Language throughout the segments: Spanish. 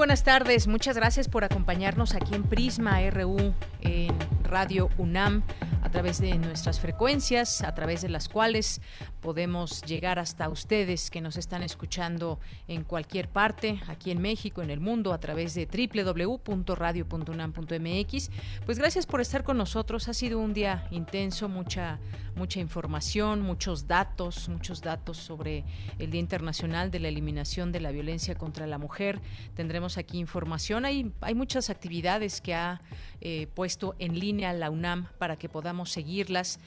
Buenas tardes. Muchas gracias por acompañarnos aquí en Prisma RU en Radio UNAM a través de nuestras frecuencias, a través de las cuales podemos llegar hasta ustedes que nos están escuchando en cualquier parte, aquí en México, en el mundo, a través de www.radio.unam.mx. Pues gracias por estar con nosotros. Ha sido un día intenso, mucha mucha información, muchos datos, muchos datos sobre el Día Internacional de la Eliminación de la Violencia contra la Mujer. Tendremos aquí información. Hay, hay muchas actividades que ha eh, puesto en línea la UNAM para que podamos seguirlas.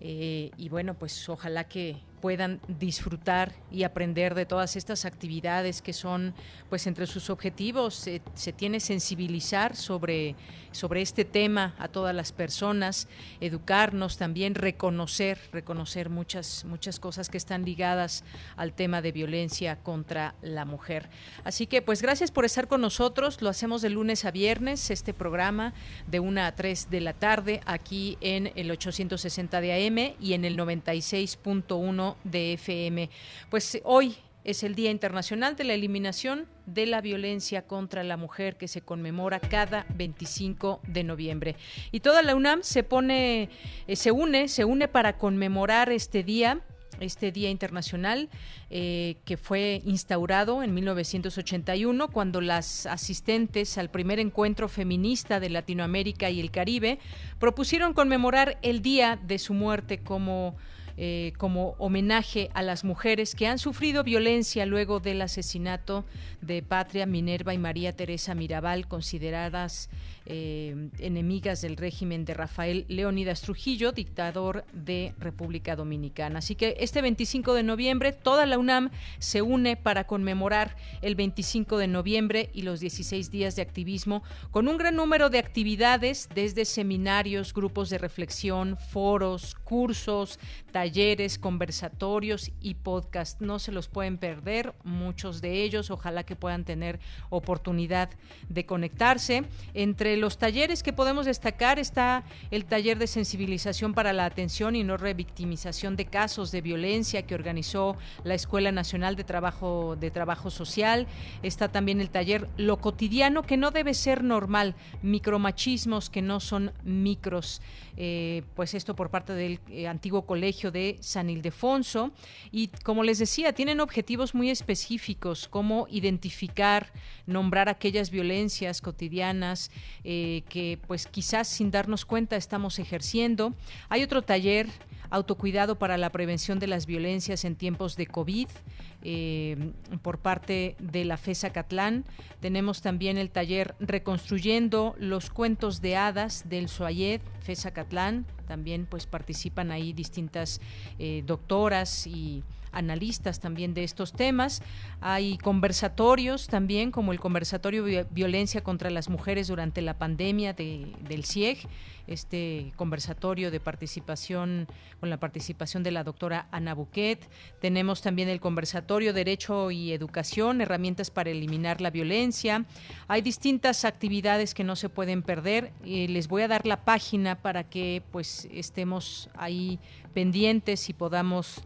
Eh, y bueno, pues ojalá que puedan disfrutar y aprender de todas estas actividades que son, pues entre sus objetivos, se tiene sensibilizar sobre, sobre este tema a todas las personas, educarnos también, reconocer, reconocer muchas, muchas cosas que están ligadas al tema de violencia contra la mujer. Así que pues gracias por estar con nosotros, lo hacemos de lunes a viernes, este programa de 1 a 3 de la tarde aquí en el 860 de AM y en el 96.1 de FM. Pues hoy es el Día Internacional de la Eliminación de la Violencia contra la Mujer que se conmemora cada 25 de noviembre. Y toda la UNAM se pone, eh, se une, se une para conmemorar este día este Día Internacional eh, que fue instaurado en 1981 cuando las asistentes al primer encuentro feminista de Latinoamérica y el Caribe propusieron conmemorar el día de su muerte como eh, como homenaje a las mujeres que han sufrido violencia luego del asesinato de Patria Minerva y María Teresa Mirabal, consideradas eh, enemigas del régimen de Rafael Leónidas Trujillo, dictador de República Dominicana. Así que este 25 de noviembre toda la UNAM se une para conmemorar el 25 de noviembre y los 16 días de activismo con un gran número de actividades desde seminarios, grupos de reflexión, foros, cursos, talleres, conversatorios y podcast. No se los pueden perder, muchos de ellos. Ojalá que puedan tener oportunidad de conectarse. Entre los talleres que podemos destacar está el taller de sensibilización para la atención y no revictimización de casos de violencia que organizó la Escuela Nacional de Trabajo de Trabajo Social. Está también el taller Lo cotidiano que no debe ser normal, micromachismos que no son micros. Eh, pues esto por parte del eh, antiguo colegio de San Ildefonso. Y como les decía, tienen objetivos muy específicos, como identificar, nombrar aquellas violencias cotidianas eh, que pues quizás sin darnos cuenta estamos ejerciendo. Hay otro taller autocuidado para la prevención de las violencias en tiempos de COVID eh, por parte de la FESA Catlán. Tenemos también el taller Reconstruyendo los cuentos de hadas del Soayed, FESA Catlán. También pues participan ahí distintas eh, doctoras y analistas también de estos temas. Hay conversatorios también, como el conversatorio Violencia contra las Mujeres durante la pandemia del CIEG, este conversatorio de participación con la participación de la doctora Ana Buquet. Tenemos también el conversatorio Derecho y Educación, herramientas para eliminar la violencia. Hay distintas actividades que no se pueden perder. y les voy a dar la página para que pues estemos ahí pendientes y podamos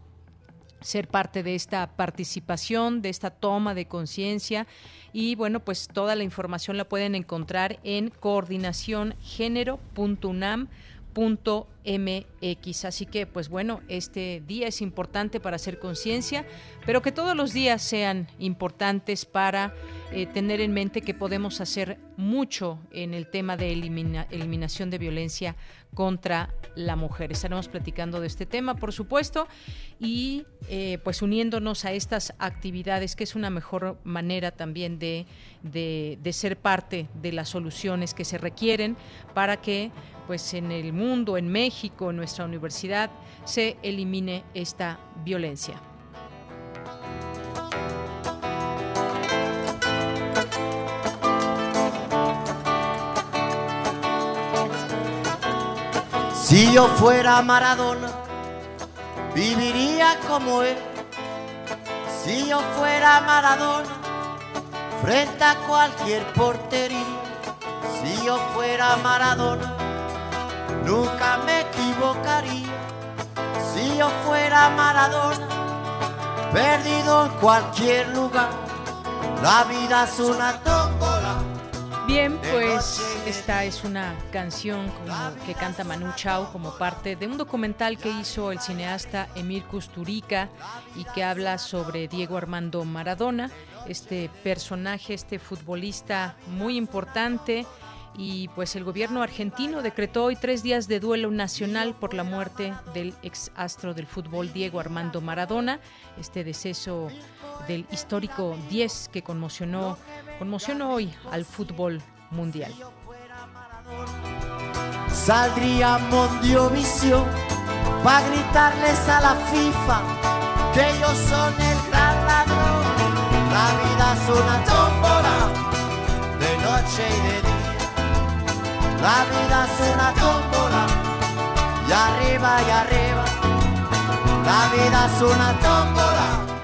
ser parte de esta participación, de esta toma de conciencia. Y bueno, pues toda la información la pueden encontrar en coordinaciongénero.unam.mx. Así que, pues bueno, este día es importante para hacer conciencia, pero que todos los días sean importantes para eh, tener en mente que podemos hacer mucho en el tema de eliminación de violencia contra la mujer. Estaremos platicando de este tema, por supuesto, y eh, pues uniéndonos a estas actividades, que es una mejor manera también de, de, ser parte de las soluciones que se requieren para que pues en el mundo, en México, en nuestra universidad, se elimine esta violencia. Si yo fuera Maradona, viviría como él. Si yo fuera Maradona, frente a cualquier portería. Si yo fuera Maradona, nunca me equivocaría. Si yo fuera Maradona, perdido en cualquier lugar. La vida es una tómbola Bien, pues esta es una canción que canta Manu Chao como parte de un documental que hizo el cineasta Emir Kusturica y que habla sobre Diego Armando Maradona, este personaje, este futbolista muy importante y pues el gobierno argentino decretó hoy tres días de duelo nacional por la muerte del ex astro del fútbol Diego Armando Maradona, este deceso del histórico 10 que conmocionó, conmocionó hoy al fútbol mundial. Saldría Visión para gritarles a la FIFA que ellos son el gran ladrón. La vida es una tómbola de noche y de día. La vida es una tómbola y arriba y arriba. La vida es una tómbola.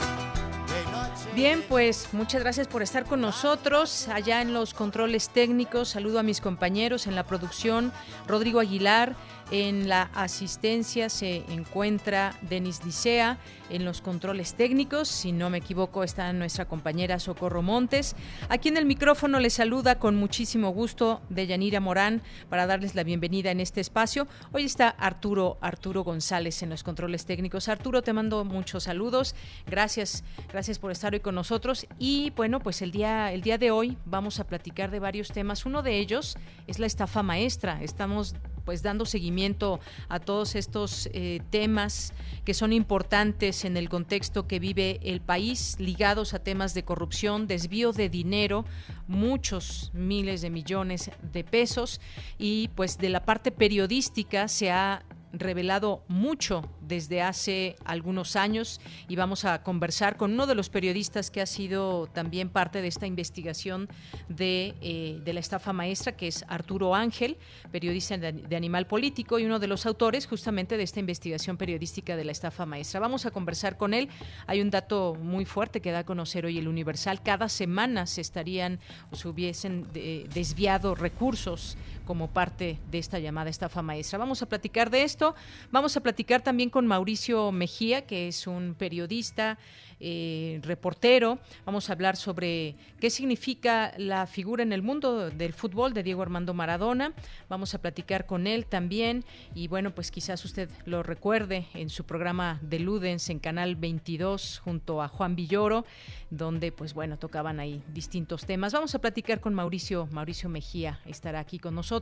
Bien, pues muchas gracias por estar con nosotros allá en los controles técnicos. Saludo a mis compañeros en la producción, Rodrigo Aguilar, en la asistencia se encuentra Denis Dicea, en los controles técnicos, si no me equivoco, está nuestra compañera Socorro Montes. Aquí en el micrófono les saluda con muchísimo gusto Deyanira Morán para darles la bienvenida en este espacio. Hoy está Arturo Arturo González en los controles técnicos. Arturo, te mando muchos saludos. Gracias, gracias por estar hoy con nosotros y bueno, pues el día el día de hoy vamos a platicar de varios temas. Uno de ellos es la estafa maestra. Estamos pues dando seguimiento a todos estos eh, temas que son importantes en el contexto que vive el país, ligados a temas de corrupción, desvío de dinero, muchos miles de millones de pesos. Y pues de la parte periodística se ha revelado mucho desde hace algunos años y vamos a conversar con uno de los periodistas que ha sido también parte de esta investigación de, eh, de la estafa maestra, que es Arturo Ángel, periodista de, Animal Político y uno de los autores justamente de esta investigación periodística de la estafa maestra. Vamos a conversar con él. Hay un dato muy fuerte que da a conocer hoy el Universal. Cada semana se estarían o se hubiesen eh, desviado recursos como parte de esta llamada estafa maestra. Vamos a platicar de esto. Vamos a platicar también con Mauricio Mejía, que es un periodista eh, reportero. Vamos a hablar sobre qué significa la figura en el mundo del fútbol de Diego Armando Maradona. Vamos a platicar con él también y bueno, pues quizás usted lo recuerde en su programa de Ludens en Canal 22 junto a Juan Villoro, donde pues bueno, tocaban ahí distintos temas. Vamos a platicar con Mauricio, Mauricio Mejía estará aquí con nosotros.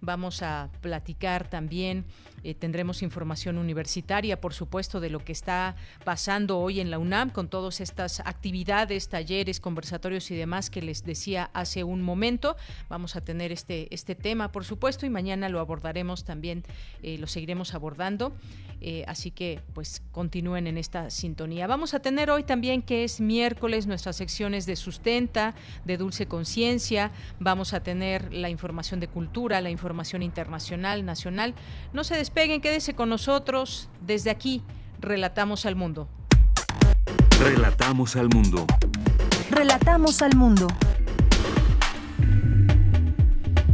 Vamos a platicar también, eh, tendremos información universitaria, por supuesto, de lo que está pasando hoy en la UNAM con todas estas actividades, talleres, conversatorios y demás que les decía hace un momento. Vamos a tener este, este tema, por supuesto, y mañana lo abordaremos también, eh, lo seguiremos abordando. Eh, así que pues continúen en esta sintonía. Vamos a tener hoy también que es miércoles nuestras secciones de sustenta, de dulce conciencia. Vamos a tener la información de cultura, la información internacional, nacional. No se despeguen, quédese con nosotros. Desde aquí, relatamos al mundo. Relatamos al mundo. Relatamos al mundo.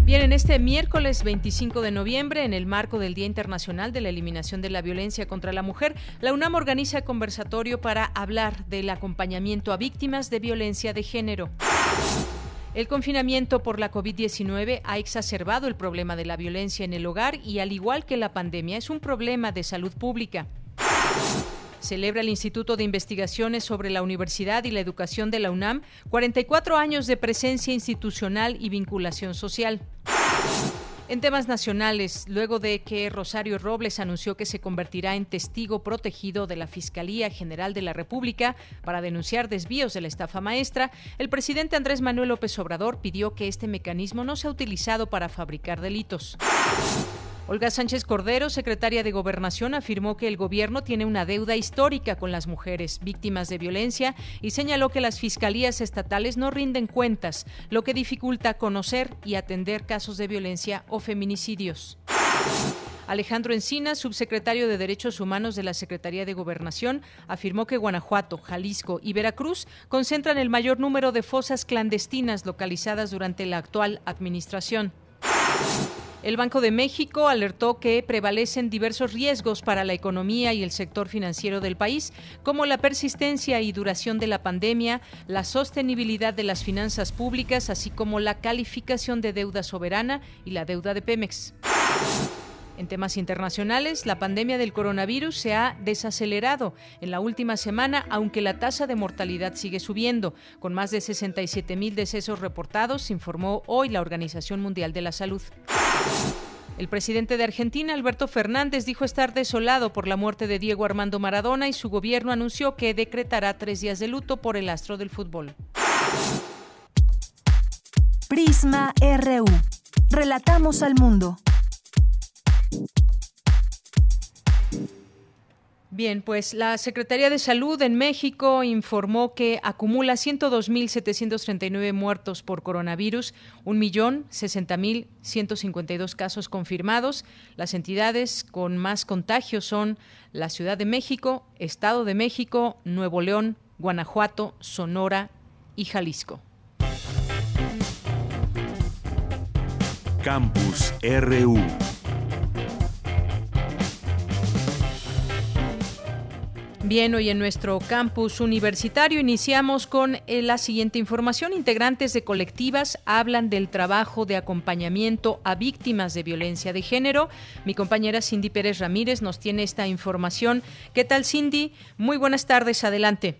Bien, en este miércoles 25 de noviembre, en el marco del Día Internacional de la Eliminación de la Violencia contra la Mujer, la UNAM organiza conversatorio para hablar del acompañamiento a víctimas de violencia de género. El confinamiento por la COVID-19 ha exacerbado el problema de la violencia en el hogar y, al igual que la pandemia, es un problema de salud pública celebra el Instituto de Investigaciones sobre la Universidad y la Educación de la UNAM 44 años de presencia institucional y vinculación social. En temas nacionales, luego de que Rosario Robles anunció que se convertirá en testigo protegido de la Fiscalía General de la República para denunciar desvíos de la estafa maestra, el presidente Andrés Manuel López Obrador pidió que este mecanismo no sea utilizado para fabricar delitos. Olga Sánchez Cordero, secretaria de Gobernación, afirmó que el gobierno tiene una deuda histórica con las mujeres víctimas de violencia y señaló que las fiscalías estatales no rinden cuentas, lo que dificulta conocer y atender casos de violencia o feminicidios. Alejandro Encina, subsecretario de Derechos Humanos de la Secretaría de Gobernación, afirmó que Guanajuato, Jalisco y Veracruz concentran el mayor número de fosas clandestinas localizadas durante la actual administración. El Banco de México alertó que prevalecen diversos riesgos para la economía y el sector financiero del país, como la persistencia y duración de la pandemia, la sostenibilidad de las finanzas públicas, así como la calificación de deuda soberana y la deuda de Pemex. En temas internacionales, la pandemia del coronavirus se ha desacelerado en la última semana, aunque la tasa de mortalidad sigue subiendo, con más de 67 mil decesos reportados, informó hoy la Organización Mundial de la Salud. El presidente de Argentina, Alberto Fernández, dijo estar desolado por la muerte de Diego Armando Maradona y su gobierno anunció que decretará tres días de luto por el astro del fútbol. Prisma RU. Relatamos al mundo. Bien, pues la Secretaría de Salud en México informó que acumula 102.739 muertos por coronavirus, 1.060.152 casos confirmados. Las entidades con más contagios son la Ciudad de México, Estado de México, Nuevo León, Guanajuato, Sonora y Jalisco. Campus RU. Bien, hoy en nuestro campus universitario iniciamos con eh, la siguiente información. Integrantes de colectivas hablan del trabajo de acompañamiento a víctimas de violencia de género. Mi compañera Cindy Pérez Ramírez nos tiene esta información. ¿Qué tal, Cindy? Muy buenas tardes, adelante.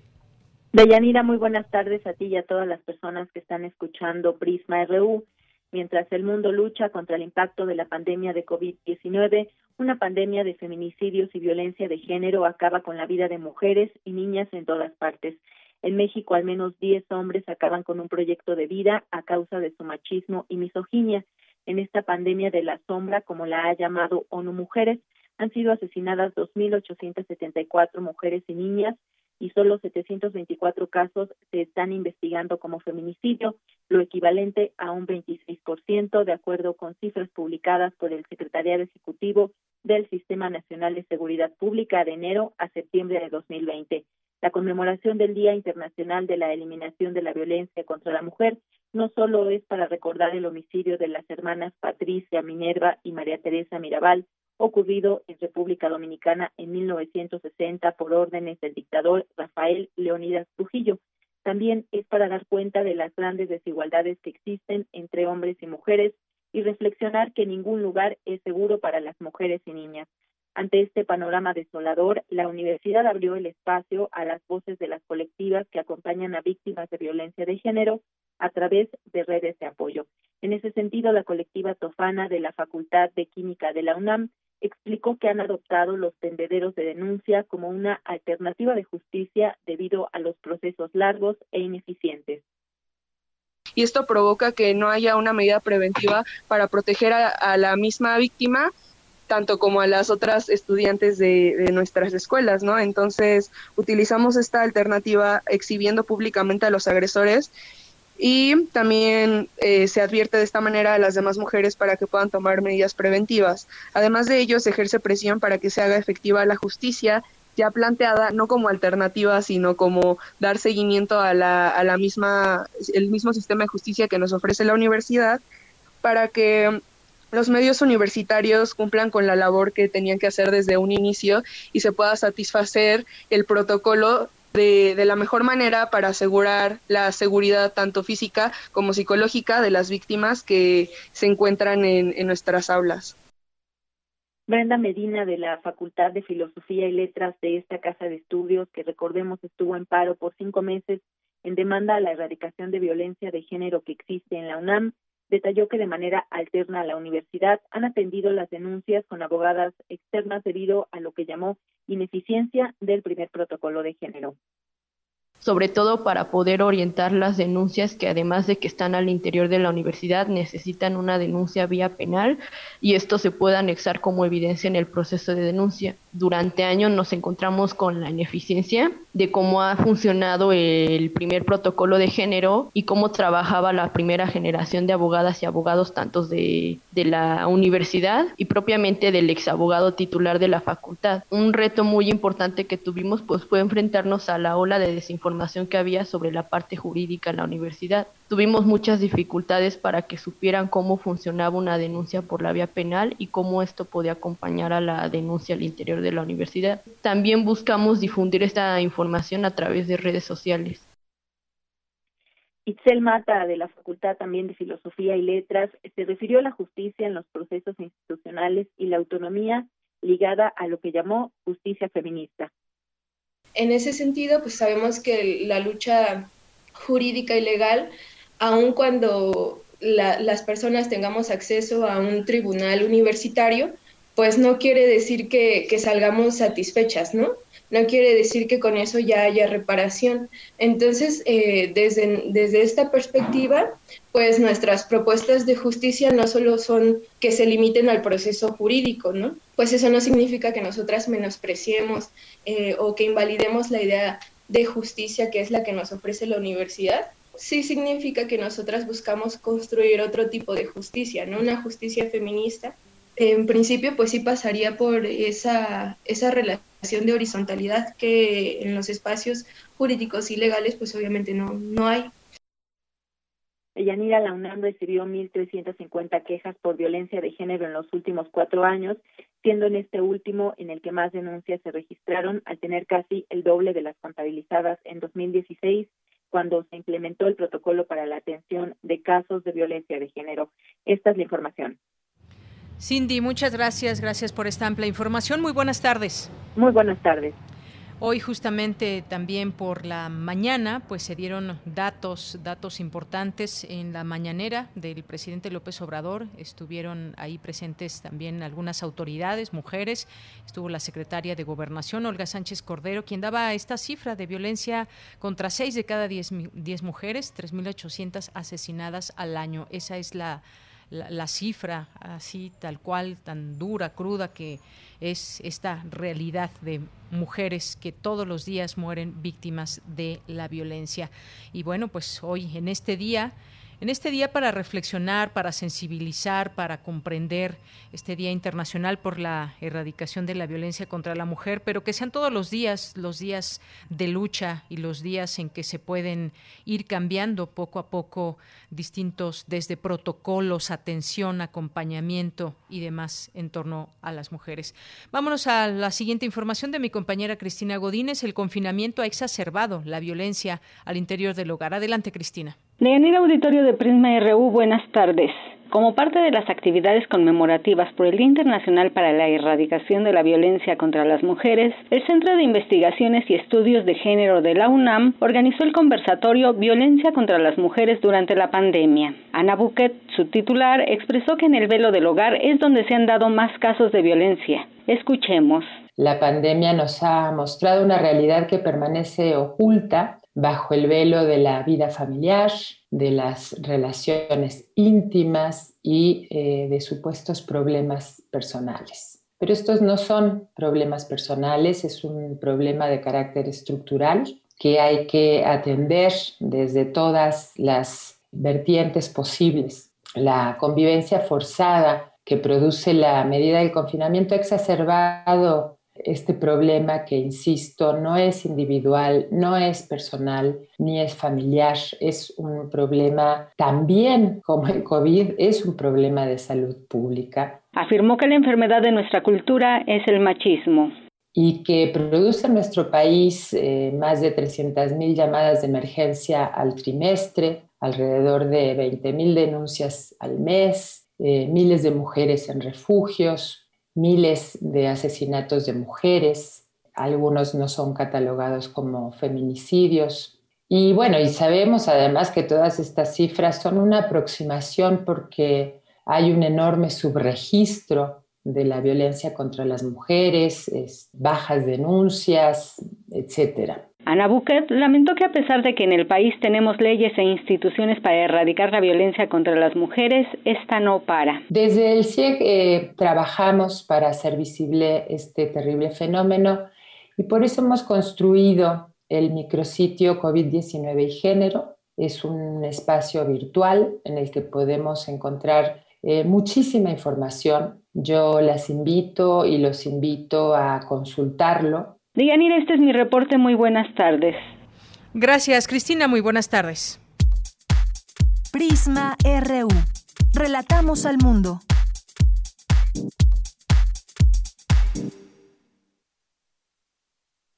Deyanira, muy buenas tardes a ti y a todas las personas que están escuchando Prisma RU. Mientras el mundo lucha contra el impacto de la pandemia de COVID-19, una pandemia de feminicidios y violencia de género acaba con la vida de mujeres y niñas en todas partes. En México, al menos 10 hombres acaban con un proyecto de vida a causa de su machismo y misoginia. En esta pandemia de la sombra, como la ha llamado ONU Mujeres, han sido asesinadas 2.874 mujeres y niñas y solo 724 casos se están investigando como feminicidio, lo equivalente a un 26%, de acuerdo con cifras publicadas por el Secretariado Ejecutivo del Sistema Nacional de Seguridad Pública de enero a septiembre de 2020. La conmemoración del Día Internacional de la Eliminación de la Violencia contra la Mujer no solo es para recordar el homicidio de las hermanas Patricia Minerva y María Teresa Mirabal, ocurrido en República Dominicana en 1960 por órdenes del dictador Rafael Leonidas Trujillo. También es para dar cuenta de las grandes desigualdades que existen entre hombres y mujeres y reflexionar que ningún lugar es seguro para las mujeres y niñas. Ante este panorama desolador, la universidad abrió el espacio a las voces de las colectivas que acompañan a víctimas de violencia de género a través de redes de apoyo. En ese sentido, la colectiva Tofana de la Facultad de Química de la UNAM explicó que han adoptado los tendederos de denuncia como una alternativa de justicia debido a los procesos largos e ineficientes y esto provoca que no haya una medida preventiva para proteger a, la misma víctima tanto como a las otras estudiantes de, de, nuestras escuelas, ¿no? Entonces, utilizamos esta alternativa exhibiendo públicamente a los agresores y también eh, se advierte de esta manera a las demás mujeres para que puedan tomar medidas preventivas. Además de ello, se ejerce presión para que se haga efectiva la justicia ya planteada no como alternativa, sino como dar seguimiento a la, a la misma, el mismo sistema de justicia que nos ofrece la universidad, para que los medios universitarios cumplan con la labor que tenían que hacer desde un inicio y se pueda satisfacer el protocolo de, la mejor manera para asegurar la seguridad tanto física como psicológica de las víctimas que se encuentran en, en nuestras aulas. Brenda Medina de la Facultad de Filosofía y Letras de esta casa de estudios, que recordemos estuvo en paro por cinco meses en demanda a la erradicación de violencia de género que existe en la UNAM, detalló que de manera alterna a la universidad han atendido las denuncias con abogadas externas debido a lo que llamó ineficiencia del primer protocolo de género sobre todo para poder orientar las denuncias que además de que están al interior de la universidad necesitan una denuncia vía penal y esto se pueda anexar como evidencia en el proceso de denuncia. Durante años nos encontramos con la ineficiencia de cómo ha funcionado el primer protocolo de género y cómo trabajaba la primera generación de abogadas y abogados tantos de, de la universidad y propiamente del ex abogado titular de la facultad. Un reto muy importante que tuvimos pues fue enfrentarnos a la ola de desinformación información que había sobre la parte jurídica en la universidad. Tuvimos muchas dificultades para que supieran cómo funcionaba una denuncia por la vía penal y cómo esto podía acompañar a la denuncia al interior de la universidad. También buscamos difundir esta información a través de redes sociales. Itzel Mata, de la Facultad también de Filosofía y Letras, se refirió a la justicia en los procesos institucionales y la autonomía ligada a lo que llamó justicia feminista en ese sentido, pues sabemos que la lucha jurídica y legal, aun cuando las personas tengamos acceso a un tribunal universitario, pues no quiere decir que, que, salgamos satisfechas, ¿no? No quiere decir que con eso ya haya reparación. Entonces, eh, desde, desde esta perspectiva, pues nuestras propuestas de justicia no solo son que se limiten al proceso jurídico, ¿no? Pues eso no significa que nosotras menospreciemos eh, o que invalidemos la idea de justicia que es la que nos ofrece la universidad. Sí significa que nosotras buscamos construir otro tipo de justicia, ¿no? Una justicia feminista. En principio, pues sí pasaría por esa, esa relación de horizontalidad que en los espacios jurídicos y legales, pues obviamente no, no hay. Yanira, la UNAM recibió 1.350 quejas por violencia de género en los últimos cuatro años, siendo en este último en el que más denuncias se registraron, al tener casi el doble de las contabilizadas en 2016, cuando se implementó el protocolo para la atención de casos de violencia de género. Esta es la información. Cindy, muchas gracias. Gracias por esta amplia información. Muy buenas tardes. Muy buenas tardes. Hoy justamente también por la mañana pues se dieron datos datos importantes en la mañanera del presidente López Obrador, estuvieron ahí presentes también algunas autoridades, mujeres, estuvo la secretaria de Gobernación Olga Sánchez Cordero quien daba esta cifra de violencia contra seis de cada diez, diez mujeres, 3.800 asesinadas al año. Esa es la la, cifra así tal cual, tan dura, cruda que es esta realidad de mujeres que todos los días mueren víctimas de la violencia. Y bueno, pues hoy en este día en este día para reflexionar, para sensibilizar, para comprender este Día Internacional por la Erradicación de la Violencia contra la Mujer, pero que sean todos los días, los días de lucha y los días en que se pueden ir cambiando poco a poco distintos desde protocolos, atención, acompañamiento y demás en torno a las mujeres. Vámonos a la siguiente información de mi compañera Cristina Godínez. El confinamiento ha exacerbado la violencia al interior del hogar. Adelante, Cristina. Leonel Auditorio de Prisma RU, buenas tardes. Como parte de las actividades conmemorativas por el Día Internacional para la Erradicación de la Violencia contra las Mujeres, el Centro de Investigaciones y Estudios de Género de la UNAM organizó el conversatorio Violencia contra las Mujeres durante la pandemia. Ana Buquet, su titular, expresó que en el velo del hogar es donde se han dado más casos de violencia. Escuchemos. La pandemia nos ha mostrado una realidad que permanece oculta bajo el velo de la vida familiar, de las relaciones íntimas y eh, de supuestos problemas personales. Pero estos no son problemas personales, es un problema de carácter estructural que hay que atender desde todas las vertientes posibles. La convivencia forzada que produce la medida del confinamiento ha exacerbado este problema que, insisto, no es individual, no es personal, ni es familiar, es un problema también, como el COVID, es un problema de salud pública. Afirmó que la enfermedad de nuestra cultura es el machismo. Y que produce en nuestro país eh, más de 300.000 llamadas de emergencia al trimestre, alrededor de 20.000 denuncias al mes, eh, miles de mujeres en refugios, miles de asesinatos de mujeres, algunos no son catalogados como feminicidios, Y bueno, y sabemos además que todas estas cifras son una aproximación porque hay un enorme subregistro de la violencia contra las mujeres, bajas denuncias, etcétera. Ana Buquet lamentó que a pesar de que en el país tenemos leyes e instituciones para erradicar la violencia contra las mujeres, esta no para. Desde el CIEG eh, trabajamos para hacer visible este terrible fenómeno y por eso hemos construido el micrositio COVID-19 y género. Es un espacio virtual en el que podemos encontrar eh, muchísima información. Yo las invito y los invito a consultarlo Diganira, este es mi reporte. Muy buenas tardes. Gracias, Cristina. Muy buenas tardes. Prisma RU. Relatamos al mundo.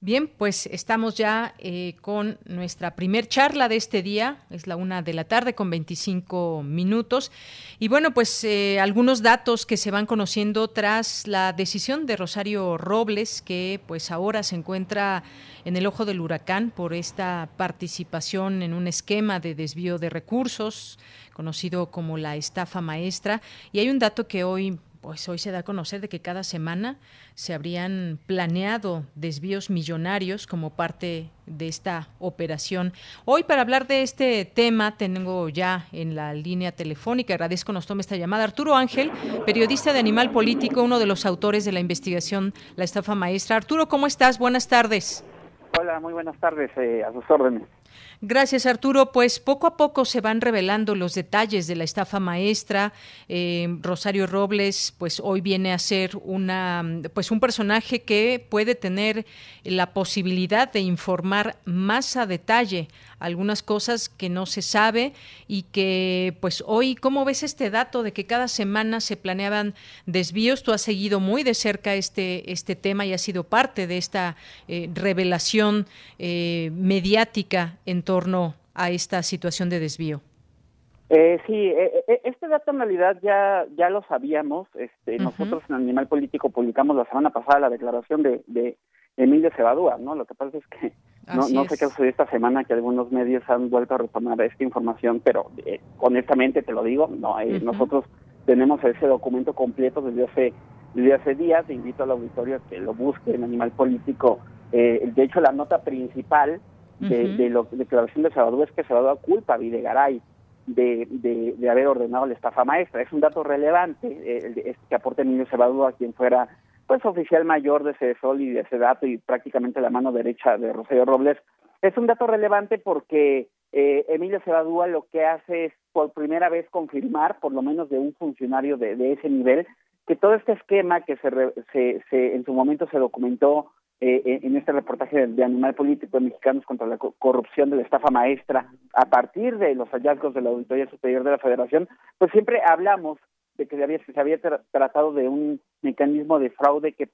Bien, pues estamos ya eh, con nuestra primer charla de este día. Es la una de la tarde con 25 minutos. Y bueno, pues eh, algunos datos que se van conociendo tras la decisión de Rosario Robles, que pues ahora se encuentra en el ojo del huracán por esta participación en un esquema de desvío de recursos conocido como la estafa maestra. Y hay un dato que hoy pues hoy se da a conocer de que cada semana se habrían planeado desvíos millonarios como parte de esta operación. Hoy para hablar de este tema tengo ya en la línea telefónica, agradezco nos tome esta llamada, Arturo Ángel, periodista de Animal Político, uno de los autores de la investigación La estafa maestra. Arturo, ¿cómo estás? Buenas tardes. Hola, muy buenas tardes, eh, a sus órdenes. Gracias, Arturo. Pues poco a poco se van revelando los detalles de la estafa maestra. Eh, Rosario Robles, pues hoy viene a ser una, pues un personaje que puede tener la posibilidad de informar más a detalle algunas cosas que no se sabe y que, pues hoy, ¿cómo ves este dato de que cada semana se planeaban desvíos? Tú has seguido muy de cerca este, este tema y has sido parte de esta eh, revelación eh, mediática en torno a esta situación de desvío. Eh, sí, eh, este dato en realidad ya ya lo sabíamos. Este, Nosotros en Animal Político publicamos la semana pasada la declaración de, de Emilio Cebadúa, ¿no? Lo que pasa es que no, no sé qué sucedió esta semana que algunos medios han vuelto a retomar esta información, pero eh, honestamente te lo digo, no, nosotros tenemos ese documento completo desde hace desde hace días. Te invito al auditorio a que lo busque en Animal Político. de hecho, la nota principal de, de la declaración de Salvador es que Salvador culpa a Videgaray de, de, de, haber ordenado la estafa maestra. Es un dato relevante eh, que aporta Emilio Cebadúa, a quien fuera pues oficial mayor de ese sol y de ese dato y prácticamente la mano derecha de Rosario Robles. Es un dato relevante porque eh, Emilio Cebadúa lo que hace es por primera vez confirmar, por lo menos de un funcionario de, de ese nivel, que todo este esquema que se, se, se en su momento se documentó eh, en este reportaje de, Animal Político de Mexicanos contra la corrupción de la estafa maestra a partir de los hallazgos de la Auditoría Superior de la Federación, pues siempre hablamos de que se había, tratado de un mecanismo de fraude que,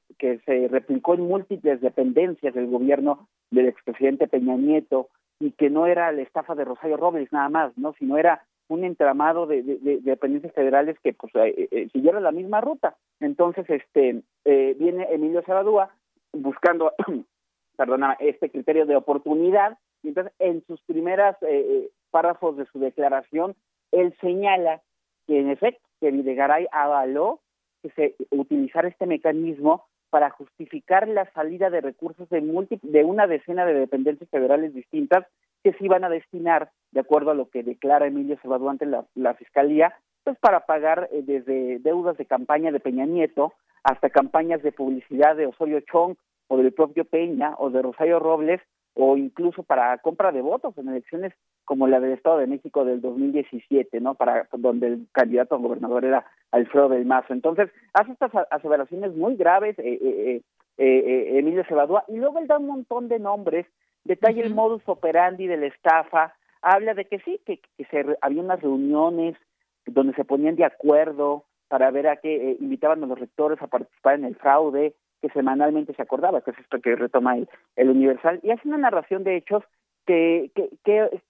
se replicó en múltiples dependencias del gobierno del expresidente Peña Nieto y que no era la estafa de Rosario Robles nada más, no, sino era un entramado de, de, dependencias federales que pues eh, eh, siguieron la misma ruta. Entonces, este eh, viene Emilio Sabadúa buscando, perdona, este criterio de oportunidad. Y entonces, en sus primeras eh, eh, párrafos de su declaración, él señala que en efecto, que Videgaray avaló que se utilizara este mecanismo para justificar la salida de recursos de, de una decena de dependencias federales distintas que se iban a destinar, de acuerdo a lo que declara Emilio Cebadú ante la, la Fiscalía, pues para pagar eh, desde deudas de campaña de Peña Nieto hasta campañas de publicidad de Osorio Chong o del propio Peña o de Rosario Robles o incluso para compra de votos en elecciones como la del Estado de México del 2017, ¿no? Para donde el candidato a gobernador era Alfredo del Mazo. Entonces, hace estas aseveraciones muy graves eh, eh, eh, Emilio Cebadúa y luego él da un montón de nombres, detalla el modus operandi de la estafa, habla de que sí, que, que se, había unas reuniones donde se ponían de acuerdo para ver a qué invitaban a los rectores a participar en el fraude, que semanalmente se acordaba, que es esto que retoma el, Universal, y hace una narración de hechos que, que,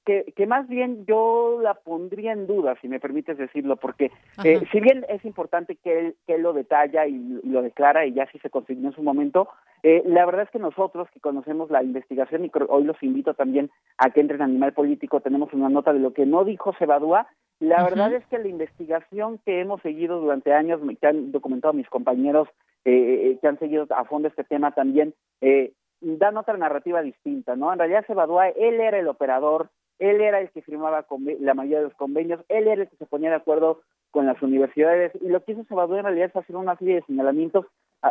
que, que, más bien yo la pondría en duda, si me permites decirlo, porque eh, si bien es importante que él, que lo detalla y, lo declara y ya sí se consignó en su momento, eh, la verdad es que nosotros que conocemos la investigación y hoy los invito también a que entren a Animal Político, tenemos una nota de lo que no dijo Sebadúa, la verdad es que la investigación que hemos seguido durante años, que han documentado mis compañeros eh, que han seguido a fondo este tema también, eh, dan otra narrativa distinta, ¿no? En realidad Sebadúa, él era el operador, él era el que firmaba la mayoría de los convenios, él era el que se ponía de acuerdo con las universidades, y lo que hizo Sebadúa en realidad es hacer una serie de señalamientos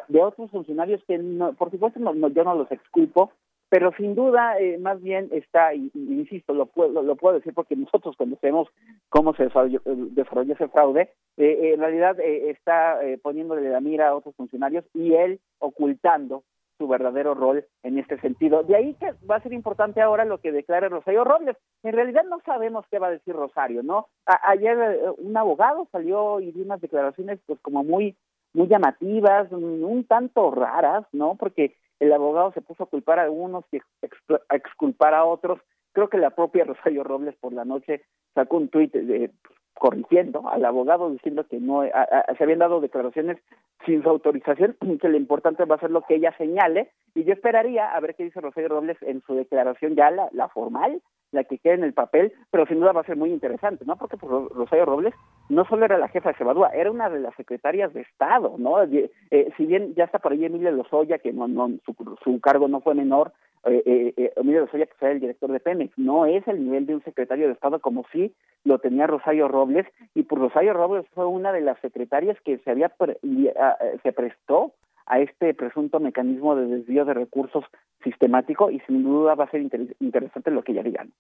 de otros funcionarios que, no, por supuesto, no, yo no los exculpo, pero sin duda eh, más bien está, insisto, lo puedo, lo, puedo decir porque nosotros conocemos cómo se desarrolló, desarrolló ese fraude, eh, en realidad eh, está poniéndole la mira a otros funcionarios y él ocultando su verdadero rol en este sentido. De ahí que va a ser importante ahora lo que declara Rosario Robles. En realidad no sabemos qué va a decir Rosario, ¿no? ayer eh, un abogado salió y dio unas declaraciones pues como muy muy llamativas, un tanto raras, ¿no? Porque el abogado se puso a culpar a algunos y a exculpar a otros. Creo que la propia Rosario Robles por la noche sacó un tuit de, corrigiendo al abogado diciendo que no se habían dado declaraciones sin su autorización que lo importante va a ser lo que ella señale. Y yo esperaría a ver qué dice Rosario Robles en su declaración ya la, formal la que quede en el papel pero sin duda va a ser muy interesante no porque pues, Rosario Robles no solo era la jefa de Cebadúa era una de las secretarias de Estado no eh, si bien ya está por ahí Emilia Lozoya que no no su, su cargo no fue menor eh, eh, eh Emilio que el director de Pemex, no es el nivel de un secretario de Estado como si lo tenía Rosario Robles, y por Rosario Robles fue una de las secretarias que se había se prestó a este presunto mecanismo de desvío de recursos sistemático y sin duda va a ser interesante lo que ya digan.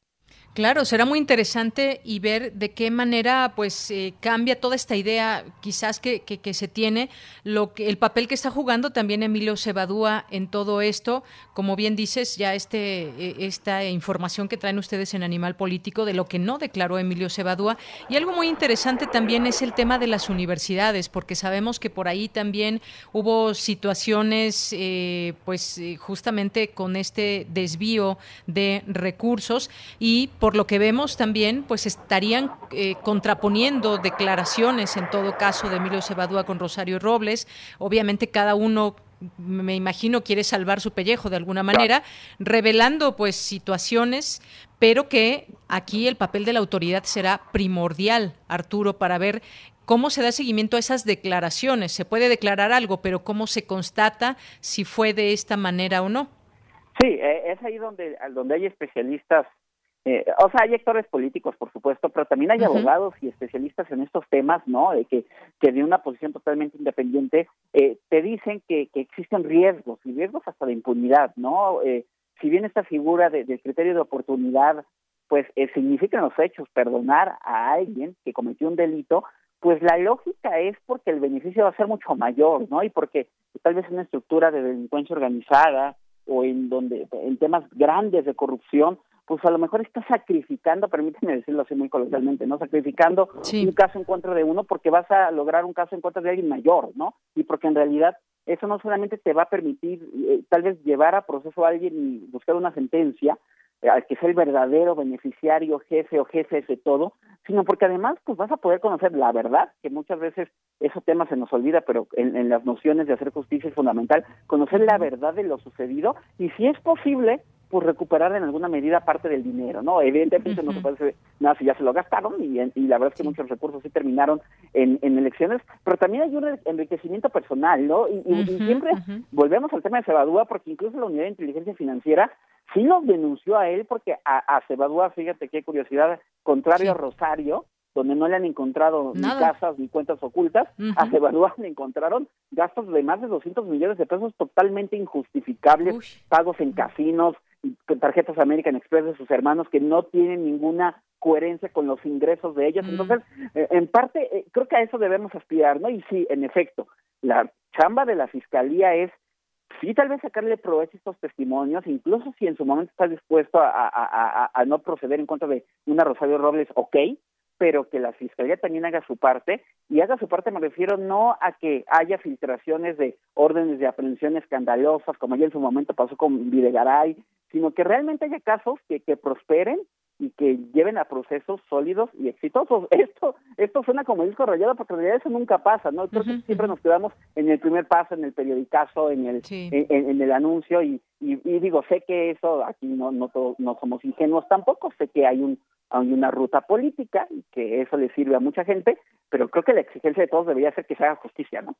Claro, será muy interesante y ver de qué manera pues eh, cambia toda esta idea quizás que, que, se tiene, lo que, el papel que está jugando también Emilio Cebadúa en todo esto, como bien dices, ya este, eh, esta información que traen ustedes en Animal Político de lo que no declaró Emilio Cebadúa. Y algo muy interesante también es el tema de las universidades, porque sabemos que por ahí también hubo situaciones eh, pues justamente con este desvío de recursos y por lo que vemos también pues estarían eh, contraponiendo declaraciones en todo caso de Emilio Cebadúa con Rosario Robles. Obviamente cada uno me imagino quiere salvar su pellejo de alguna manera, revelando pues situaciones, pero que aquí el papel de la autoridad será primordial, Arturo, para ver ¿Cómo se da seguimiento a esas declaraciones? Se puede declarar algo, pero ¿cómo se constata si fue de esta manera o no? Sí, eh, es ahí donde, donde hay especialistas, eh, o sea, hay actores políticos, por supuesto, pero también hay abogados y especialistas en estos temas, ¿no? De que, que de una posición totalmente independiente eh, te dicen que, que existen riesgos, y riesgos hasta de impunidad, ¿no? si bien esta figura de, del criterio de oportunidad, pues significa en los hechos perdonar a alguien que cometió un delito, pues la lógica es porque el beneficio va a ser mucho mayor, ¿no? Y porque tal vez en una estructura de delincuencia organizada o en donde en temas grandes de corrupción, pues a lo mejor está sacrificando, permíteme decirlo así muy coloquialmente, ¿no? Sacrificando un caso en contra de uno porque vas a lograr un caso en contra de alguien mayor, ¿no? Y porque en realidad eso no solamente te va a permitir eh, tal vez llevar a proceso a alguien y buscar una sentencia, al que sea el verdadero beneficiario, jefe o jefe de todo, sino porque además pues vas a poder conocer la verdad, que muchas veces ese tema se nos olvida, pero en, en, las nociones de hacer justicia es fundamental, conocer la verdad de lo sucedido y si es posible, pues recuperar en alguna medida parte del dinero, ¿no? Evidentemente no se puede hacer nada si ya se lo gastaron y, y la verdad es que muchos recursos sí terminaron en, en, elecciones, pero también hay un enriquecimiento personal, ¿no? Y, siempre volvemos al tema de Cebadúa porque incluso la Unidad de Inteligencia Financiera sí nos denunció a él porque a, a Cebadúa, fíjate qué curiosidad, contrario a Rosario, donde no le han encontrado ni casas ni cuentas ocultas, a Cebadúa le encontraron gastos de más de 200 millones de pesos totalmente injustificables, pagos en casinos, tarjetas American Express de sus hermanos que no tienen ninguna coherencia con los ingresos de ellos. Entonces, eh, en parte, eh, creo que a eso debemos aspirar, ¿no? Y sí, en efecto, la chamba de la fiscalía es sí tal vez sacarle provecho a estos testimonios, incluso si en su momento está dispuesto a, a, a, no proceder en contra de una Rosario Robles, ok, pero que la Fiscalía también haga su parte, y haga su parte me refiero no a que haya filtraciones de órdenes de aprehensión escandalosas, como ya en su momento pasó con Videgaray, sino que realmente haya casos que, que prosperen y que lleven a procesos sólidos y exitosos. Esto esto suena como disco rayado porque en realidad eso nunca pasa, ¿no? Creo que siempre nos quedamos en el primer paso, en el periodicazo, en el en, el anuncio y, y, digo, sé que eso aquí no no no somos ingenuos tampoco, sé que hay un hay una ruta política y que eso le sirve a mucha gente, pero creo que la exigencia de todos debería ser que se haga justicia, ¿no?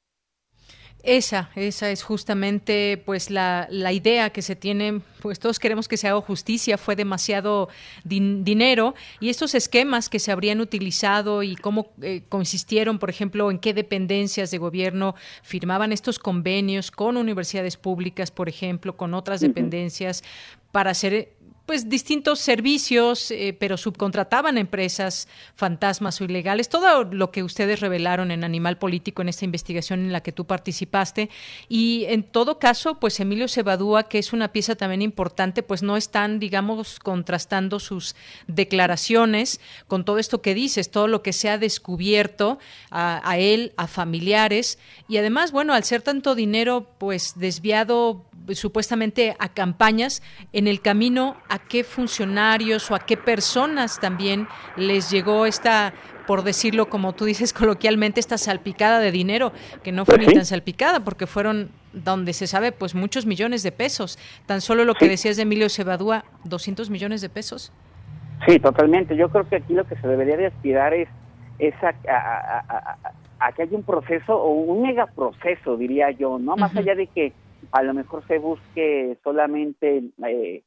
Esa, esa es justamente pues la, la, idea que se tiene, pues todos queremos que se haga justicia, fue demasiado dinero y estos esquemas que se habrían utilizado y cómo eh, consistieron, por ejemplo, en qué dependencias de gobierno firmaban estos convenios con universidades públicas, por ejemplo, con otras dependencias para hacer pues distintos servicios, eh, pero subcontrataban empresas fantasmas o ilegales, todo lo que ustedes revelaron en Animal Político en esta investigación en la que tú participaste. Y en todo caso, pues Emilio Cebadúa, que es una pieza también importante, pues no están, digamos, contrastando sus declaraciones con todo esto que dices, todo lo que se ha descubierto a, a él, a familiares. Y además, bueno, al ser tanto dinero, pues desviado supuestamente a campañas, en el camino a qué funcionarios o a qué personas también les llegó esta, por decirlo como tú dices coloquialmente, esta salpicada de dinero, que no fue ni tan salpicada porque fueron donde se sabe pues muchos millones de pesos. Tan solo lo que decías de Emilio Cebadúa, 200 millones de pesos. Sí, totalmente. Yo creo que aquí lo que se debería de aspirar es, a, a, que haya un proceso o un megaproceso, diría yo, ¿no? Más allá de que a lo mejor se busque solamente eh,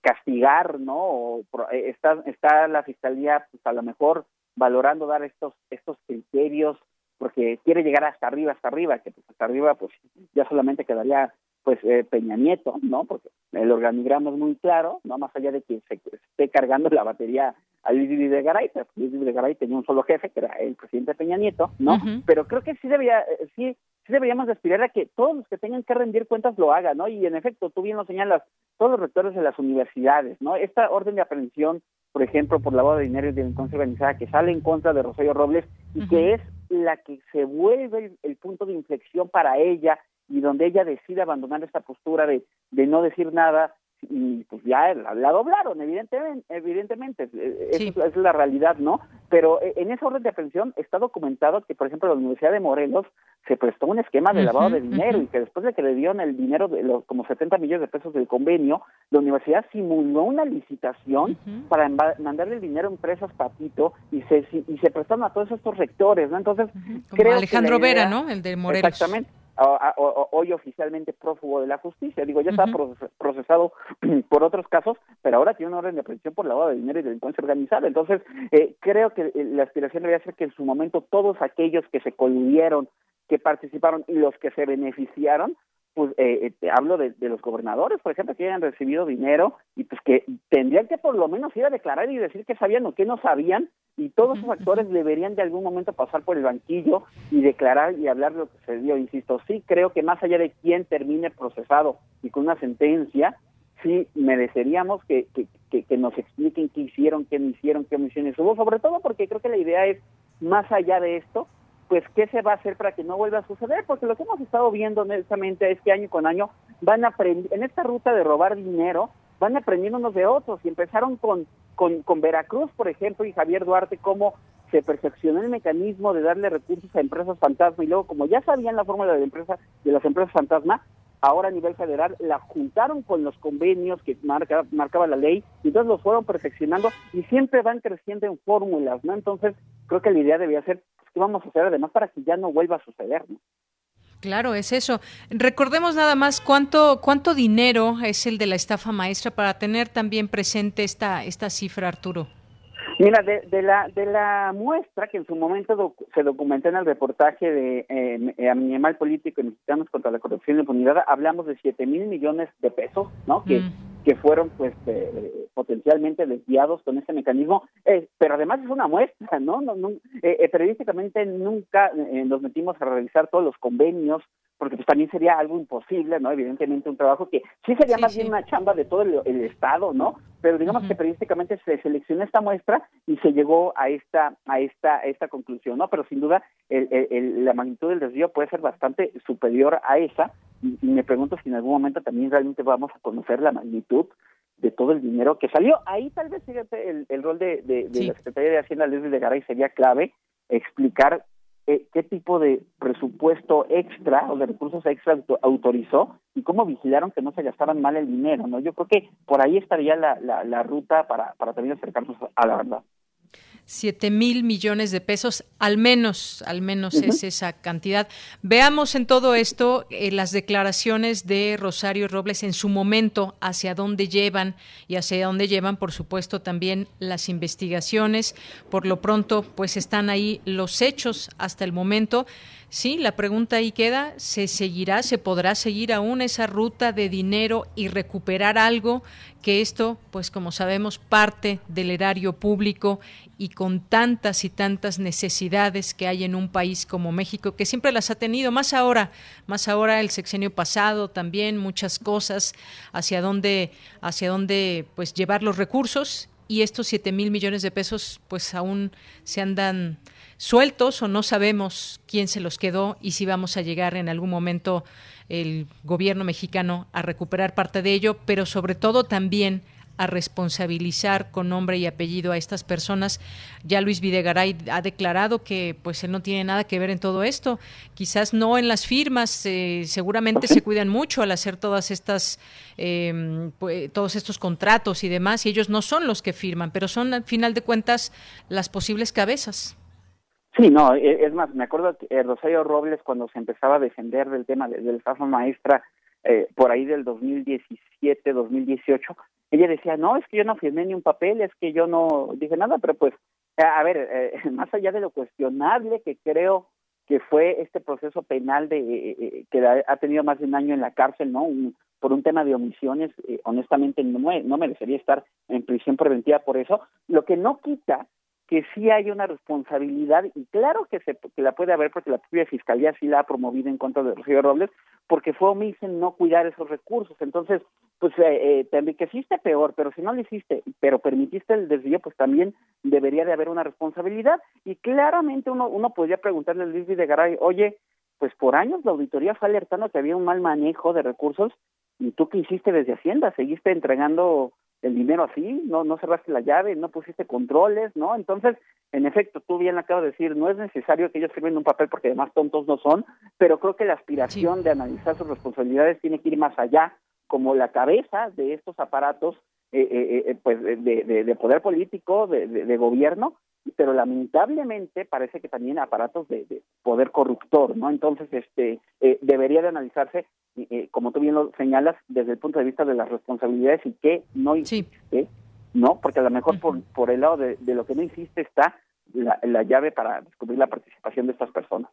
castigar, ¿no? O eh, está, está la fiscalía, pues a lo mejor valorando dar estos, estos criterios, porque quiere llegar hasta arriba, hasta arriba, que pues hasta arriba, pues ya solamente quedaría pues eh, Peña Nieto, ¿no? Porque el organigrama es muy claro, no más allá de que se, esté cargando la batería a Luis Videgaray, pero Luis Videgaray tenía un solo jefe, que era el presidente Peña Nieto, ¿no? Pero creo que sí debía, sí sí deberíamos aspirar a que todos los que tengan que rendir cuentas lo hagan, ¿no? Y en efecto, tú bien lo señalas, todos los rectores de las universidades, ¿no? Esta orden de aprehensión, por ejemplo, por lavado de dinero y delincuencia organizada, que sale en contra de Rosario Robles y que es la que se vuelve el, punto de inflexión para ella y donde ella decide abandonar esta postura de, de no decir nada y pues ya la, doblaron, evidentemente, evidentemente, esa es la realidad, ¿no? Pero eh, en esa orden de aprehensión está documentado que, por ejemplo, la Universidad de Morelos se prestó un esquema de lavado de dinero y que después de que le dieron el dinero de los como 70 millones de pesos del convenio, la universidad simuló una licitación para mandarle el dinero a empresas patito y se y se prestaron a todos estos rectores, ¿no? Entonces, creo Alejandro Vera, ¿no? El de Morelos. Exactamente hoy oficialmente prófugo de la justicia. Digo, ya está procesado por otros casos, pero ahora tiene una orden de aprehensión por lavado de dinero y delincuencia organizada. Entonces, eh, creo que eh, la aspiración debería ser que en su momento todos aquellos que se coludieron, que participaron y los que se beneficiaron, pues eh, eh hablo de, los gobernadores, por ejemplo, que hayan recibido dinero y pues que tendrían que por lo menos ir a declarar y decir que sabían o que no sabían y todos esos actores deberían de algún momento pasar por el banquillo y declarar y hablar de lo que se dio. Insisto, sí creo que más allá de quién termine procesado y con una sentencia, sí mereceríamos que, que, que, nos expliquen qué hicieron, qué no hicieron, qué omisiones hubo, sobre todo porque creo que la idea es, más allá de esto, pues qué se va a hacer para que no vuelva a suceder, porque lo que hemos estado viendo honestamente es que año con año van aprendiendo, en esta ruta de robar dinero, van aprendiendo unos de otros. Y empezaron con, con, con Veracruz, por ejemplo, y Javier Duarte, cómo se perfeccionó el mecanismo de darle recursos a empresas fantasma. Y luego como ya sabían la fórmula de, empresa, de las empresas fantasma, ahora a nivel federal la juntaron con los convenios que marca, marcaba la ley y entonces los fueron perfeccionando y siempre van creciendo en fórmulas, ¿no? Entonces creo que la idea debía ser qué vamos a hacer además para que ya no vuelva a suceder, ¿no? Claro, es eso. Recordemos nada más cuánto cuánto dinero es el de la estafa maestra para tener también presente esta esta cifra, Arturo. Mira, de, la de la muestra que en su momento se documentó en el reportaje de eh, Animal Político y Mexicanos contra la Corrupción y la Impunidad, hablamos de 7 mil millones de pesos, ¿no? Que, mm. Que fueron pues eh, potencialmente desviados con este mecanismo, eh, pero además es una muestra, ¿no? no, no eh, periodísticamente nunca nos metimos a realizar todos los convenios, porque pues también sería algo imposible, ¿no? Evidentemente un trabajo que sí sería más bien una chamba de todo el, Estado, ¿no? Pero digamos que periodísticamente se seleccionó esta muestra y se llegó a esta a esta esta conclusión, ¿no? Pero sin duda el, la magnitud del desvío puede ser bastante superior a esa y, me pregunto si en algún momento también realmente vamos a conocer la magnitud de todo el dinero que salió. Ahí tal vez, fíjate, el, el rol de, de, la Secretaría de Hacienda, Leslie de Garay, sería clave explicar eh, qué tipo de presupuesto extra o de recursos extra autorizó y cómo vigilaron que no se gastaran mal el dinero, ¿no? Yo creo que por ahí estaría la, la, la ruta para, para también acercarnos a la verdad. 7 mil millones de pesos, al menos, al menos es esa cantidad. Veamos en todo esto eh, las declaraciones de Rosario Robles en su momento, hacia dónde llevan y hacia dónde llevan, por supuesto, también las investigaciones. Por lo pronto, pues están ahí los hechos hasta el momento. Sí, la pregunta ahí queda, ¿se seguirá, se podrá seguir aún esa ruta de dinero y recuperar algo que esto, pues como sabemos, parte del erario público y con tantas y tantas necesidades que hay en un país como México, que siempre las ha tenido, más ahora, más ahora el sexenio pasado también, muchas cosas, hacia dónde, hacia dónde pues llevar los recursos y estos siete mil millones de pesos pues aún se andan sueltos o no sabemos quién se los quedó y si vamos a llegar en algún momento el gobierno mexicano a recuperar parte de ello, pero sobre todo también a responsabilizar con nombre y apellido a estas personas. Ya Luis Videgaray ha declarado que pues él no tiene nada que ver en todo esto. Quizás no en las firmas, eh, seguramente se cuidan mucho al hacer todas estas eh, pues, todos estos contratos y demás, y ellos no son los que firman, pero son al final de cuentas las posibles cabezas. Sí, no, e, es más, me acuerdo que eh, Rosario Robles cuando se empezaba a defender del tema del estafa maestra eh, por ahí del 2017, 2018, ella decía, no, es que yo no firmé ni un papel, es que yo no dije nada, pero pues, eh, a ver, más allá de lo cuestionable que creo que fue este proceso penal de que ha tenido más de un año en la cárcel, ¿no? por un tema de omisiones, honestamente no, no merecería estar en prisión preventiva por eso, lo que no quita que sí hay una responsabilidad y claro que se que la puede haber porque la propia fiscalía sí la ha promovido en contra de Rocío Robles porque fue omisa en no cuidar esos recursos. Entonces pues eh, eh, te enriqueciste peor pero si no lo hiciste pero permitiste el desvío pues también debería de haber una responsabilidad. Y claramente uno uno podría preguntarle a Luis Videgaray oye pues por años la auditoría fue alertando que había un mal manejo de recursos y tú qué hiciste desde Hacienda seguiste entregando el dinero así, no, no cerraste la llave, no pusiste controles, ¿no? Entonces, en efecto, tú bien acabas de decir, no es necesario que ellos firmen un papel porque además tontos no son, pero creo que la aspiración de analizar sus responsabilidades tiene que ir más allá, como la cabeza de estos aparatos, pues, de, de, de, poder político, de, de gobierno, pero lamentablemente parece que también aparatos de, poder corruptor, ¿no? Entonces, este, eh, debería de analizarse, eh, como tú bien lo señalas, desde el punto de vista de las responsabilidades y qué no hiciste, ¿no? Porque a lo mejor por, por el lado de, lo que no hiciste está la, la llave para descubrir la participación de estas personas.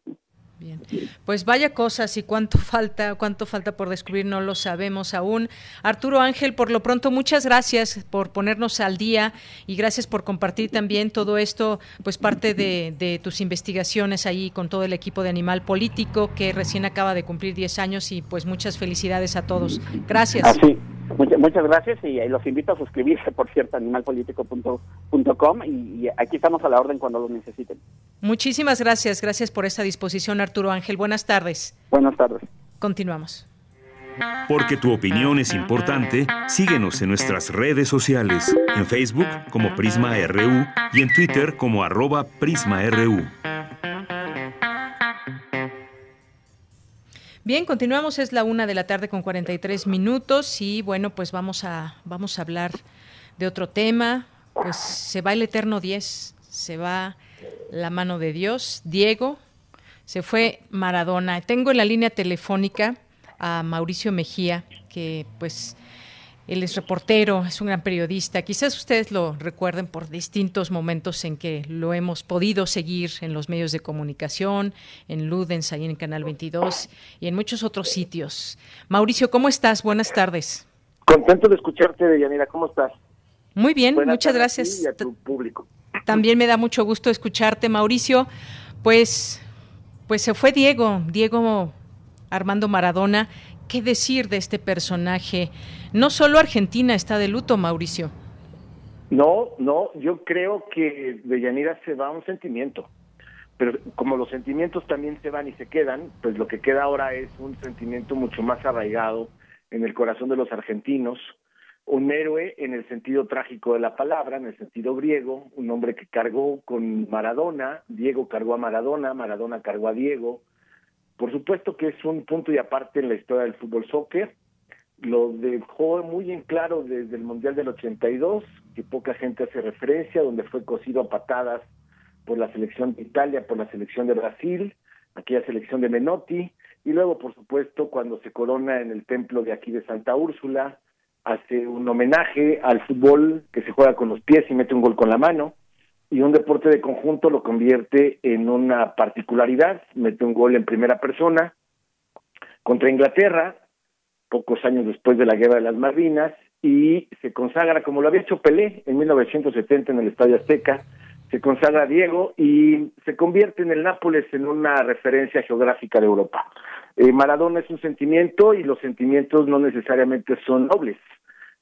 Bien. Pues vaya cosas y cuánto falta, cuánto falta por descubrir, no lo sabemos aún. Arturo Ángel, por lo pronto, muchas gracias por ponernos al día y gracias por compartir también todo esto, pues parte de, tus investigaciones ahí con todo el equipo de Animal Político que recién acaba de cumplir 10 años y pues muchas felicidades a todos. Gracias. Así. Muchas, muchas gracias y los invito a suscribirse, por cierto, animalpolitico.com y, y aquí estamos a la orden cuando lo necesiten. Muchísimas gracias, gracias por esta disposición, Arturo Ángel. Buenas tardes. Buenas tardes. Continuamos. Porque tu opinión es importante, síguenos en nuestras redes sociales, en Facebook como Prisma RU y en Twitter como arroba PrismaRU. Bien, continuamos, es la una de la tarde con 43 minutos y bueno, pues vamos a, vamos a hablar de otro tema. Pues se va el Eterno 10, se va la mano de Dios, Diego, se fue Maradona. Tengo en la línea telefónica a Mauricio Mejía, que pues él es reportero, es un gran periodista. Quizás ustedes lo recuerden por distintos momentos en que lo hemos podido seguir en los medios de comunicación, en Ludens, ahí en Canal 22 y en muchos otros sitios. Mauricio, ¿cómo estás? Buenas tardes. Contento de escucharte, Deyanira. ¿Cómo estás? Muy bien, muchas gracias. Y a tu público. También me da mucho gusto escucharte, Mauricio. Pues, pues se fue Diego, Diego Armando Maradona. ¿Qué decir de este personaje? No solo Argentina está de luto, Mauricio. No, no, yo creo que de Yanira se va un sentimiento, pero como los sentimientos también se van y se quedan, pues lo que queda ahora es un sentimiento mucho más arraigado en el corazón de los argentinos, un héroe en el sentido trágico de la palabra, en el sentido griego, un hombre que cargó con Maradona, Diego cargó a Maradona, Maradona cargó a Diego. Por supuesto que es un punto y aparte en la historia del fútbol soccer, lo dejó muy en claro desde el Mundial del 82, que poca gente hace referencia, donde fue cosido a patadas por la selección de Italia, por la selección de Brasil, aquella selección de Menotti, y luego, por supuesto, cuando se corona en el templo de aquí de Santa Úrsula, hace un homenaje al fútbol que se juega con los pies y mete un gol con la mano, y un deporte de conjunto lo convierte en una particularidad, mete un gol en primera persona contra Inglaterra, pocos años después de la Guerra de las Malvinas, y se consagra, como lo había hecho Pelé en 1970 en el Estadio Azteca, se consagra Diego y se convierte en el Nápoles en una referencia geográfica de Europa. Eh, Maradona es un sentimiento y los sentimientos no necesariamente son nobles.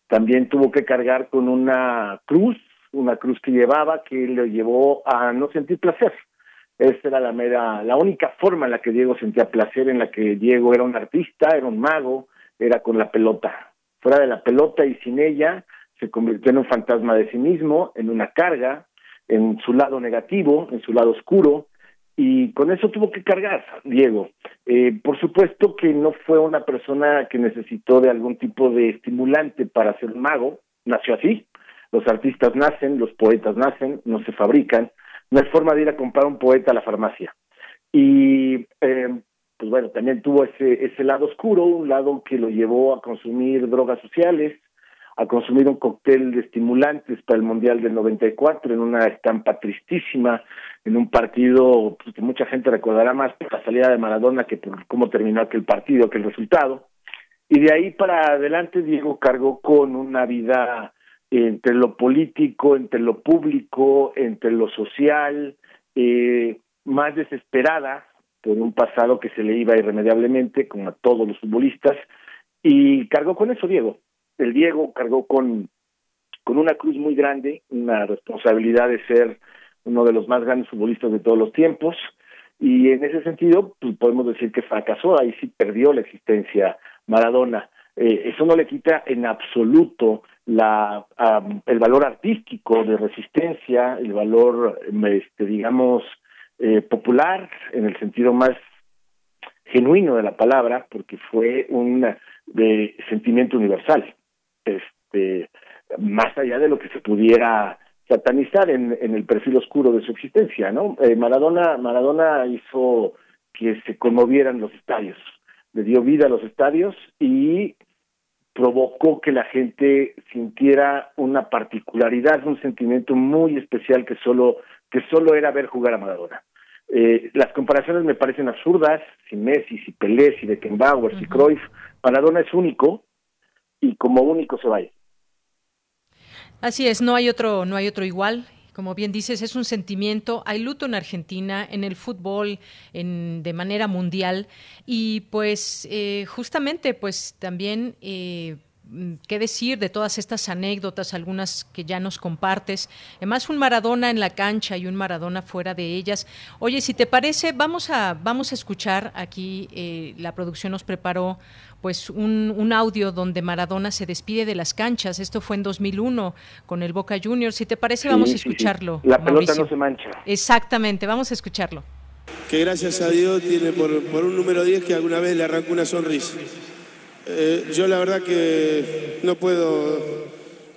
También tuvo que cargar con una cruz, una cruz que llevaba que le llevó a no sentir placer. Esa era la mera, la única forma en la que Diego sentía placer, en la que Diego era un artista, era un mago, era con la pelota. Fuera de la pelota y sin ella, se convirtió en un fantasma de sí mismo, en una carga, en su lado negativo, en su lado oscuro, y con eso tuvo que cargar Diego. Eh, por supuesto que no fue una persona que necesitó de algún tipo de estimulante para ser mago, nació así. Los artistas nacen, los poetas nacen, no se fabrican. No hay forma de ir a comprar un poeta a la farmacia. Y eh, pues bueno, también tuvo ese, ese lado oscuro, un lado que lo llevó a consumir drogas sociales, a consumir un cóctel de estimulantes para el Mundial del 94 en una estampa tristísima, en un partido pues, que mucha gente recordará más por la salida de Maradona que por cómo terminó aquel partido, que el resultado. Y de ahí para adelante Diego cargó con una vida entre lo político, entre lo público, entre lo social, eh, más desesperada por un pasado que se le iba irremediablemente, como a todos los futbolistas, y cargó con eso Diego el Diego cargó con, con una cruz muy grande, una responsabilidad de ser uno de los más grandes futbolistas de todos los tiempos, y en ese sentido pues, podemos decir que fracasó, ahí sí perdió la existencia Maradona. Eh, eso no le quita en absoluto la el valor artístico de resistencia, el valor, este, digamos, eh, popular en el sentido más genuino de la palabra, porque fue un de sentimiento universal este, más allá de lo que se pudiera satanizar en, en el perfil oscuro de su existencia, ¿no? Eh, Maradona, Maradona hizo que se conmovieran los estadios, le dio vida a los estadios y provocó que la gente sintiera una particularidad, un sentimiento muy especial que solo que solo era ver jugar a Maradona. Eh, las comparaciones me parecen absurdas, si Messi, si Pelé, si Beckenbauer, si Cruyff, Maradona es único y como único se vaya. Así es, no hay otro, no hay otro igual. Como bien dices, es un sentimiento. Hay luto en Argentina, en el fútbol, en, de manera mundial. Y pues eh, justamente, pues también eh, qué decir de todas estas anécdotas, algunas que ya nos compartes. Además, un Maradona en la cancha y un Maradona fuera de ellas. Oye, si te parece, vamos a, vamos a escuchar aquí, eh, la producción nos preparó pues un, un, audio donde Maradona se despide de las canchas. Esto fue en 2001 con el Boca Juniors. Si te parece, vamos a escucharlo. La pelota no se mancha. Exactamente, vamos a escucharlo. Que gracias a Dios tiene por, por un número 10 que alguna vez le arrancó una sonrisa. Eh, yo la verdad que no puedo,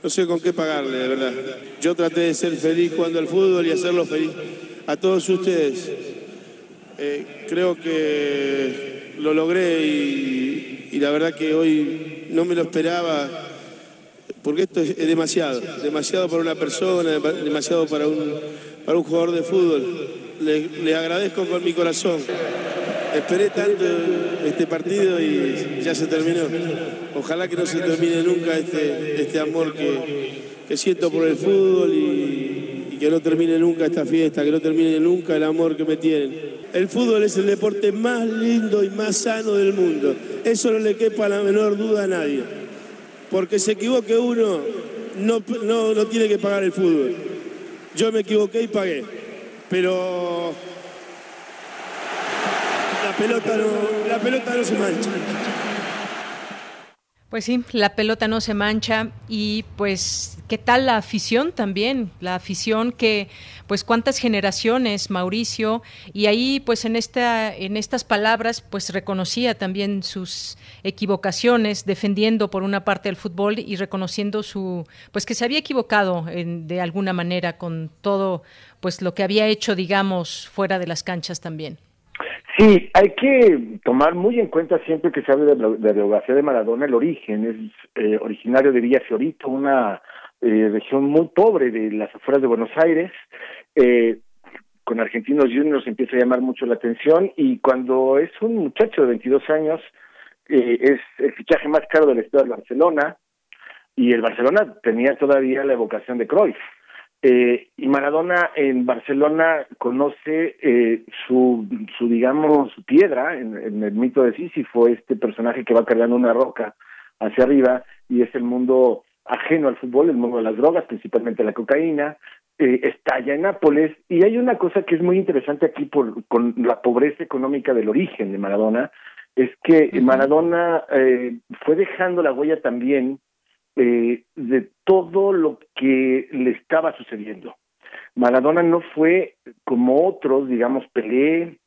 no sé con qué pagarle, de verdad. Yo traté de ser feliz jugando al fútbol y hacerlo feliz a todos ustedes. Eh, creo que lo logré y, la verdad que hoy no me lo esperaba, porque esto es, demasiado, demasiado para una persona, demasiado para un, para un jugador de fútbol. Le, agradezco con mi corazón. esperé tanto este partido y ya se terminó. Ojalá que no se termine nunca este, este amor que, siento por el fútbol y, y que no termine nunca esta fiesta, que no termine nunca el amor que me tienen. El fútbol es el deporte más lindo y más sano del mundo. Eso no le quepa la menor duda a nadie. Porque se equivoque uno, no, no, no tiene que pagar el fútbol. Yo me equivoqué y pagué. Pero la pelota no, la pelota no se mancha. Pues sí, la pelota no se mancha y pues qué tal la afición también, la afición que pues cuántas generaciones Mauricio y ahí pues en esta en estas palabras pues reconocía también sus equivocaciones defendiendo por una parte el fútbol y reconociendo su pues que se había equivocado de alguna manera con todo pues lo que había hecho digamos fuera de las canchas también. Sí, hay que tomar muy en cuenta siempre que se habla de la, biografía de Maradona el origen. Es eh, originario de Villa Fiorito, una eh, región muy pobre de las afueras de Buenos Aires. Eh, con Argentinos Juniors empieza a llamar mucho la atención y cuando es un muchacho de 22 años es el fichaje más caro del estado de Barcelona y el Barcelona tenía todavía la evocación de Cruyff eh, y Maradona en Barcelona conoce eh, su, su, digamos, piedra en, el mito de Sísifo, este personaje que va cargando una roca hacia arriba y es el mundo ajeno al fútbol, el mundo de las drogas, principalmente la cocaína, eh, estalla en Nápoles. Y hay una cosa que es muy interesante aquí por, con la pobreza económica del origen de Maradona, es que Maradona eh, fue dejando la huella también eh, de todo lo que le estaba sucediendo. Maradona no fue como otros, digamos, Pelé,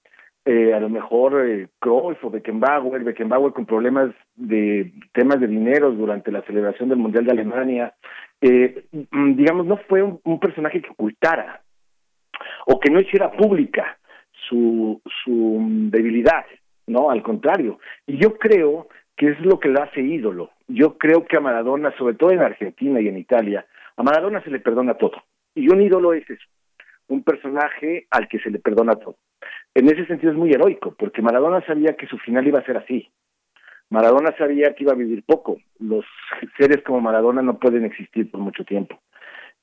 eh, a lo mejor eh, Cruyff o Beckenbauer, Beckenbauer con problemas de temas de dinero durante la celebración del Mundial de Alemania, eh, mm, digamos, no fue un, un, personaje que ocultara o que no hiciera pública su, su debilidad, no, al contrario. Y yo creo que es lo que le hace ídolo. Yo creo que a Maradona, sobre todo en Argentina y en Italia, a Maradona se le perdona todo. Y un ídolo es eso, un personaje al que se le perdona todo. En ese sentido es muy heroico, porque Maradona sabía que su final iba a ser así. Maradona sabía que iba a vivir poco. Los seres como Maradona no pueden existir por mucho tiempo.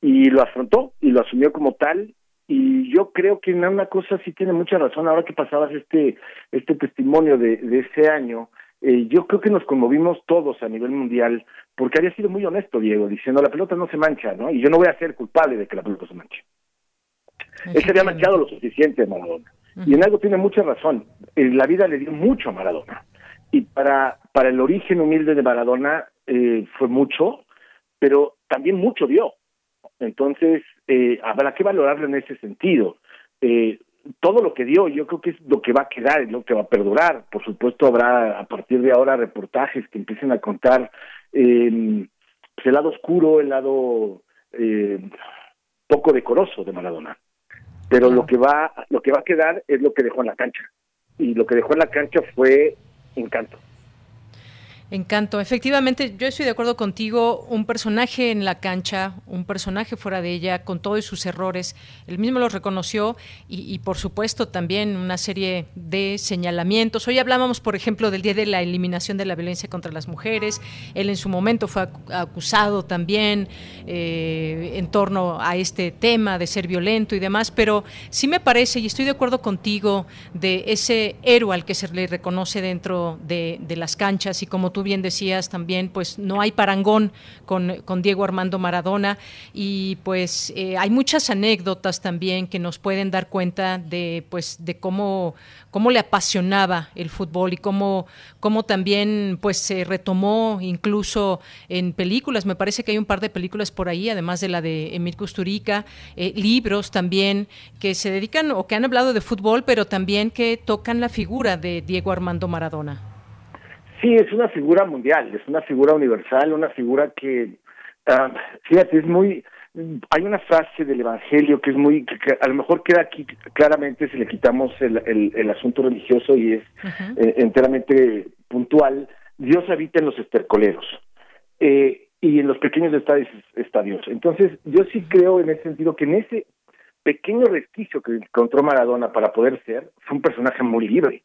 Y lo afrontó y lo asumió como tal. Y yo creo que en una cosa sí tiene mucha razón. Ahora que pasabas este, este testimonio de, de ese año, eh, yo creo que nos conmovimos todos a nivel mundial porque había sido muy honesto Diego diciendo la pelota no se mancha, ¿no? Y yo no voy a ser culpable de que la pelota se manche. Él se había manchado lo suficiente Maradona. Y en algo tiene mucha razón. Eh, la vida le dio mucho a Maradona. Y para, para el origen humilde de Maradona eh, fue mucho, pero también mucho dio. Entonces, eh, habrá que valorarlo en ese sentido. Eh, todo lo que dio, yo creo que es lo que va a quedar, es lo que va a perdurar. Por supuesto, habrá a partir de ahora reportajes que empiecen a contar eh, el lado oscuro, el lado eh, poco decoroso de Maradona. Pero lo que va, lo que va a quedar es lo que dejó en la cancha. Y lo que dejó en la cancha fue encanto. Encanto. Efectivamente, yo estoy de acuerdo contigo. Un personaje en la cancha, un personaje fuera de ella, con todos sus errores, él mismo los reconoció y, por supuesto también una serie de señalamientos. Hoy hablábamos, por ejemplo, del día de la eliminación de la violencia contra las mujeres. Él en su momento fue acusado también eh, en torno a este tema de ser violento y demás, pero sí me parece, y estoy de acuerdo contigo, de ese héroe al que se le reconoce dentro de, de las canchas y como tú bien decías también, pues no hay parangón con, Diego Armando Maradona y pues eh, hay muchas anécdotas también que nos pueden dar cuenta de pues de cómo, cómo le apasionaba el fútbol y cómo, cómo también pues se retomó incluso en películas. Me parece que hay un par de películas por ahí, además de la de Emil Kusturica, eh, libros también que se dedican o que han hablado de fútbol, pero también que tocan la figura de Diego Armando Maradona. Sí, es una figura mundial, es una figura universal, una figura que, uh, fíjate, es muy, hay una frase del Evangelio que es muy, que, a lo mejor queda aquí claramente si le quitamos el, el, el asunto religioso y es eh, enteramente puntual, Dios habita en los estercoleros eh, y en los pequeños estadios, estadios. Entonces, yo sí creo en ese sentido que en ese pequeño resquicio que encontró Maradona para poder ser, fue un personaje muy libre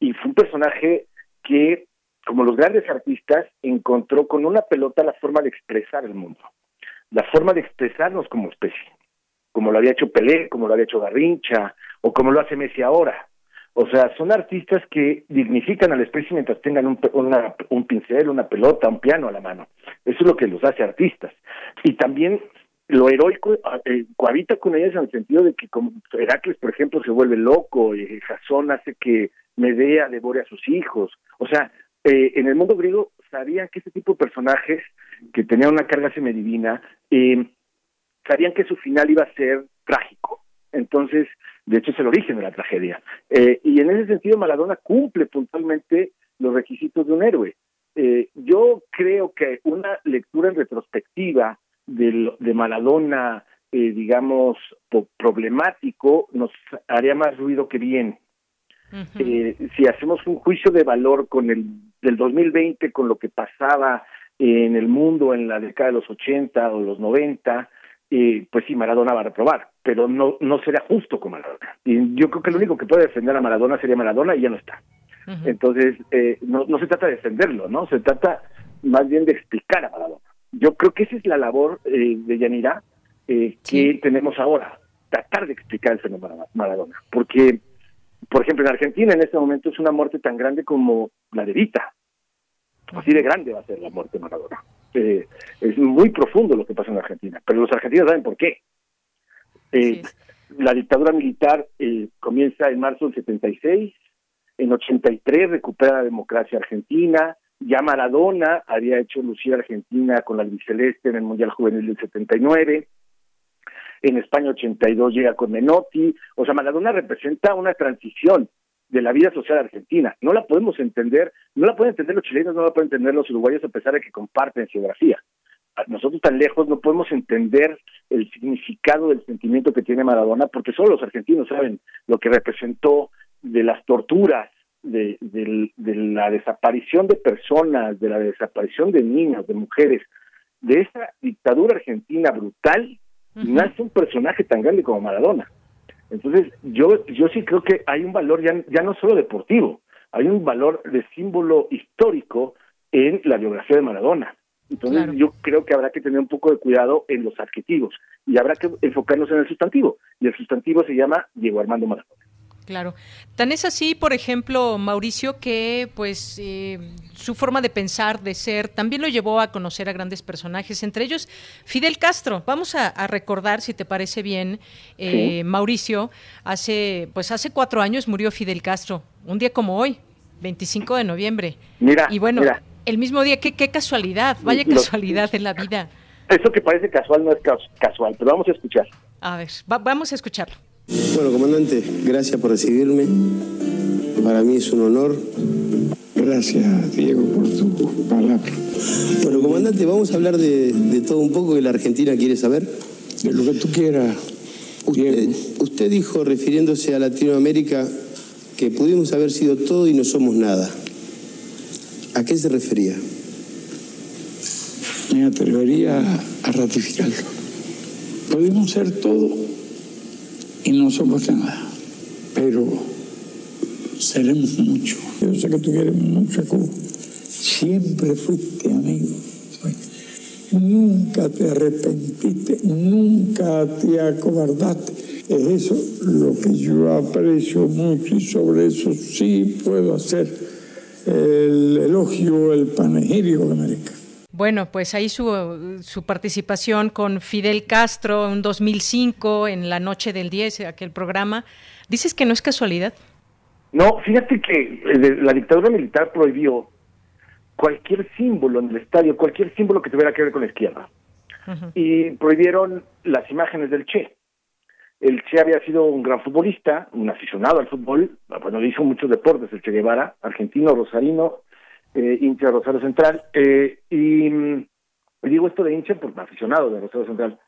y fue un personaje que, como los grandes artistas, encontró con una pelota la forma de expresar el mundo, la forma de expresarnos como especie, como lo había hecho Pelé, como lo había hecho Garrincha, o como lo hace Messi ahora. O sea, son artistas que dignifican a la especie mientras tengan un, un pincel, una pelota, un piano a la mano. Eso es lo que los hace artistas. Y también lo heroico eh, cohabita con ellas en el sentido de que como Heracles, por ejemplo, se vuelve loco, y Jasón hace que Medea devore a sus hijos. O sea, eh, en el mundo griego sabían que este tipo de personajes que tenían una carga semidivina, eh, sabían que su final iba a ser trágico. Entonces, de hecho, es el origen de la tragedia. Eh, y en ese sentido, Maradona cumple puntualmente los requisitos de un héroe. Eh, yo creo que una lectura en retrospectiva de, de Maradona, eh, digamos, problemático, nos haría más ruido que bien. Eh, si hacemos un juicio de valor con el del 2020, con lo que pasaba en el mundo en la década de los 80 o los 90, eh, pues sí, Maradona va a reprobar, pero no, no sería justo con Maradona. Y yo creo que el único que puede defender a Maradona sería Maradona y ya no está. Entonces, eh, no, no se trata de defenderlo, ¿no? Se trata más bien de explicar a Maradona. Yo creo que esa es la labor eh, de Yanira eh, que tenemos ahora, tratar de explicar el fenómeno Maradona. Porque, por ejemplo, en Argentina en este momento es una muerte tan grande como la de Vita. Así de grande va a ser la muerte de Maradona. Eh, es muy profundo lo que pasa en Argentina, pero los argentinos saben por qué. Eh, la dictadura militar eh, comienza en marzo del 76, en 83 recupera la democracia argentina, ya Maradona había hecho lucir a Argentina con la albiceleste en el Mundial Juvenil del 79, en España 82 llega con Menotti, o sea, Maradona representa una transición de la vida social argentina. No la podemos entender, no la pueden entender los chilenos, no la pueden entender los uruguayos a pesar de que comparten geografía. Nosotros tan lejos no podemos entender el significado del sentimiento que tiene Maradona porque solo los argentinos saben lo que representó de las torturas, de, la desaparición de personas, de la desaparición de niños, de mujeres, de esa dictadura argentina brutal, nace un personaje tan grande como Maradona. Entonces, yo, yo sí creo que hay un valor ya, ya no solo deportivo, hay un valor de símbolo histórico en la biografía de Maradona. Entonces, yo creo que habrá que tener un poco de cuidado en los adjetivos y habrá que enfocarnos en el sustantivo. Y el sustantivo se llama Diego Armando Maradona. Claro. Tan es así, por ejemplo, Mauricio, que pues eh, su forma de pensar, de ser, también lo llevó a conocer a grandes personajes, entre ellos Fidel Castro. Vamos a, recordar, si te parece bien, eh, Mauricio, hace pues hace cuatro años murió Fidel Castro, un día como hoy, 25 de noviembre. Mira, y bueno, el mismo día, qué, qué casualidad, vaya casualidad en la vida. Eso que parece casual no es casual, pero vamos a escuchar. A ver, vamos a escucharlo. Bueno, comandante, gracias por recibirme. Para mí es un honor. Gracias, Diego, por tu palabra. Bueno, comandante, vamos a hablar de, todo un poco que la Argentina quiere saber. De lo que tú quieras. Usted, usted dijo, refiriéndose a Latinoamérica, que pudimos haber sido todo y no somos nada. ¿A qué se refería? Me atrevería a ratificarlo. Pudimos ser todo y no somos nada, pero seremos mucho. Yo sé que tú quieres mucho, Siempre fuiste amigo. Nunca te arrepentiste, nunca te acobardaste. Es eso lo que yo aprecio mucho y sobre eso sí puedo hacer el elogio, el panegírico que merezca. Bueno, pues ahí su, su, participación con Fidel Castro en 2005, en la noche del 10, aquel programa. ¿Dices que no es casualidad? No, fíjate que eh, la dictadura militar prohibió cualquier símbolo en el estadio, cualquier símbolo que tuviera que ver con la izquierda. Y prohibieron las imágenes del Che. El Che había sido un gran futbolista, un aficionado al fútbol, bueno, hizo muchos deportes, el Che Guevara, argentino, rosarino, eh, hincha de Rosario Central. Eh, y, digo esto de hincha porque aficionado de Rosario Central.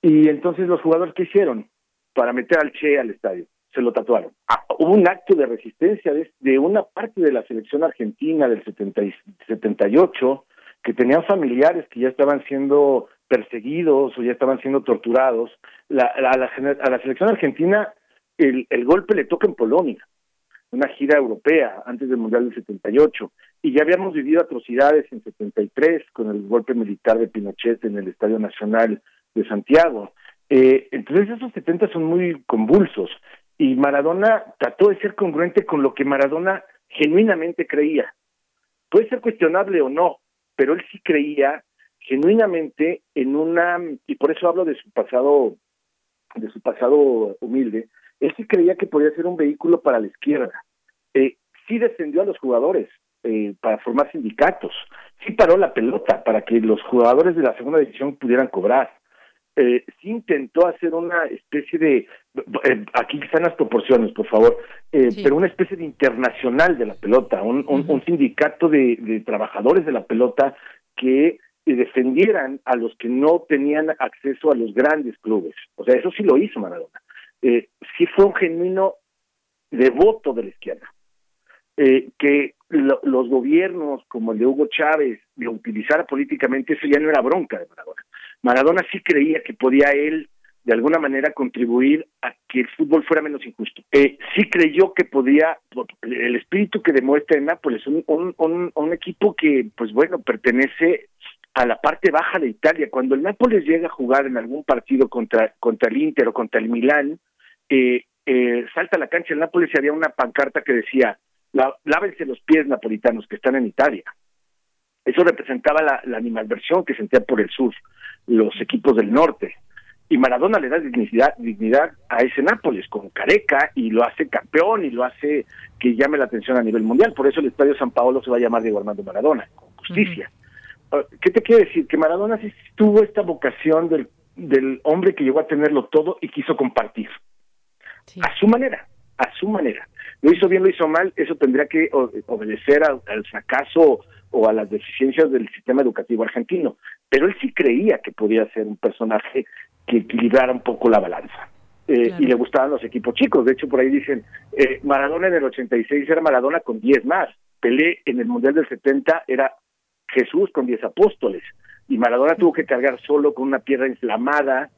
Y entonces los jugadores, ¿qué hicieron? Para meter al Che al estadio. Se lo tatuaron. Ah, hubo un acto de resistencia de, una parte de la selección argentina del 70 78 que tenían familiares que ya estaban siendo perseguidos o ya estaban siendo torturados. La, a, la, a la selección argentina el, el golpe le toca en Polonia una gira europea antes del Mundial del 78 y ya habíamos vivido atrocidades en 73 con el golpe militar de Pinochet en el Estadio Nacional de Santiago. Eh, entonces esos 70 son muy convulsos y Maradona trató de ser congruente con lo que Maradona genuinamente creía. Puede ser cuestionable o no, pero él sí creía genuinamente en una y por eso hablo de su pasado de su pasado humilde, él sí creía que podía ser un vehículo para la izquierda. Eh, sí defendió a los jugadores eh, para formar sindicatos, sí paró la pelota para que los jugadores de la segunda división pudieran cobrar. Eh, sí intentó hacer una especie de, eh, aquí están las proporciones, por favor, eh, pero una especie de internacional de la pelota, un, un, sindicato de, de, trabajadores de la pelota que defendieran a los que no tenían acceso a los grandes clubes. O sea, eso sí lo hizo Maradona. Sí fue un genuino devoto de la izquierda. Eh, que los gobiernos como el de Hugo Chávez lo utilizara políticamente, eso ya no era bronca de Maradona. Maradona sí creía que podía él de alguna manera contribuir a que el fútbol fuera menos injusto. Eh, sí creyó que podía, el espíritu que demuestra en Nápoles, un, un, un, equipo que, pues bueno, pertenece a la parte baja de Italia. Cuando el Nápoles llega a jugar en algún partido contra, contra el Inter o contra el Milán, eh, eh, salta a la cancha el Nápoles y había una pancarta que decía, lávense los pies napolitanos que están en Italia. Eso representaba la, la animalversión que sentían por el sur los equipos del norte. Y Maradona le da dignidad, dignidad a ese Nápoles con Careca y lo hace campeón y lo hace que llame la atención a nivel mundial. Por eso el Estadio San Paolo se va a llamar Diego Armando Maradona, con justicia. Ah, ¿Qué te quiere decir? Que Maradona sí tuvo esta vocación del, del hombre que llegó a tenerlo todo y quiso compartir. A su manera, a su manera. Lo hizo bien, lo hizo mal, eso tendría que obedecer al, fracaso o a las deficiencias del sistema educativo argentino. Pero él sí creía que podía ser un personaje que equilibrara un poco la balanza. Eh, y le gustaban los equipos chicos. De hecho, por ahí dicen, eh, Maradona en el 86 era Maradona con 10 más. Pelé en el Mundial del 70 era Jesús con 10 apóstoles. Y Maradona tuvo que cargar solo con una pierna inflamada,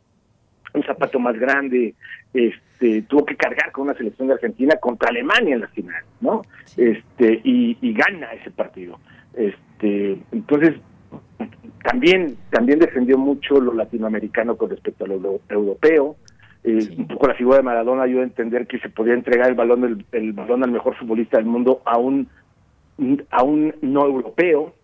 un zapato más grande, este, tuvo que cargar con una selección de Argentina contra Alemania en la final, ¿no? Este, y, gana ese partido. Este, entonces, también, también defendió mucho lo latinoamericano con respecto a lo europeo. Eh, Un poco la figura de Maradona ayudó a entender que se podía entregar el balón, el, balón al mejor futbolista del mundo a un, a un no europeo.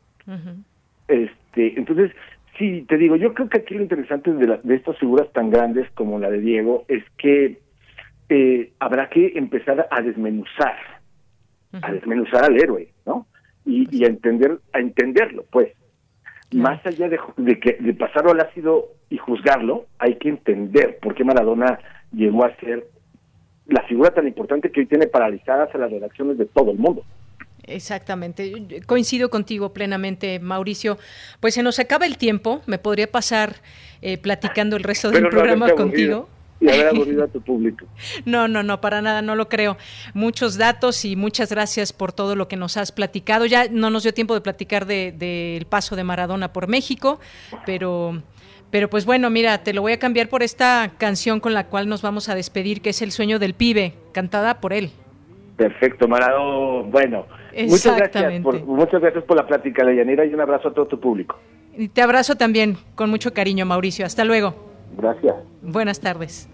Este, entonces, Sí, te digo, yo creo que aquí lo interesante de, de estas figuras tan grandes como la de Diego es que eh, habrá que empezar a desmenuzar, a desmenuzar al héroe, ¿no? Y, a entender, a entenderlo, pues. Más allá de, de, que de pasarlo al ácido y juzgarlo, hay que entender por qué Maradona llegó a ser la figura tan importante que hoy tiene paralizadas a las redacciones de todo el mundo. Exactamente, coincido contigo plenamente, Mauricio. Pues se nos acaba el tiempo, me podría pasar eh, platicando el resto del programa contigo. Y haber aburrido a tu público. No, no, no, para nada, no lo creo. Muchos datos y muchas gracias por todo lo que nos has platicado. Ya no nos dio tiempo de platicar del de, paso de Maradona por México, pero, pero pues bueno, mira, te lo voy a cambiar por esta canción con la cual nos vamos a despedir, que es El sueño del pibe, cantada por él. Perfecto, Maradona. Bueno, muchas gracias, por, muchas gracias por la plática, Leyanira, y un abrazo a todo tu público. Y te abrazo también con mucho cariño, Mauricio. Hasta luego. Gracias. Buenas tardes.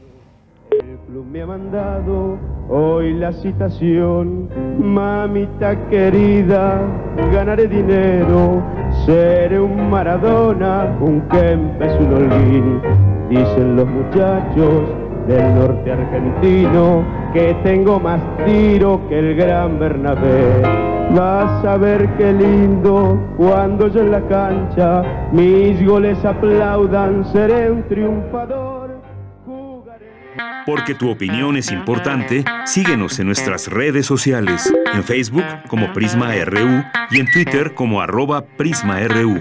El club me ha mandado hoy la citación, mamita querida, ganaré dinero, seré un Maradona, un Kempes, un Holguín, dicen los muchachos del norte argentino, que tengo más tiro que el gran Bernabé. Vas a ver qué lindo cuando yo en la cancha mis goles aplaudan, seré un triunfador. Porque tu opinión es importante, síguenos en nuestras redes sociales, en Facebook como Prisma RU y en Twitter como arroba PrismaRU.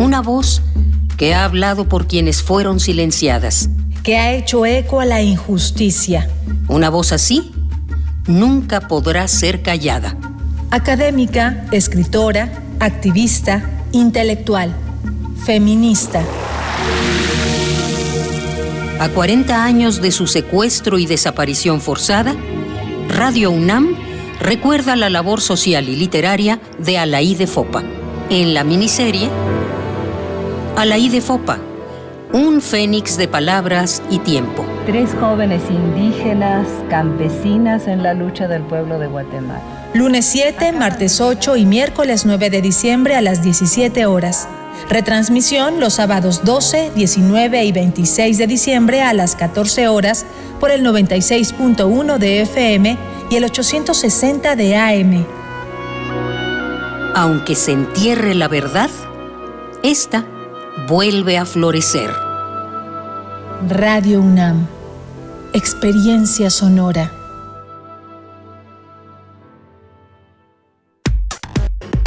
Una voz que ha hablado por quienes fueron silenciadas. Que ha hecho eco a la injusticia. Una voz así nunca podrá ser callada. Académica, escritora, activista, intelectual, feminista. A 40 años de su secuestro y desaparición forzada, Radio UNAM recuerda la labor social y literaria de Alaí de Fopa. En la miniserie Alaí de Fopa, un fénix de palabras y tiempo. Tres jóvenes indígenas, campesinas en la lucha del pueblo de Guatemala. Lunes 7, martes 8 y miércoles 9 de diciembre a las 17 horas. Retransmisión los sábados 12, 19 y 26 de diciembre a las 14 horas por el 96.1 de FM y el 860 de AM. Aunque se entierre la verdad, esta vuelve a florecer. Radio UNAM, experiencia sonora.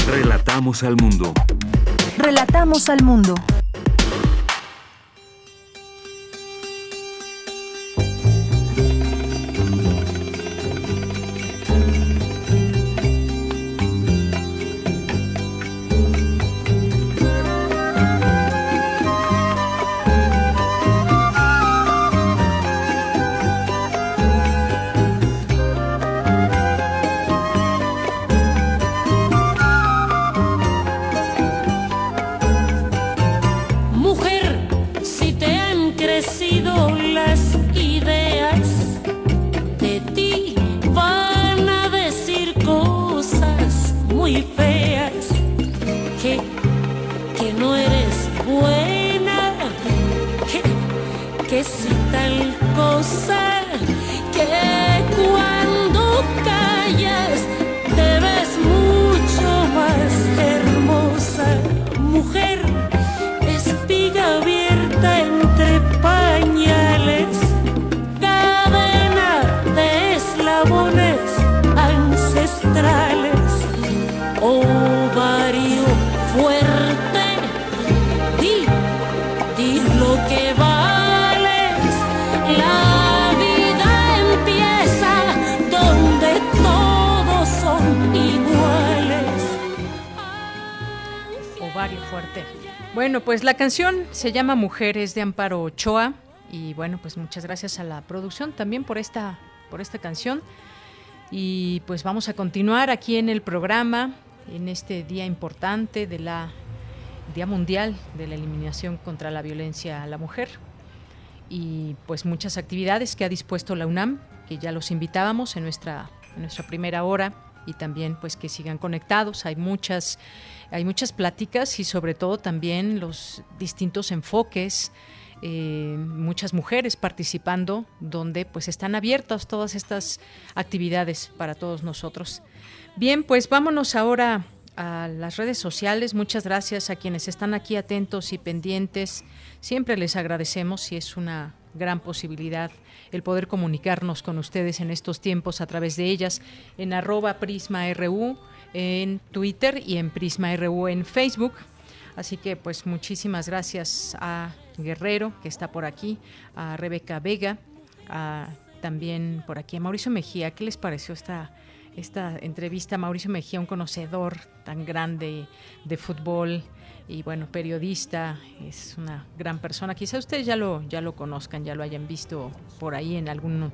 Relatamos al mundo. Relatamos al mundo. es tal cosa. Pues la canción se llama Mujeres de Amparo Ochoa y bueno, pues muchas gracias a la producción también por esta por esta canción. Y pues vamos a continuar aquí en el programa en este día importante de la Día Mundial de la Eliminación contra la Violencia a la Mujer. Y pues muchas actividades que ha dispuesto la UNAM, que ya los invitábamos en nuestra en nuestra primera hora y también pues que sigan conectados. Hay muchas hay muchas pláticas y sobre todo también los distintos enfoques eh, muchas mujeres participando, donde pues están abiertas todas estas actividades para todos nosotros. Bien, pues vámonos ahora a las redes sociales. Muchas gracias a quienes están aquí atentos y pendientes. Siempre les agradecemos y es una gran posibilidad el poder comunicarnos con ustedes en estos tiempos a través de ellas en arroba prisma.ru en Twitter y en prisma.ru en Facebook. Así que pues muchísimas gracias a Guerrero, que está por aquí, a Rebeca Vega, a, también por aquí a Mauricio Mejía. ¿Qué les pareció esta esta entrevista Mauricio Mejía, un conocedor tan grande de fútbol y bueno, periodista, es una gran persona. Quizá ustedes ya lo, ya lo conozcan, ya lo hayan visto por ahí en alguno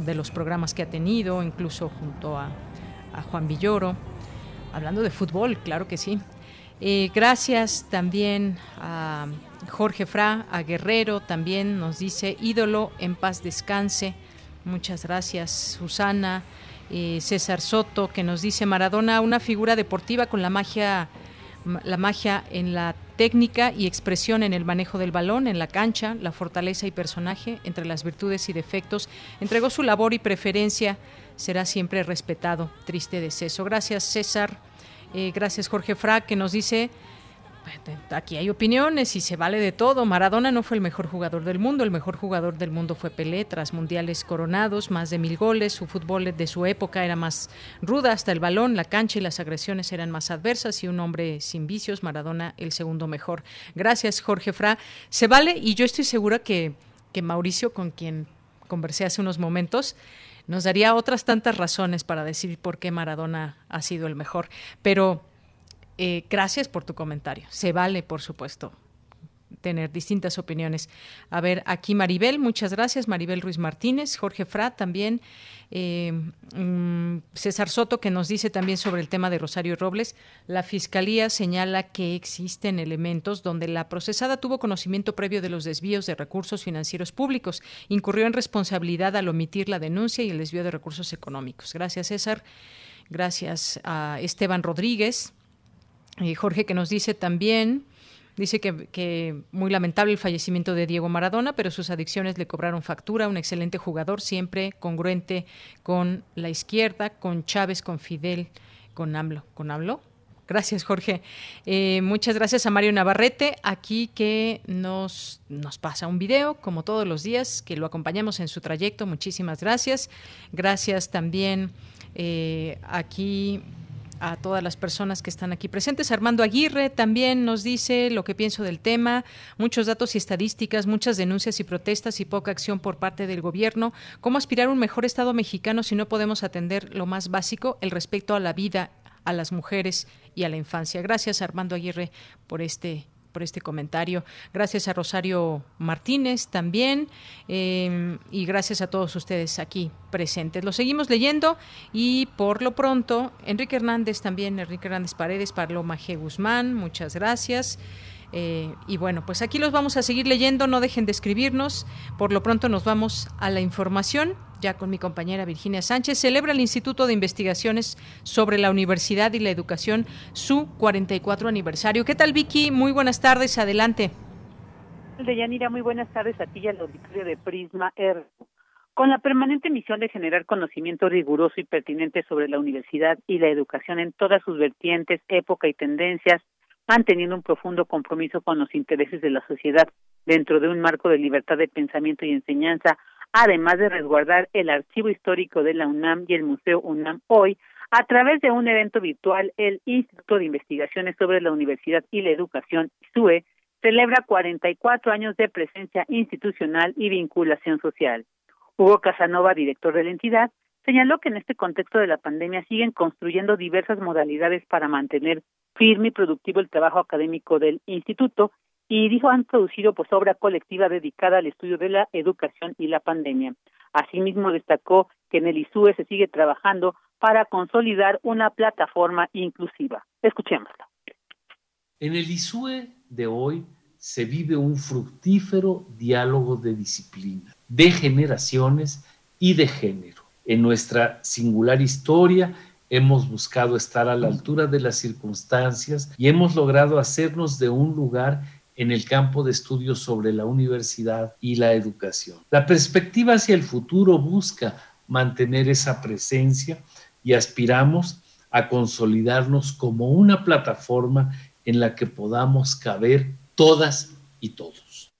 de los programas que ha tenido, incluso junto a, Juan Villoro. Hablando de fútbol, claro que sí. Eh, gracias también a Jorge Fra, a Guerrero, también nos dice ídolo, en paz descanse. Muchas gracias, Susana. Eh, César Soto, que nos dice Maradona, una figura deportiva con la magia, la magia en la técnica y expresión en el manejo del balón, en la cancha, la fortaleza y personaje, entre las virtudes y defectos, entregó su labor y preferencia, será siempre respetado. Triste deceso. Gracias, César. Eh, gracias, Jorge Fra, que nos dice Aquí hay opiniones y se vale de todo. Maradona no fue el mejor jugador del mundo. El mejor jugador del mundo fue Pelé, tras mundiales coronados, más de mil goles. Su fútbol de su época era más ruda, hasta el balón, la cancha y las agresiones eran más adversas. Y un hombre sin vicios, Maradona, el segundo mejor. Gracias, Jorge Fra. Se vale y yo estoy segura que, que Mauricio, con quien conversé hace unos momentos, nos daría otras tantas razones para decir por qué Maradona ha sido el mejor. Pero eh, gracias por tu comentario. Se vale, por supuesto, tener distintas opiniones. A ver, aquí Maribel, muchas gracias. Maribel Ruiz Martínez, Jorge Fra también. Eh, mm, César Soto, que nos dice también sobre el tema de Rosario Robles. La Fiscalía señala que existen elementos donde la procesada tuvo conocimiento previo de los desvíos de recursos financieros públicos. Incurrió en responsabilidad al omitir la denuncia y el desvío de recursos económicos. Gracias, César. Gracias a Esteban Rodríguez. Eh, Jorge que nos dice también, dice que, muy lamentable el fallecimiento de Diego Maradona, pero sus adicciones le cobraron factura, un excelente jugador, siempre congruente con la izquierda, con Chávez, con Fidel, con AMLO. ¿Con AMLO? Gracias, Jorge. Eh, muchas gracias a Mario Navarrete, aquí que nos, nos pasa un video, como todos los días, que lo acompañamos en su trayecto. Muchísimas gracias. Gracias también eh, aquí a todas las personas que están aquí presentes. Armando Aguirre también nos dice lo que pienso del tema, muchos datos y estadísticas, muchas denuncias y protestas y poca acción por parte del gobierno. ¿Cómo aspirar a un mejor Estado mexicano si no podemos atender lo más básico, el respeto a la vida, a las mujeres y a la infancia? Gracias, Armando Aguirre, por este por este comentario. Gracias a Rosario Martínez también em, y gracias a todos ustedes aquí presentes. Lo seguimos leyendo y por lo pronto, Enrique Hernández también, Enrique Hernández Paredes, Paloma G. Guzmán, muchas gracias. Eh, y bueno, pues aquí los vamos a seguir leyendo, no dejen de escribirnos. Por lo pronto nos vamos a la información, ya con mi compañera Virginia Sánchez. Celebra el Instituto de Investigaciones sobre la Universidad y la Educación su 44 aniversario. ¿Qué tal, Vicky? Muy buenas tardes, adelante. Deyanira, muy buenas tardes a ti y al auditorio de Prisma R. Con la permanente misión de generar conocimiento riguroso y pertinente sobre la universidad y la educación en todas sus vertientes, época y tendencias, manteniendo un profundo compromiso con los intereses de la sociedad dentro de un marco de libertad de pensamiento y enseñanza, además de resguardar el archivo histórico de la UNAM y el Museo UNAM hoy, a través de un evento virtual, el Instituto de Investigaciones sobre la Universidad y la Educación, SUE, celebra 44 años de presencia institucional y vinculación social. Hugo Casanova, director de la entidad, señaló que en este contexto de la pandemia siguen construyendo diversas modalidades para mantener firme y productivo el trabajo académico del instituto y dijo han producido pues obra colectiva dedicada al estudio de la educación y la pandemia. Asimismo destacó que en el ISUE se sigue trabajando para consolidar una plataforma inclusiva. Escuchémoslo. En el ISUE de hoy se vive un fructífero diálogo de disciplina, de generaciones y de género. En nuestra singular historia hemos buscado estar a la altura de las circunstancias y hemos logrado hacernos de un lugar en el campo de estudios sobre la universidad y la educación. La perspectiva hacia el futuro busca mantener esa presencia y aspiramos a consolidarnos como una plataforma en la que podamos caber todas y todos.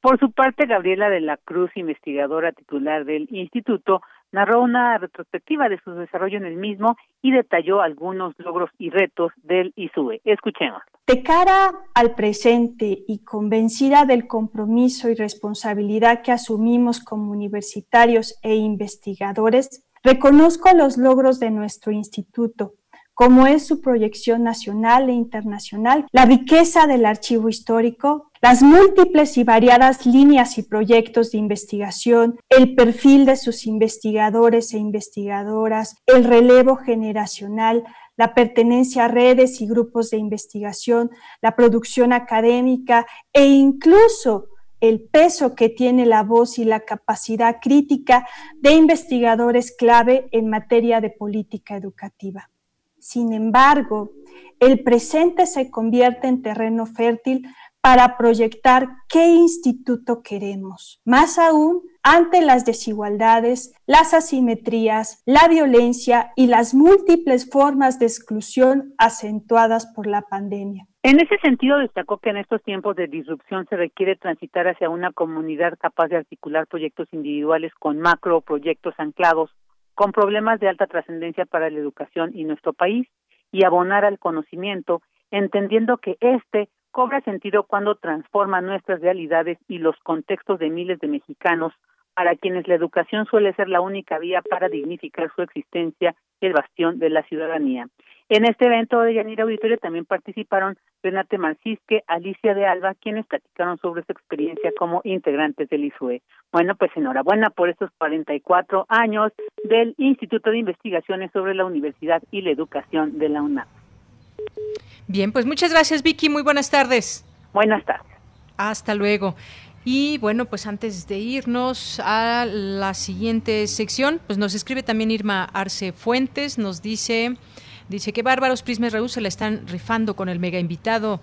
Por su parte, Gabriela de la Cruz, investigadora titular del instituto, narró una retrospectiva de su desarrollo en el mismo y detalló algunos logros y retos del ISUE. Escuchemos. De cara al presente y convencida del compromiso y responsabilidad que asumimos como universitarios e investigadores, reconozco los logros de nuestro instituto, como es su proyección nacional e internacional, la riqueza del archivo histórico, las múltiples y variadas líneas y proyectos de investigación, el perfil de sus investigadores e investigadoras, el relevo generacional, la pertenencia a redes y grupos de investigación, la producción académica e incluso el peso que tiene la voz y la capacidad crítica de investigadores clave en materia de política educativa. Sin embargo, el presente se convierte en terreno fértil para proyectar qué instituto queremos. Más aún, ante las desigualdades, las asimetrías, la violencia y las múltiples formas de exclusión acentuadas por la pandemia. En ese sentido, destacó que en estos tiempos de disrupción se requiere transitar hacia una comunidad capaz de articular proyectos individuales con macro proyectos anclados con problemas de alta trascendencia para la educación y nuestro país y abonar al conocimiento, entendiendo que éste cobra sentido cuando transforma nuestras realidades y los contextos de miles de mexicanos para quienes la educación suele ser la única vía para dignificar su existencia el bastión de la ciudadanía. En este evento de Yanira Auditorio también participaron Renate Marcisque, Alicia de Alba, quienes platicaron sobre su experiencia como integrantes del ISUE. Bueno, pues enhorabuena por estos 44 años del Instituto de Investigaciones sobre la Universidad y la Educación de la UNAM. Bien, pues muchas gracias Vicky, muy buenas tardes. Buenas tardes. Hasta luego. Y bueno, pues antes de irnos a la siguiente sección, pues nos escribe también Irma Arce Fuentes, nos dice... Dice que bárbaros Prisma Reú se la están rifando con el mega invitado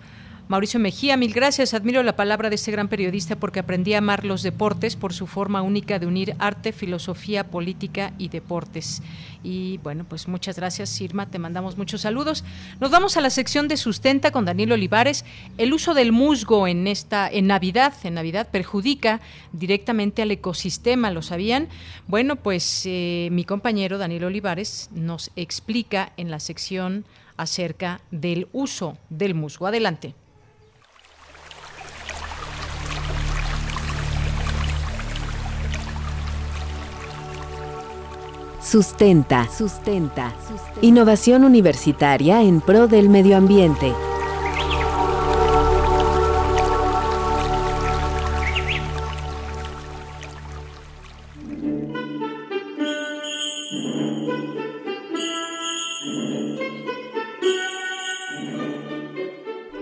Mauricio Mejía, mil gracias. Admiro la palabra de este gran periodista porque aprendí a amar los deportes por su forma única de unir arte, filosofía, política y deportes. Y bueno, pues muchas gracias, Irma. Te mandamos muchos saludos. Nos vamos a la sección de sustenta con Daniel Olivares. El uso del musgo en esta, en Navidad, en Navidad perjudica directamente al ecosistema. ¿Lo sabían? Bueno, pues eh, mi compañero Daniel Olivares nos explica en la sección acerca del uso del musgo. Adelante. Sustenta. Sustenta. Innovación universitaria en pro del medio ambiente.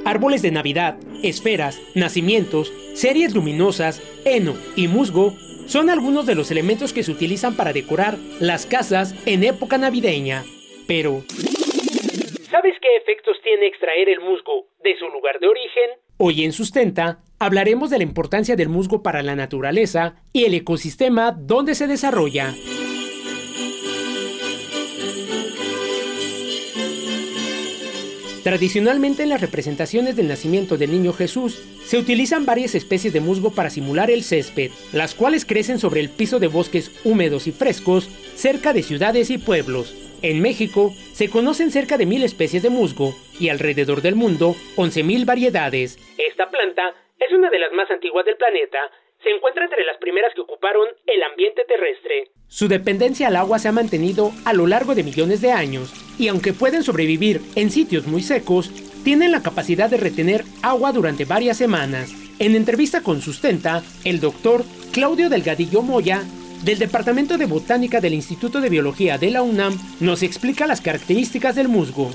Árboles de Navidad, esferas, nacimientos, series luminosas, heno y musgo son algunos de los elementos que se utilizan para decorar las casas en época navideña. Pero, ¿sabes qué efectos tiene extraer el musgo de su lugar de origen? Hoy en Sustenta hablaremos de la importancia del musgo para la naturaleza y el ecosistema donde se desarrolla. Tradicionalmente en las representaciones del nacimiento del niño Jesús se utilizan varias especies de musgo para simular el césped, las cuales crecen sobre el piso de bosques húmedos y frescos cerca de ciudades y pueblos. En México se conocen cerca de mil especies de musgo y alrededor del mundo 11.000 variedades. Esta planta es una de las más antiguas del planeta se encuentra entre las primeras que ocuparon el ambiente terrestre. Su dependencia al agua se ha mantenido a lo largo de millones de años, y aunque pueden sobrevivir en sitios muy secos, tienen la capacidad de retener agua durante varias semanas. En entrevista con Sustenta, el doctor Claudio Delgadillo Moya, del Departamento de Botánica del Instituto de Biología de la UNAM, nos explica las características del musgo.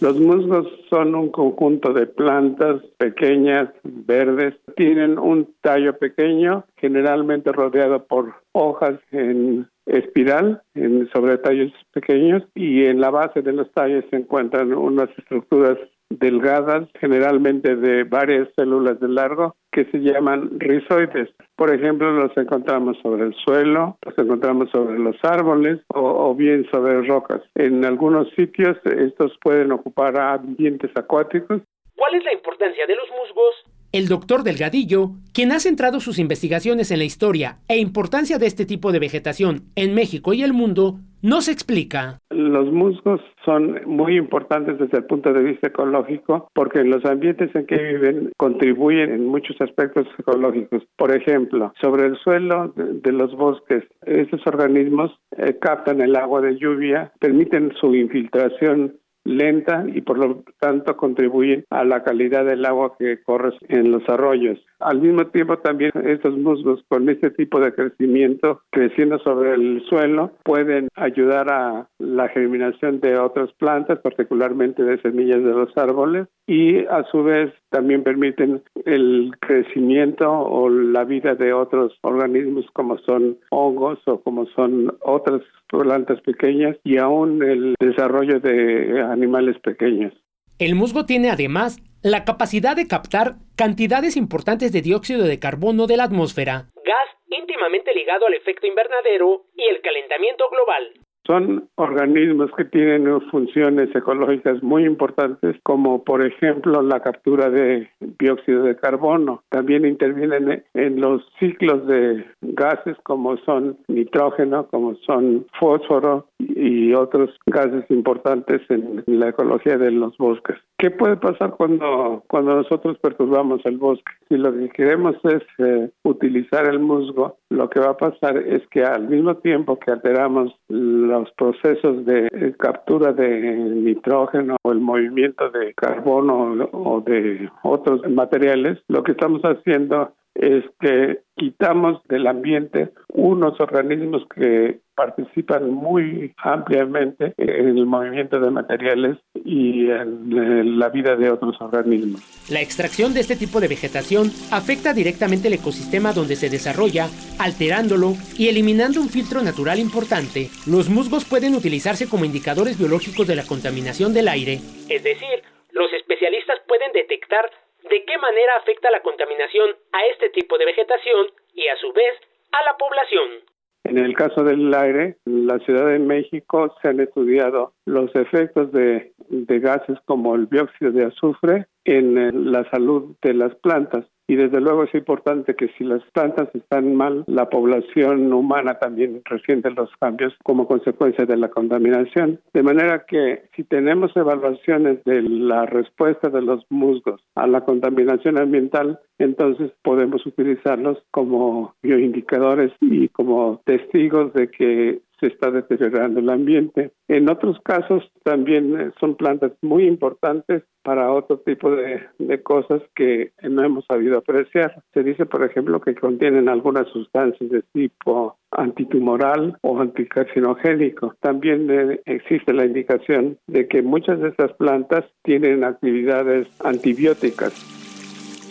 Los musgos son un conjunto de plantas pequeñas, verdes. Tienen un tallo pequeño, generalmente rodeado por hojas en espiral, en, sobre tallos pequeños, y en la base de los tallos se encuentran unas estructuras delgadas, generalmente de varias células de largo, que se llaman rizoides. Por ejemplo, los encontramos sobre el suelo, los encontramos sobre los árboles o, o, bien sobre rocas. En algunos sitios estos pueden ocupar ambientes acuáticos. ¿Cuál es la importancia de los musgos el doctor Delgadillo, quien ha centrado sus investigaciones en la historia e importancia de este tipo de vegetación en México y el mundo, nos explica. Los musgos son muy importantes desde el punto de vista ecológico porque en los ambientes en que viven contribuyen en muchos aspectos ecológicos. Por ejemplo, sobre el suelo de, los bosques, estos organismos eh, captan el agua de lluvia, permiten su infiltración lenta y por lo tanto contribuyen a la calidad del agua que corre en los arroyos. Al mismo tiempo también estos musgos con este tipo de crecimiento creciendo sobre el suelo pueden ayudar a la germinación de otras plantas, particularmente de semillas de los árboles y a su vez también permiten el crecimiento o la vida de otros organismos como son hongos o como son otras plantas pequeñas y aún el desarrollo de animales pequeños. El musgo tiene además la capacidad de captar cantidades importantes de dióxido de carbono de la atmósfera, gas íntimamente ligado al efecto invernadero y el calentamiento global. Son organismos que tienen funciones ecológicas muy importantes, como por ejemplo la captura de dióxido de carbono. También intervienen en los ciclos de gases como son nitrógeno, como son fósforo y otros gases importantes en la ecología de los bosques. ¿Qué puede pasar cuando, cuando nosotros perturbamos el bosque? Si lo que queremos es eh, utilizar el musgo, lo que va a pasar es que al mismo tiempo que alteramos los procesos de captura de nitrógeno o el movimiento de carbono o de otros materiales, lo que estamos haciendo es que quitamos del ambiente unos organismos que participan muy ampliamente en el movimiento de materiales y en la vida de otros organismos. La extracción de este tipo de vegetación afecta directamente el ecosistema donde se desarrolla, alterándolo y eliminando un filtro natural importante. Los musgos pueden utilizarse como indicadores biológicos de la contaminación del aire, es decir, los especialistas pueden detectar de qué manera afecta la contaminación a este tipo de vegetación y a su vez a la población. En el caso del aire, en la Ciudad de México se han estudiado los efectos de, de gases como el dióxido de azufre en la salud de las plantas y desde luego es importante que si las plantas están mal, la población humana también resiente los cambios como consecuencia de la contaminación. De manera que si tenemos evaluaciones de la respuesta de los musgos a la contaminación ambiental, entonces podemos utilizarlos como bioindicadores y como testigos de que se está deteriorando el ambiente. En otros casos también eh, son plantas muy importantes para otro tipo de, cosas que no hemos sabido apreciar. Se dice, por ejemplo, que contienen algunas sustancias de tipo antitumoral o anticarcinogénico. También eh, existe la indicación de que muchas de estas plantas tienen actividades antibióticas.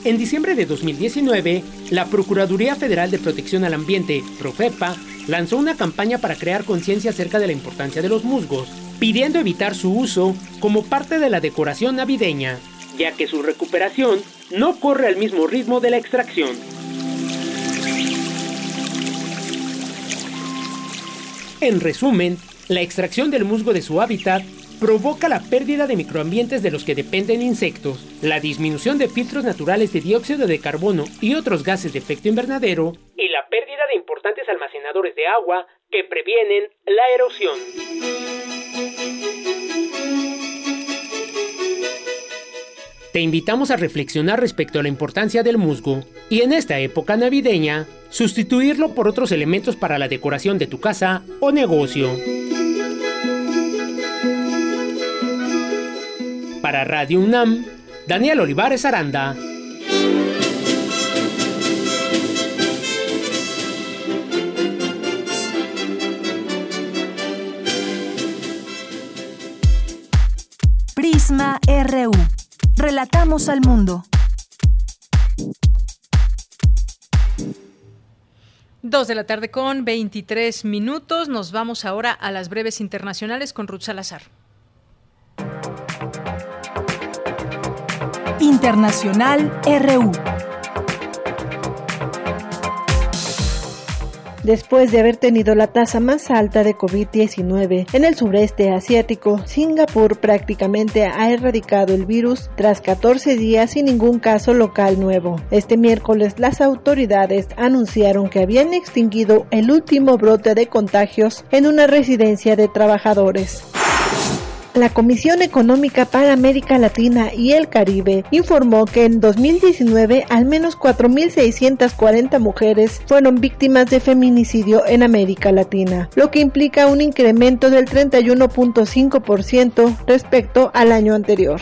En diciembre de 2019, la Procuraduría Federal de Protección al Ambiente, Profepa, lanzó una campaña para crear conciencia acerca de la importancia de los musgos, pidiendo evitar su uso como parte de la decoración navideña, ya que su recuperación no corre al mismo ritmo de la extracción. En resumen, la extracción del musgo de su hábitat provoca la pérdida de microambientes de los que dependen insectos, la disminución de filtros naturales de dióxido de carbono y otros gases de efecto invernadero, y la pérdida de importantes almacenadores de agua que previenen la erosión. Te invitamos a reflexionar respecto a la importancia del musgo y en esta época navideña, sustituirlo por otros elementos para la decoración de tu casa o negocio. Para Radio UNAM, Daniel Olivares Aranda. Prisma RU. Relatamos al mundo. Dos de la tarde con 23 minutos. Nos vamos ahora a las breves internacionales con Ruth Salazar. Internacional RU. Después de haber tenido la tasa más alta de COVID-19 en el sureste asiático, Singapur prácticamente ha erradicado el virus tras 14 días sin ningún caso local nuevo. Este miércoles las autoridades anunciaron que habían extinguido el último brote de contagios en una residencia de trabajadores. La Comisión Económica para América Latina y el Caribe informó que en 2019 al menos 4.640 mujeres fueron víctimas de feminicidio en América Latina, lo que implica un incremento del 31.5% respecto al año anterior.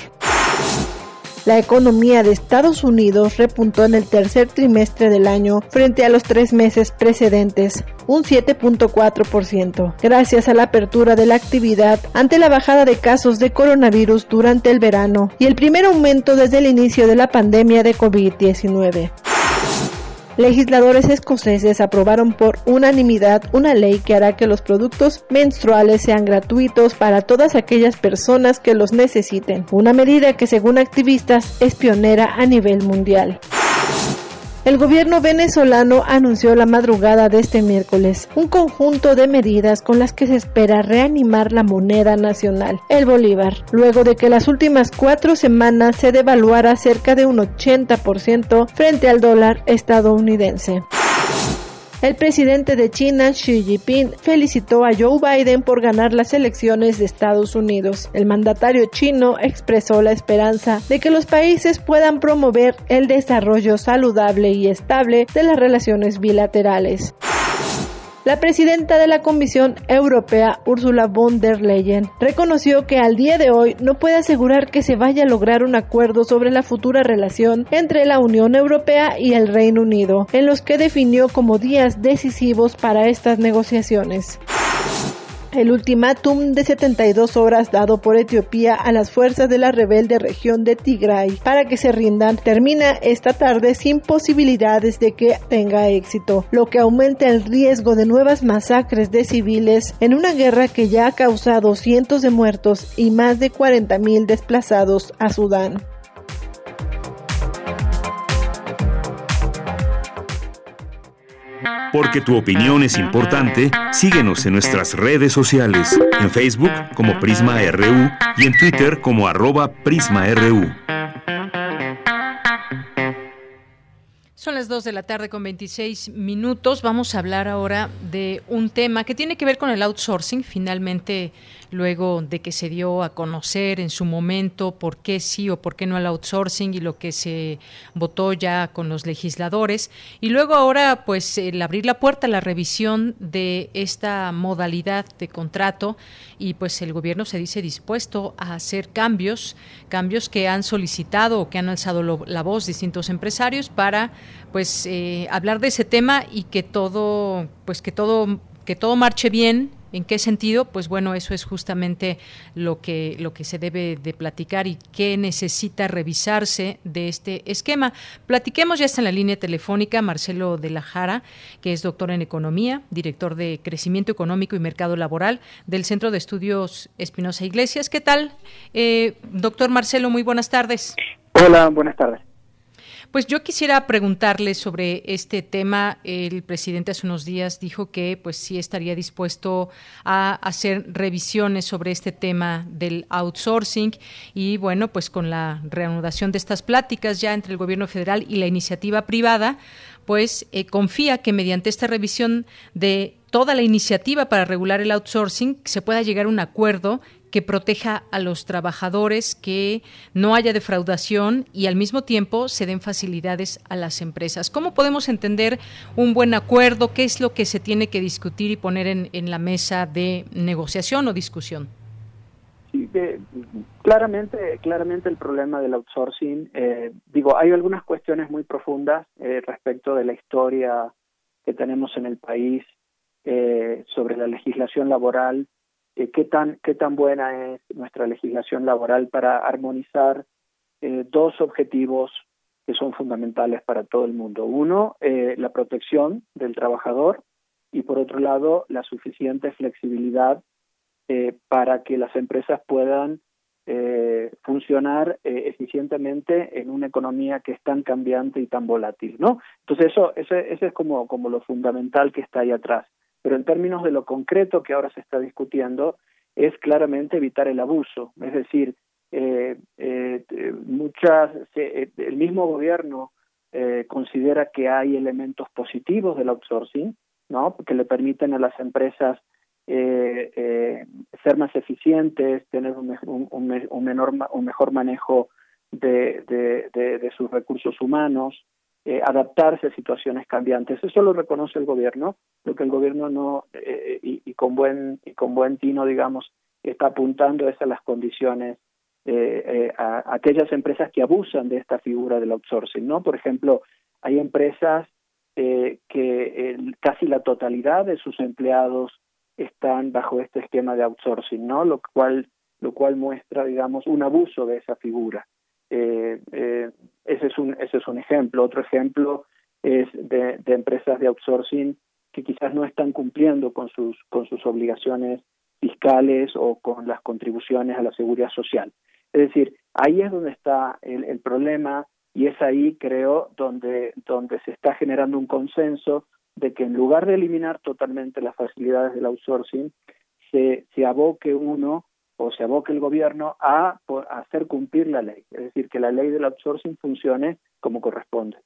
La economía de Estados Unidos repuntó en el tercer trimestre del año frente a los tres meses precedentes, un 7.4%, gracias a la apertura de la actividad ante la bajada de casos de coronavirus durante el verano y el primer aumento desde el inicio de la pandemia de COVID-19 legisladores escoceses aprobaron por unanimidad una ley que hará que los productos menstruales sean gratuitos para todas aquellas personas que los necesiten, una medida que según activistas es pionera a nivel mundial. El gobierno venezolano anunció la madrugada de este miércoles un conjunto de medidas con las que se espera reanimar la moneda nacional, el bolívar, luego de que las últimas cuatro semanas se devaluara cerca de un 80% frente al dólar estadounidense. El presidente de China, Xi Jinping, felicitó a Joe Biden por ganar las elecciones de Estados Unidos. El mandatario chino expresó la esperanza de que los países puedan promover el desarrollo saludable y estable de las relaciones bilaterales. La presidenta de la Comisión Europea, Ursula von der Leyen, reconoció que al día de hoy no puede asegurar que se vaya a lograr un acuerdo sobre la futura relación entre la Unión Europea y el Reino Unido, en los que definió como días decisivos para estas negociaciones. El ultimátum de 72 horas dado por Etiopía a las fuerzas de la rebelde región de Tigray para que se rindan termina esta tarde sin posibilidades de que tenga éxito, lo que aumenta el riesgo de nuevas masacres de civiles en una guerra que ya ha causado cientos de muertos y más de 40.000 desplazados a Sudán. Porque tu opinión es importante, síguenos en nuestras redes sociales, en Facebook como Prisma RU y en Twitter como arroba PrismaRU. Son las 2 de la tarde con 26 minutos. Vamos a hablar ahora de un tema que tiene que ver con el outsourcing. Finalmente, luego de que se dio a conocer en su momento por qué sí o por qué no el outsourcing y lo que se votó ya con los legisladores. Y luego ahora, pues, el abrir la puerta a la revisión de esta modalidad de contrato y pues el gobierno se dice dispuesto a hacer cambios, cambios que han solicitado o que han alzado la voz distintos empresarios para pues eh, hablar de ese tema y que todo pues que todo que todo marche bien ¿En qué sentido? Pues bueno, eso es justamente lo que, lo que se debe de platicar y qué necesita revisarse de este esquema. Platiquemos, ya está en la línea telefónica Marcelo de la Jara, que es doctor en Economía, director de Crecimiento Económico y Mercado Laboral del Centro de Estudios Espinosa Iglesias. ¿Qué tal? Eh, doctor Marcelo, muy buenas tardes. Hola, buenas tardes. Pues yo quisiera preguntarle sobre este tema. El presidente hace unos días dijo que pues sí estaría dispuesto a hacer revisiones sobre este tema del outsourcing y bueno, pues con la reanudación de estas pláticas ya entre el gobierno federal y la iniciativa privada, pues eh, confía que mediante esta revisión de toda la iniciativa para regular el outsourcing se pueda llegar a un acuerdo que proteja a los trabajadores, que no haya defraudación y al mismo tiempo se den facilidades a las empresas. ¿Cómo podemos entender un buen acuerdo? ¿Qué es lo que se tiene que discutir y poner en, en la mesa de negociación o discusión? Sí, claramente, claramente el problema del outsourcing, eh, digo, hay algunas cuestiones muy profundas eh, respecto de la historia que tenemos en el país eh, sobre la legislación laboral eh, qué, tan, qué tan buena es nuestra legislación laboral para armonizar eh, dos objetivos que son fundamentales para todo el mundo. Uno, eh, la protección del trabajador y por otro lado, la suficiente flexibilidad para que las empresas puedan eh, funcionar eh, eficientemente en una economía que es tan cambiante y tan volátil, ¿no? Entonces eso, ese, ese es como, como lo fundamental que está ahí atrás. Pero en términos de lo concreto que ahora se está discutiendo, es claramente evitar el abuso. Es decir, eh, eh, muchas, el mismo gobierno eh, considera que hay elementos positivos del outsourcing, ¿no? Que le permiten a las empresas eh, eh, ser más eficientes, tener un, un, un, menor, un mejor manejo de, de, de sus recursos humanos, eh, adaptarse a situaciones cambiantes. Eso lo reconoce el gobierno, lo que el gobierno no, eh, y, con buen, y con buen tino, digamos, está apuntando es a las condiciones, eh, a, a, aquellas empresas que abusan de esta figura del outsourcing, ¿no? Por ejemplo, hay empresas que el, casi la totalidad de sus empleados están bajo este esquema de outsourcing, ¿no? Lo cual, lo cual muestra, digamos, un abuso de esa figura. Eh, eh, ese es un ese es un ejemplo. Otro ejemplo es de, empresas de outsourcing que quizás no están cumpliendo con sus con sus obligaciones fiscales o con las contribuciones a la seguridad social. Es decir, ahí es donde está el, el problema y es ahí creo donde donde se está generando un consenso de que en lugar de eliminar totalmente las facilidades del outsourcing, se, se aboque uno o se aboque el gobierno a, a hacer cumplir la ley, es decir, que la ley del outsourcing funcione como corresponde.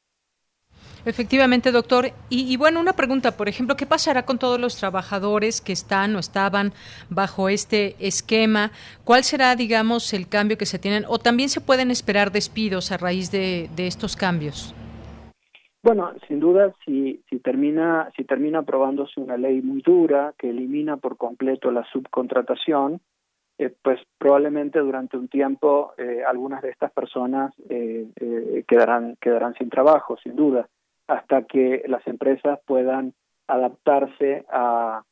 Efectivamente, doctor. Y, y, bueno, una pregunta, por ejemplo, ¿qué pasará con todos los trabajadores que están o estaban bajo este esquema? ¿Cuál será, digamos, el cambio que se tienen? ¿O también se pueden esperar despidos a raíz de, de estos cambios? Bueno, sin duda, si, si termina si termina aprobándose una ley muy dura que elimina por completo la subcontratación, eh, pues probablemente durante un tiempo eh, algunas de estas personas eh, quedarán quedarán sin trabajo, sin duda, hasta que las empresas puedan adaptarse a,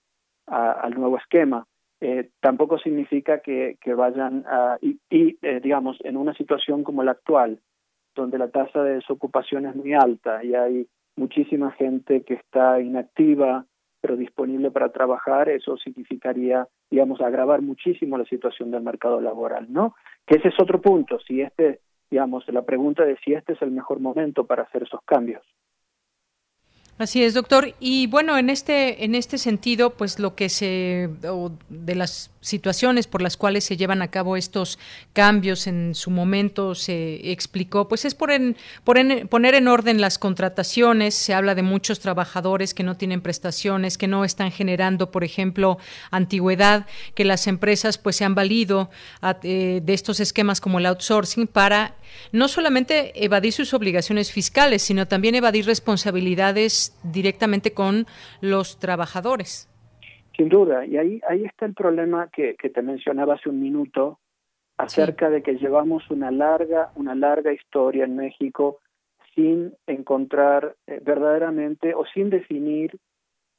al nuevo esquema. Tampoco significa que, vayan a, y digamos en una situación como la actual donde la tasa de desocupación es muy alta y hay muchísima gente que está inactiva pero disponible para trabajar, eso significaría, digamos, agravar muchísimo la situación del mercado laboral, ¿no? Que ese es otro punto, si este, digamos, la pregunta de si este es el mejor momento para hacer esos cambios. Así es, doctor. Y bueno, en este en este sentido, pues lo que se de las situaciones por las cuales se llevan a cabo estos cambios en su momento se explicó, pues es por, en, por en, poner en orden las contrataciones. Se habla de muchos trabajadores que no tienen prestaciones, que no están generando, por ejemplo, antigüedad, que las empresas pues se han valido eh, de estos esquemas como el outsourcing para no solamente evadir sus obligaciones fiscales, sino también evadir responsabilidades directamente con los trabajadores. Sin duda, y ahí, ahí está el problema que, que te mencionaba hace un minuto acerca sí. de que llevamos una larga, una larga historia en México sin encontrar eh, verdaderamente o sin definir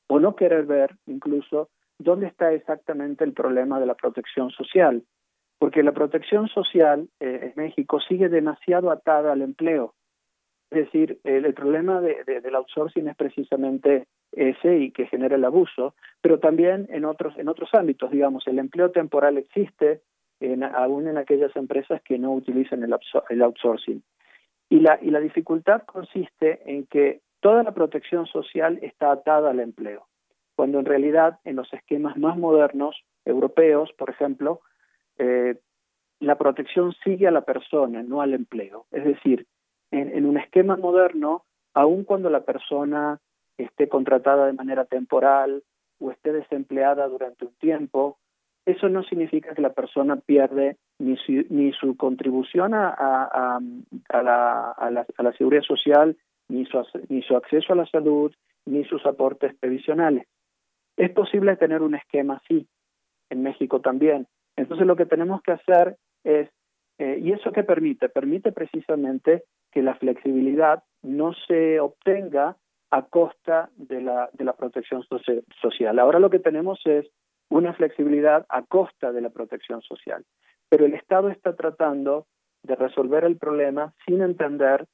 o no querer ver incluso dónde está exactamente el problema de la protección social, porque la protección social eh, en México sigue demasiado atada al empleo. Es decir, el, problema de, del outsourcing es precisamente ese y que genera el abuso, pero también en otros en otros ámbitos, digamos, el empleo temporal existe en, aún en aquellas empresas que no utilizan el, el outsourcing. Y la y la dificultad consiste en que toda la protección social está atada al empleo, cuando en realidad en los esquemas más modernos europeos, por ejemplo, eh, la protección sigue a la persona, no al empleo. Es decir, en, un esquema moderno, aun cuando la persona esté contratada de manera temporal o esté desempleada durante un tiempo, eso no significa que la persona pierde ni su, ni su contribución a, a, a, la, a, la, a la seguridad social, ni su, ni su acceso a la salud, ni sus aportes previsionales. Es posible tener un esquema así, en México también. Entonces lo que tenemos que hacer es, eh, ¿y eso qué permite? Permite precisamente que la flexibilidad no se obtenga a costa de la, de la protección social. Ahora lo que tenemos es una flexibilidad a costa de la protección social, pero el Estado está tratando de resolver el problema sin entender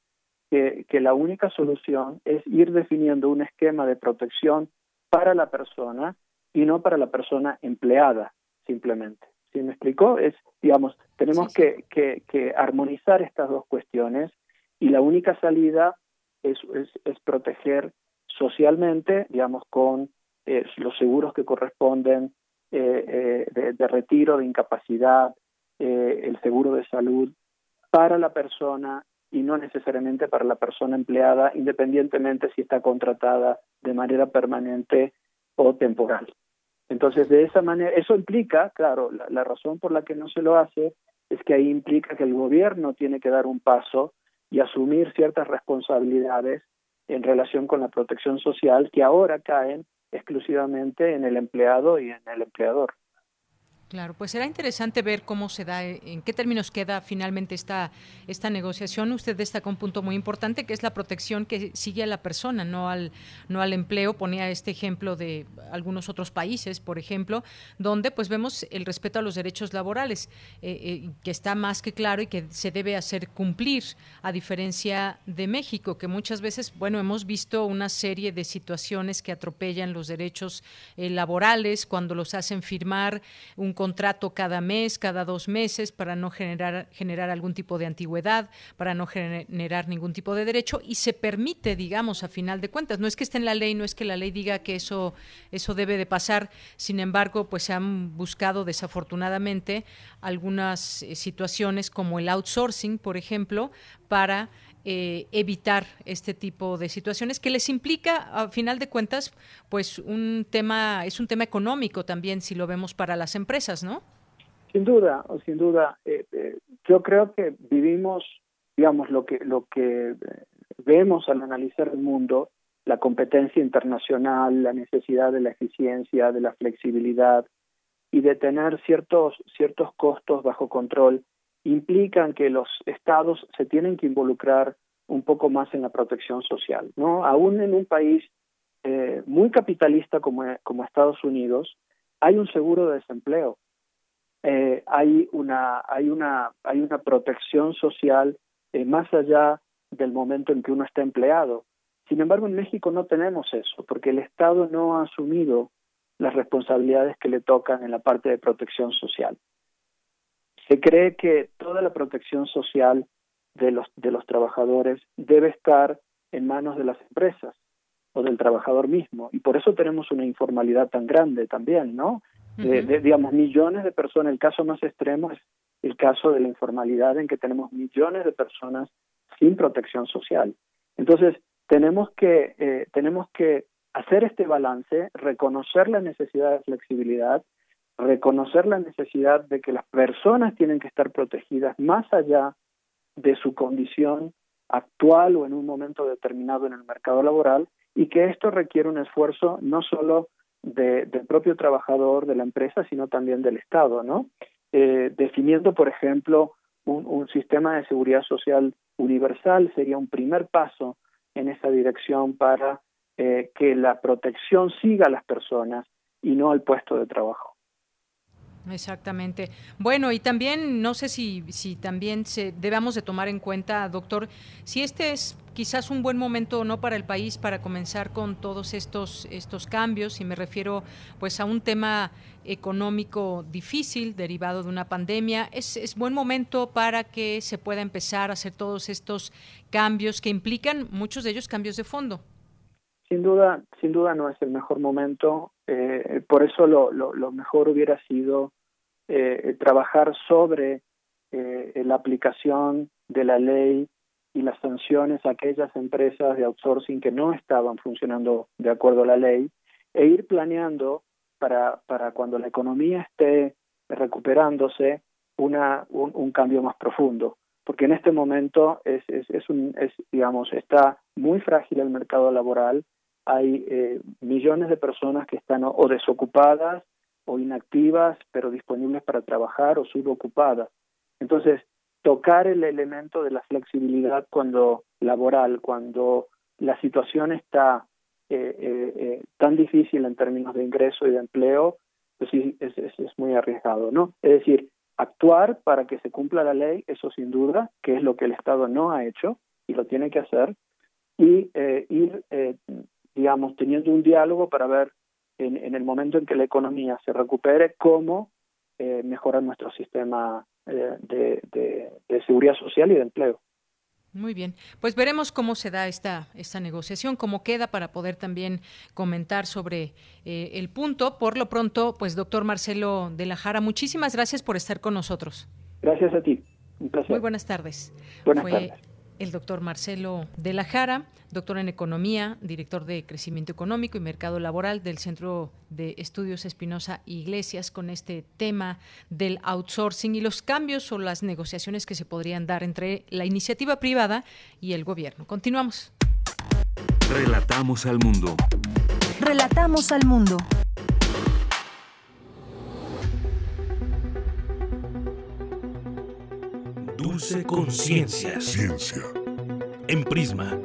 que, que la única solución es ir definiendo un esquema de protección para la persona y no para la persona empleada, simplemente. ¿Sí me explicó? Es, digamos, tenemos Que, que, que, armonizar estas dos cuestiones y la única salida es, es, proteger socialmente, digamos, con eh, los seguros que corresponden eh, eh, de, retiro, de incapacidad, el seguro de salud para la persona y no necesariamente para la persona empleada, independientemente si está contratada de manera permanente o temporal. Entonces, de esa manera, eso implica, claro, la, razón por la que no se lo hace es que ahí implica que el gobierno tiene que dar un paso y asumir ciertas responsabilidades en relación con la protección social que ahora caen exclusivamente en el empleado y en el empleador. Claro, pues será interesante ver cómo se da, eh, en qué términos queda finalmente esta, esta negociación. Usted destaca un punto muy importante que es la protección que sigue a la persona, no al, no al empleo. Ponía este ejemplo de algunos otros países, por ejemplo, donde pues vemos el respeto a los derechos laborales, eh, eh, que está más que claro y que se debe hacer cumplir, a diferencia de México, que muchas veces, bueno, hemos visto una serie de situaciones que atropellan los derechos laborales cuando los hacen firmar un contrato cada mes, cada dos meses, para no generar, generar algún tipo de antigüedad, para no generar ningún tipo de derecho, y se permite, digamos, a final de cuentas. No es que esté en la ley, no es que la ley diga que eso, eso debe de pasar, sin embargo, pues se han buscado desafortunadamente algunas eh, situaciones como el outsourcing, por ejemplo, para eh, evitar este tipo de situaciones que les implica, a final de cuentas, pues un tema, es un tema económico también si lo vemos para las empresas, ¿no? Sin duda, sin duda. Eh, eh, yo creo que vivimos, digamos, lo que, lo que vemos al analizar el mundo, la competencia internacional, la necesidad de la eficiencia, de la flexibilidad y de tener ciertos, ciertos costos bajo control implican que los estados se tienen que involucrar un poco más en la protección social, ¿no? Aún en un país eh, muy capitalista como, Estados Unidos, hay un seguro de desempleo, eh, hay una hay una hay una protección social eh, más allá del momento en que uno está empleado. Sin embargo, en México no tenemos eso, porque el Estado no ha asumido las responsabilidades que le tocan en la parte de protección social. Se cree que toda la protección social de los, de los trabajadores debe estar en manos de las empresas o del trabajador mismo. Y por eso tenemos una informalidad tan grande también, ¿no? de, digamos, millones de personas. El caso más extremo es el caso de la informalidad en que tenemos millones de personas sin protección social. Entonces, tenemos que, eh, tenemos que hacer este balance, reconocer la necesidad de flexibilidad reconocer la necesidad de que las personas tienen que estar protegidas más allá de su condición actual o en un momento determinado en el mercado laboral y que esto requiere un esfuerzo no solo del propio trabajador de la empresa, sino también del Estado, ¿no? Eh, definiendo, por ejemplo, un, sistema de seguridad social universal sería un primer paso en esa dirección para eh, que la protección siga a las personas y no al puesto de trabajo. Exactamente. Bueno, y también no sé si, si también se, debamos de tomar en cuenta, doctor, si este es quizás un buen momento o no para el país para comenzar con todos estos, estos cambios, y me refiero pues a un tema económico difícil derivado de una pandemia, es, es buen momento para que se pueda empezar a hacer todos estos cambios que implican muchos de ellos cambios de fondo. Sin duda, sin duda no es el mejor momento. Eh, por eso lo, lo, lo, mejor hubiera sido eh, trabajar sobre eh, la aplicación de la ley y las sanciones a aquellas empresas de outsourcing que no estaban funcionando de acuerdo a la ley e ir planeando para, para cuando la economía esté recuperándose una, un, cambio más profundo. Porque en este momento es, es, es, un, es, digamos, está muy frágil el mercado laboral, hay eh, millones de personas que están o desocupadas o inactivas, pero disponibles para trabajar o subocupadas. Entonces, tocar el elemento de la flexibilidad cuando laboral, cuando la situación está eh, eh, eh, tan difícil en términos de ingreso y de empleo, pues sí, es, es, muy arriesgado, ¿no? Es decir, actuar para que se cumpla la ley, eso sin duda, que es lo que el Estado no ha hecho y lo tiene que hacer, y ir, digamos, teniendo un diálogo para ver en, el momento en que la economía se recupere, cómo eh, mejorar nuestro sistema eh, de, seguridad social y de empleo. Muy bien, pues veremos cómo se da esta, esta negociación, cómo queda para poder también comentar sobre eh, el punto. Por lo pronto, pues doctor Marcelo de la Jara, muchísimas gracias por estar con nosotros. Gracias a ti. Muy buenas tardes. Buenas tardes el doctor Marcelo de la Jara, doctor en Economía, director de Crecimiento Económico y Mercado Laboral del Centro de Estudios Espinosa Iglesias, con este tema del outsourcing y los cambios o las negociaciones que se podrían dar entre la iniciativa privada y el gobierno. Continuamos. Relatamos al mundo. Relatamos al mundo. Dulce Conciencia. Ciencia. En Prisma.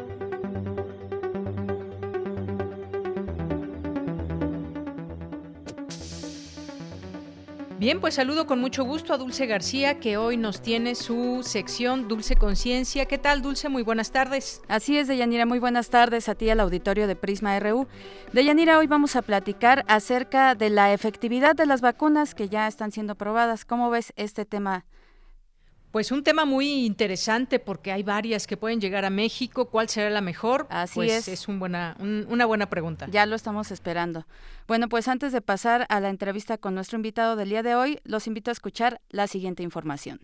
Bien, pues saludo con mucho gusto a Dulce García, que hoy nos tiene su sección Dulce Conciencia. ¿Qué tal, Dulce? Muy buenas tardes. Así es, Deyanira, muy buenas tardes a ti al auditorio de Prisma RU. Deyanira, hoy vamos a platicar acerca de la efectividad de las vacunas que ya están siendo probadas. ¿Cómo ves este tema pues un tema muy interesante porque hay varias que pueden llegar a México. ¿Cuál será la mejor? Así pues es. Es buena, una buena pregunta. Ya lo estamos esperando. Bueno, pues antes de pasar a la entrevista con nuestro invitado del día de hoy, los invito a escuchar la siguiente información.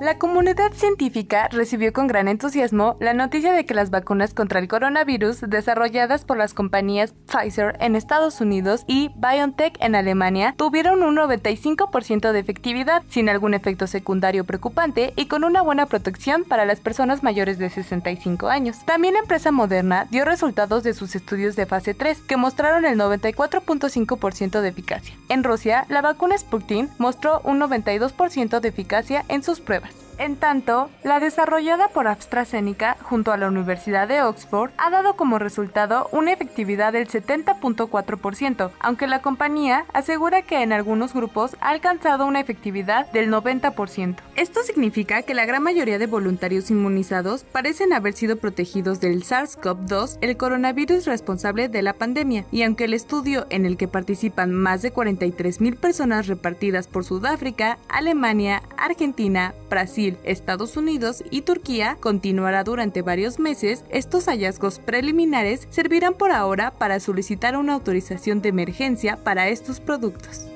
La comunidad científica recibió con gran entusiasmo la noticia de que las vacunas contra el coronavirus desarrolladas por las compañías Pfizer en Estados Unidos y BioNTech en Alemania tuvieron un 95% de efectividad, sin algún efecto secundario preocupante y con una buena protección para las personas mayores de 65 años. También la empresa Moderna dio resultados de sus estudios de fase 3, que mostraron el 94.5% de eficacia. En Rusia, la vacuna Sputnik mostró un 92% de eficacia en sus pruebas. En tanto, la desarrollada por AstraZeneca junto a la Universidad de Oxford ha dado como resultado una efectividad del 70.4%, aunque la compañía asegura que en algunos grupos ha alcanzado una efectividad del 90%. Esto significa que la gran mayoría de voluntarios inmunizados parecen haber sido protegidos del SARS-CoV-2, el coronavirus responsable de la pandemia, y aunque el estudio en el que participan más de 43.000 personas repartidas por Sudáfrica, Alemania, Argentina, Brasil, Estados Unidos y Turquía continuará durante varios meses, estos hallazgos preliminares servirán por ahora para solicitar una autorización de emergencia para estos productos.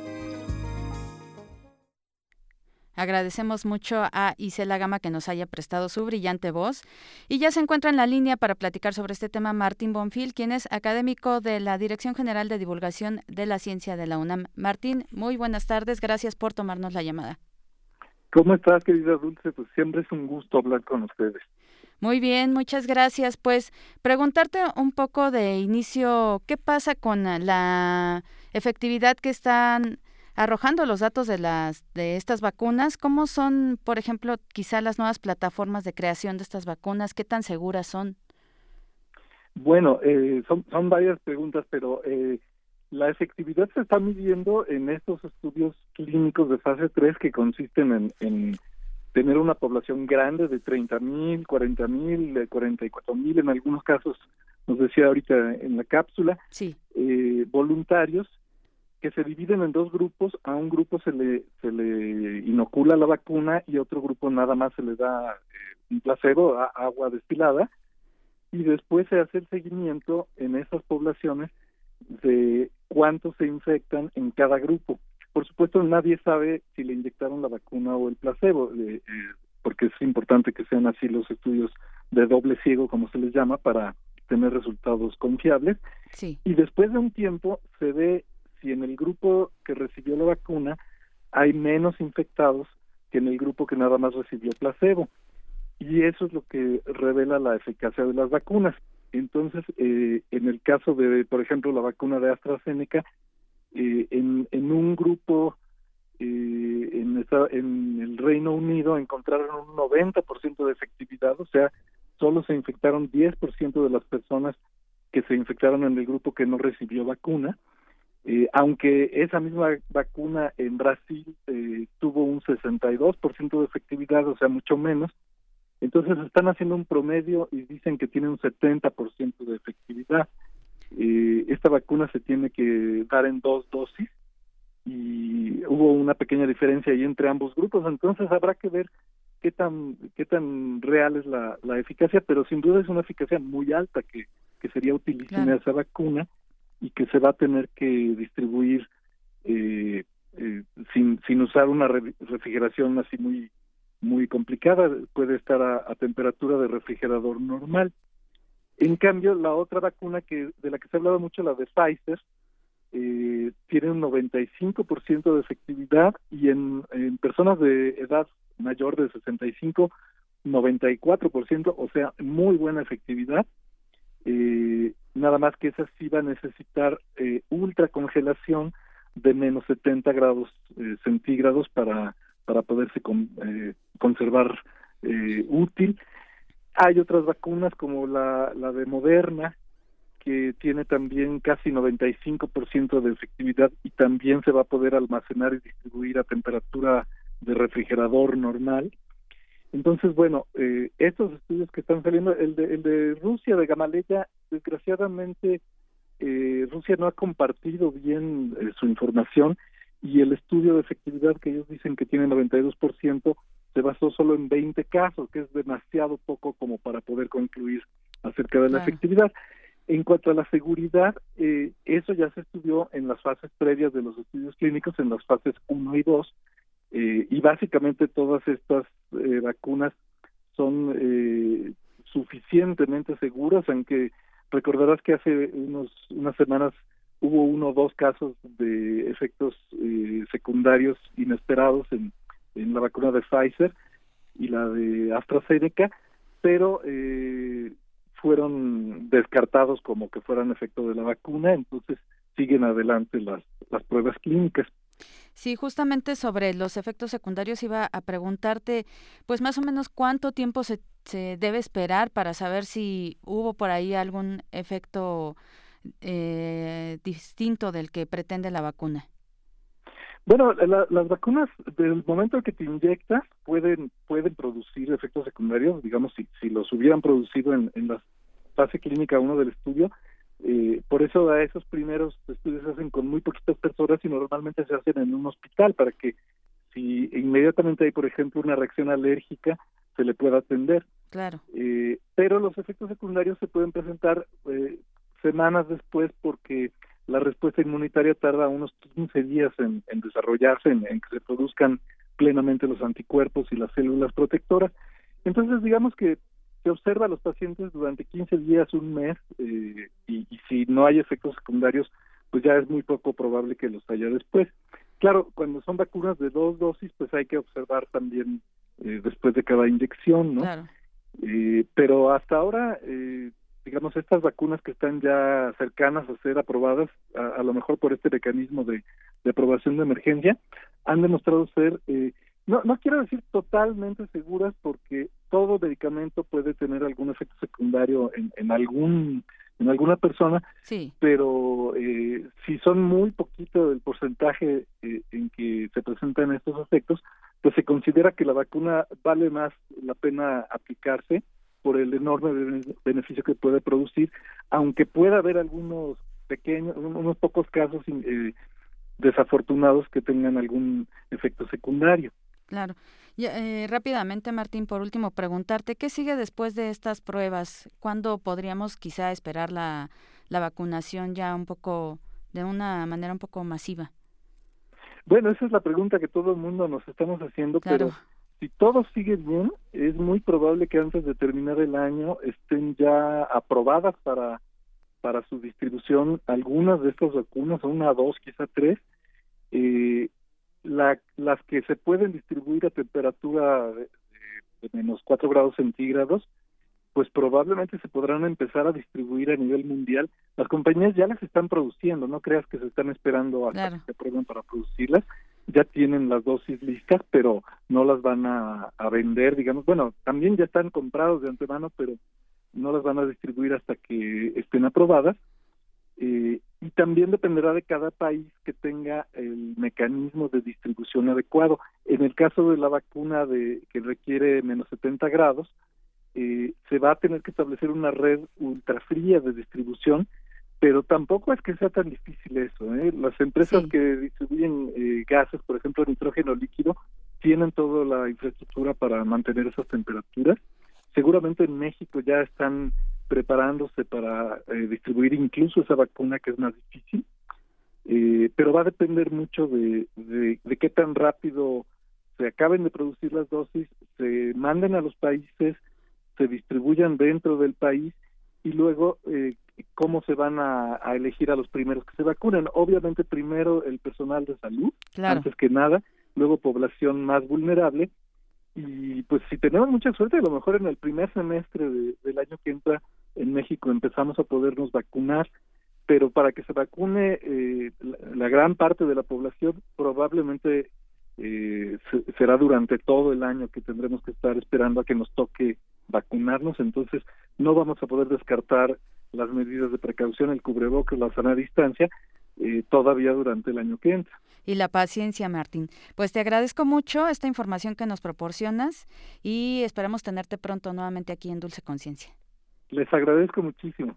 Agradecemos mucho a Isela Gama que nos haya prestado su brillante voz. Y ya se encuentra en la línea para platicar sobre este tema Martín Bonfil, quien es académico de la Dirección General de Divulgación de la Ciencia de la UNAM. Martín, muy buenas tardes. Gracias por tomarnos la llamada. ¿Cómo estás, querida Dulce? Pues siempre es un gusto hablar con ustedes. Muy bien, muchas gracias. Pues preguntarte un poco de inicio, ¿qué pasa con la efectividad que están arrojando los datos de las de estas vacunas? ¿Cómo son, por ejemplo, quizá las nuevas plataformas de creación de estas vacunas? ¿Qué tan seguras son? Bueno, eh, son, son varias preguntas, pero eh, la efectividad se está midiendo en estos estudios clínicos de fase 3 que consisten en, tener una población grande de 30 mil, 40 mil, 44 mil, en algunos casos, nos decía ahorita en la cápsula, sí. eh, voluntarios que se dividen en dos grupos, a un grupo se le, se le inocula la vacuna y a otro grupo nada más se le da eh, un placebo, agua destilada, y después se hace el seguimiento en esas poblaciones de cuántos se infectan en cada grupo. Por supuesto, nadie sabe si le inyectaron la vacuna o el placebo, eh, eh, porque es importante que sean así los estudios de doble ciego, como se les llama, para tener resultados confiables. Sí. Y después de un tiempo se ve si en el grupo que recibió la vacuna hay menos infectados que en el grupo que nada más recibió placebo. Y eso es lo que revela la eficacia de las vacunas. Entonces, eh, en el caso de, por ejemplo, la vacuna de AstraZeneca, eh, en, en un grupo eh, en, el Reino Unido encontraron un 90% de efectividad, o sea, solo se infectaron 10% de las personas que se infectaron en el grupo que no recibió vacuna, Eh, aunque esa misma vacuna en Brasil eh, tuvo un 62% de efectividad, o sea, mucho menos, entonces están haciendo un promedio y dicen que tiene un 70% de efectividad. Eh, esta vacuna se tiene que dar en dos dosis y hubo una pequeña diferencia ahí entre ambos grupos, entonces habrá que ver qué tan qué tan real es la, la eficacia, pero sin duda es una eficacia muy alta que, que sería utilísima esa vacuna y que se va a tener que distribuir eh, eh, sin, sin usar una refrigeración así muy muy complicada, puede estar a, temperatura de refrigerador normal. En cambio, la otra vacuna que de la que se ha hablado mucho, la de Pfizer, eh, tiene un 95% de efectividad y en, personas de edad mayor de 65, 94%, o sea, muy buena efectividad. Eh, nada más que esa sí va a necesitar eh, ultra congelación de menos 70 grados eh, centígrados para, para poderse eh, conservar eh, útil. Hay otras vacunas como la, la de Moderna, que tiene también casi 95% de efectividad y también se va a poder almacenar y distribuir a temperatura de refrigerador normal. Entonces, bueno, eh, estos estudios que están saliendo, el de, el de Rusia, de Gamaleya, desgraciadamente eh, Rusia no ha compartido bien eh, su información y el estudio de efectividad que ellos dicen que tiene 92% se basó solo en 20 casos, que es demasiado poco como para poder concluir acerca de la efectividad. En cuanto a la seguridad, eh, eso ya se estudió en las fases previas de los estudios clínicos, en las fases 1 y 2, eh, y básicamente todas estas eh, vacunas son eh, suficientemente seguras, aunque recordarás que hace unos unas semanas hubo uno o dos casos de efectos eh, secundarios inesperados en, en la vacuna de Pfizer y la de AstraZeneca, pero eh, fueron descartados como que fueran efecto de la vacuna, entonces siguen adelante las, las pruebas clínicas. Sí, justamente sobre los efectos secundarios iba a preguntarte, pues más o menos cuánto tiempo se, se debe esperar para saber si hubo por ahí algún efecto eh, distinto del que pretende la vacuna. Bueno, las vacunas, del momento en que te inyectas, pueden pueden producir efectos secundarios. Digamos, si, si los hubieran producido en, en la fase clínica 1 del estudio, eh, por eso a esos primeros estudios se hacen con muy poquitas personas y normalmente se hacen en un hospital para que si inmediatamente hay, por ejemplo, una reacción alérgica, se le pueda atender. Claro. Eh, pero los efectos secundarios se pueden presentar eh, semanas después porque la respuesta inmunitaria tarda unos 15 días en, desarrollarse, en, en, que se produzcan plenamente los anticuerpos y las células protectoras. Entonces, digamos que se observa a los pacientes durante 15 días, un mes, eh, y, si no hay efectos secundarios, pues ya es muy poco probable que los haya después. Claro, cuando son vacunas de dos dosis, pues hay que observar también eh, después de cada inyección, ¿no? Eh, pero hasta ahora, digamos, estas vacunas que están ya cercanas a ser aprobadas, a, lo mejor por este mecanismo de, de, aprobación de emergencia, han demostrado ser no, no quiero decir totalmente seguras porque todo medicamento puede tener algún efecto secundario en, en algún en alguna persona, sí. pero eh, si son muy poquito el porcentaje eh, en que se presentan estos efectos, pues se considera que la vacuna vale más la pena aplicarse por el enorme beneficio que puede producir, aunque pueda haber algunos pequeños, unos pocos casos eh, desafortunados que tengan algún efecto secundario. Claro. Eh, rápidamente, Martín, por último, preguntarte, ¿qué sigue después de estas pruebas? ¿Cuándo podríamos quizá esperar la, la vacunación ya un poco, de una manera un poco masiva? Bueno, esa es la pregunta que todo el mundo nos estamos haciendo, pero si todo sigue bien, es muy probable que antes de terminar el año estén ya aprobadas para, para su distribución algunas de estas vacunas, una, dos, quizá tres. Eh, la, las que se pueden distribuir a temperatura de, menos 4 grados centígrados, pues probablemente se podrán empezar a distribuir a nivel mundial. Las compañías ya las están produciendo, no creas que se están esperando a que se aprueben para producirlas. Ya tienen las dosis listas, pero no las van a, vender, digamos. Bueno, también ya están comprados de antemano, pero no las van a distribuir hasta que estén aprobadas. Eh, y también dependerá de cada país que tenga el mecanismo de distribución adecuado. En el caso de la vacuna de que requiere menos 70 grados, eh, se va a tener que establecer una red ultrafría de distribución, pero tampoco es que sea tan difícil eso. ¿eh? Las empresas que distribuyen eh, gases, por ejemplo, nitrógeno líquido, tienen toda la infraestructura para mantener esas temperaturas. Seguramente en México ya están preparándose para eh, distribuir incluso esa vacuna que es más difícil, eh, pero va a depender mucho de, de, qué tan rápido se acaben de producir las dosis, se manden a los países, se distribuyan dentro del país y luego eh, cómo se van a, elegir a los primeros que se vacunen. Obviamente primero el personal de salud, antes que nada, luego población más vulnerable. Y pues si tenemos mucha suerte, a lo mejor en el primer semestre del año que entra en México empezamos a podernos vacunar, pero para que se vacune eh, la, gran parte de la población probablemente eh, será durante todo el año que tendremos que estar esperando a que nos toque vacunarnos, entonces no vamos a poder descartar las medidas de precaución, el cubrebocas, la sana distancia, eh, todavía durante el año que entra. Y la paciencia, Martín. Pues te agradezco mucho esta información que nos proporcionas y esperamos tenerte pronto nuevamente aquí en Dulce Conciencia. Les agradezco muchísimo.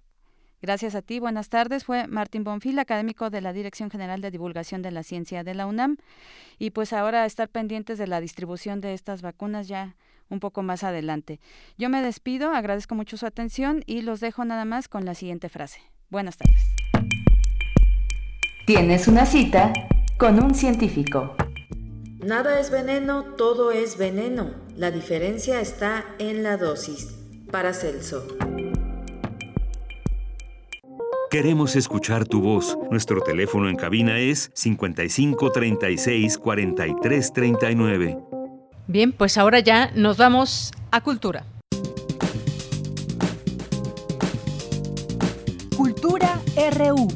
Gracias a ti. Buenas tardes. Fue Martín Bonfil, académico de la Dirección General de Divulgación de la Ciencia de la UNAM. Y pues ahora estar pendientes de la distribución de estas vacunas ya un poco más adelante. Yo me despido, agradezco mucho su atención y los dejo nada más con la siguiente frase. Buenas tardes. Tienes una cita con un científico. Nada es veneno, todo es veneno. La diferencia está en la dosis. Paracelso. Queremos escuchar tu voz. Nuestro teléfono en cabina es 55 36 43 39. Bien, pues ahora ya nos vamos a cultura. Cultura RU.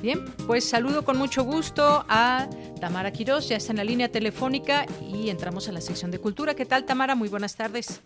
Bien, pues saludo con mucho gusto a Tamara Quirós, ya está en la línea telefónica y entramos a la sección de cultura. ¿Qué tal, Tamara? Muy buenas tardes.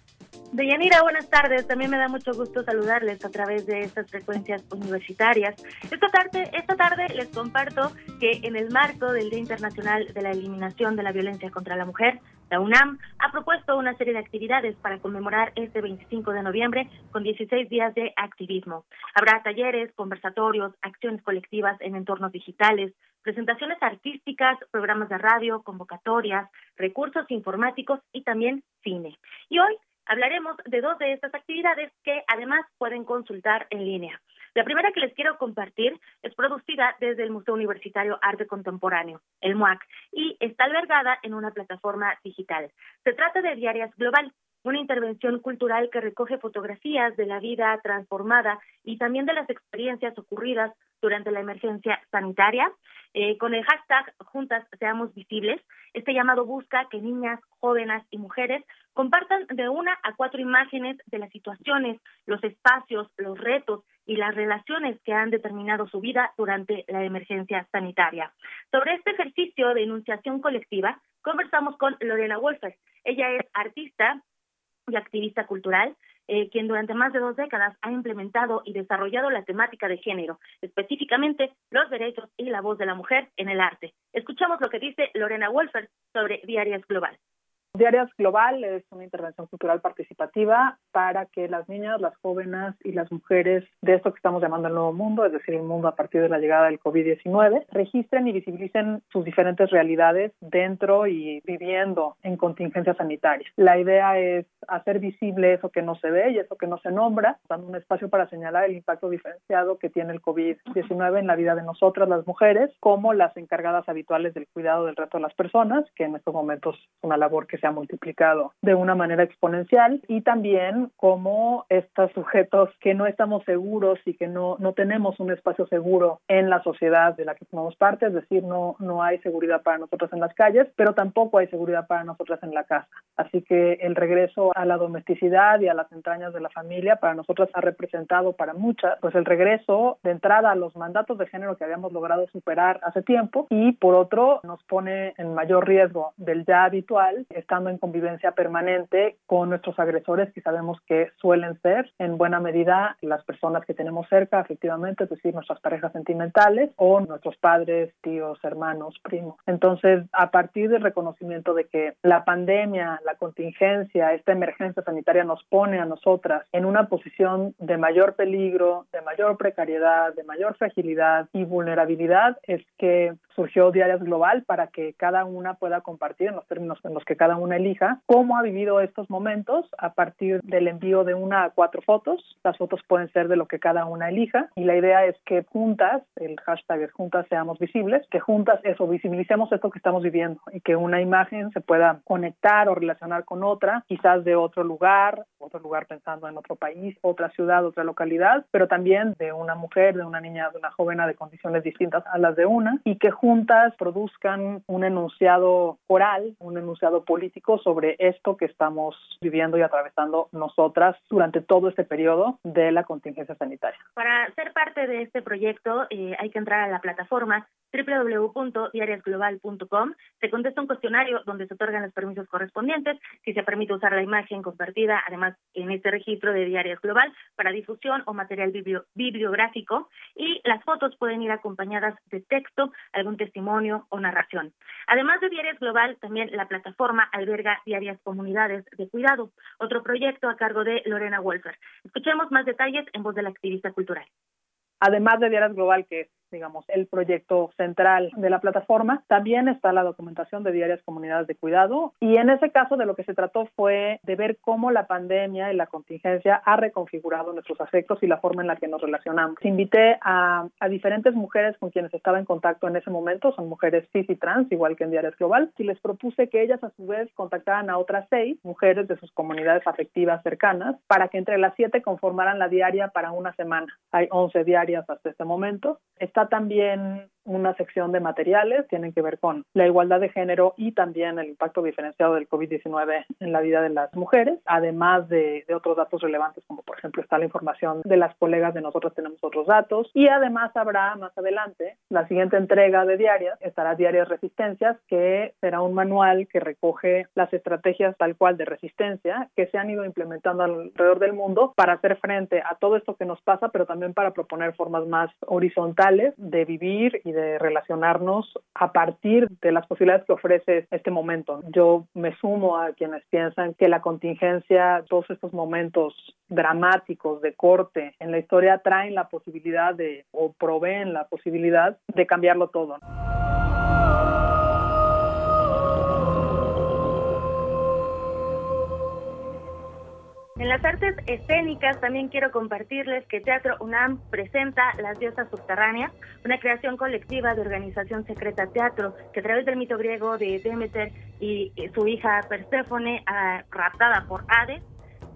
Deyanira, buenas tardes. También me da mucho gusto saludarles a través de estas frecuencias universitarias. Esta tarde, esta tarde les comparto que en el marco del Día Internacional de la Eliminación de la Violencia contra la Mujer, la UNAM ha propuesto una serie de actividades para conmemorar este 25 de noviembre con 16 días de activismo. Habrá talleres, conversatorios, acciones colectivas en entornos digitales, presentaciones artísticas, programas de radio, convocatorias, recursos informáticos y también cine. Y hoy hablaremos de dos de estas actividades que además pueden consultar en línea. La primera que les quiero compartir es producida desde el Museo Universitario Arte Contemporáneo, el MUAC, y está albergada en una plataforma digital. Se trata de Diarias Global, una intervención cultural que recoge fotografías de la vida transformada y también de las experiencias ocurridas durante la emergencia sanitaria. Eh, con el hashtag Juntas Seamos Visibles, este llamado busca que niñas, jóvenes y mujeres compartan de una a cuatro imágenes de las situaciones, los espacios, los retos y las relaciones que han determinado su vida durante la emergencia sanitaria. Sobre este ejercicio de enunciación colectiva, conversamos con Lorena Wolfer. Ella es artista y activista cultural, eh, quien durante más de dos décadas ha implementado y desarrollado la temática de género, específicamente los derechos y la voz de la mujer en el arte. Escuchamos lo que dice Lorena Wolfer sobre Diarias Global. Diarias Global es una intervención cultural participativa para que las niñas, las jóvenes y las mujeres de esto que estamos llamando el nuevo mundo, es decir, el mundo a partir de la llegada del COVID-19, registren y visibilicen sus diferentes realidades dentro y viviendo en contingencias sanitarias. La idea es hacer visible eso que no se ve y eso que no se nombra, dando un espacio para señalar el impacto diferenciado que tiene el COVID-19 en la vida de nosotras, las mujeres, como las encargadas habituales del cuidado del resto de las personas, que en estos momentos es una labor que se ha multiplicado de una manera exponencial y también como estos sujetos que no estamos seguros y que no, no tenemos un espacio seguro en la sociedad de la que formamos parte, es decir, no, no hay seguridad para nosotros en las calles, pero tampoco hay seguridad para nosotras en la casa. Así que el regreso a la domesticidad y a las entrañas de la familia para nosotras ha representado para muchas, pues el regreso de entrada a los mandatos de género que habíamos logrado superar hace tiempo y por otro nos pone en mayor riesgo del ya habitual. Está estando en convivencia permanente con nuestros agresores, que sabemos que suelen ser en buena medida las personas que tenemos cerca, efectivamente, es decir, nuestras parejas sentimentales o nuestros padres, tíos, hermanos, primos. Entonces, a partir del reconocimiento de que la pandemia, la contingencia, esta emergencia sanitaria nos pone a nosotras en una posición de mayor peligro, de mayor precariedad, de mayor fragilidad y vulnerabilidad, es que surgió Diarias Global para que cada una pueda compartir en los términos en los que cada una elija cómo ha vivido estos momentos a partir del envío de una a cuatro fotos. Las fotos pueden ser de lo que cada una elija y la idea es que juntas, el hashtag es juntas seamos visibles, que juntas eso, visibilicemos esto que estamos viviendo y que una imagen se pueda conectar o relacionar con otra, quizás de otro lugar, otro lugar pensando en otro país, otra ciudad, otra localidad, pero también de una mujer, de una niña, de una joven de condiciones distintas a las de una y que juntas produzcan un enunciado oral, un enunciado político sobre esto que estamos viviendo y atravesando nosotras durante todo este periodo de la contingencia sanitaria. Para ser parte de este proyecto eh, hay que entrar a la plataforma www.diariasglobal.com. Se contesta un cuestionario donde se otorgan los permisos correspondientes, si se permite usar la imagen compartida, además en este registro de Diarias Global para difusión o material bibliográfico y las fotos pueden ir acompañadas de texto, algún testimonio o narración. Además de Diarias Global, también la plataforma alberga diarias comunidades de cuidado, otro proyecto a cargo de Lorena Wolfer. Escuchemos más detalles en voz de la activista cultural. Además de Diarias Global, que digamos, el proyecto central de la plataforma. También está la documentación de diarias comunidades de cuidado y en ese caso de lo que se trató fue de ver cómo la pandemia y la contingencia ha reconfigurado nuestros afectos y la forma en la que nos relacionamos. Invité a, a diferentes mujeres con quienes estaba en contacto en ese momento, son mujeres cis y trans, igual que en Diarias Global, y les propuse que ellas a su vez contactaran a otras seis mujeres de sus comunidades afectivas cercanas para que entre las siete conformaran la diaria para una semana. Hay 11 diarias hasta este momento. Está también una sección de materiales, tienen que ver con la igualdad de género y también el impacto diferenciado del COVID-19 en la vida de las mujeres, además de, de, otros datos relevantes, como por ejemplo está la información de las colegas de nosotros tenemos otros datos, y además habrá más adelante la siguiente entrega de diarias, estará Diarias Resistencias, que será un manual que recoge las estrategias tal cual de resistencia que se han ido implementando alrededor del mundo para hacer frente a todo esto que nos pasa, pero también para proponer formas más horizontales de vivir y de relacionarnos a partir de las posibilidades que ofrece este momento. Yo me sumo a quienes piensan que la contingencia, todos estos momentos dramáticos de corte en la historia traen la posibilidad de o proveen la posibilidad de cambiarlo todo. En las artes escénicas también quiero compartirles que Teatro UNAM presenta Las Diosas Subterráneas, una creación colectiva de organización secreta teatro que a través del mito griego de Demeter y su hija Perséfone, ah, raptada por Hades,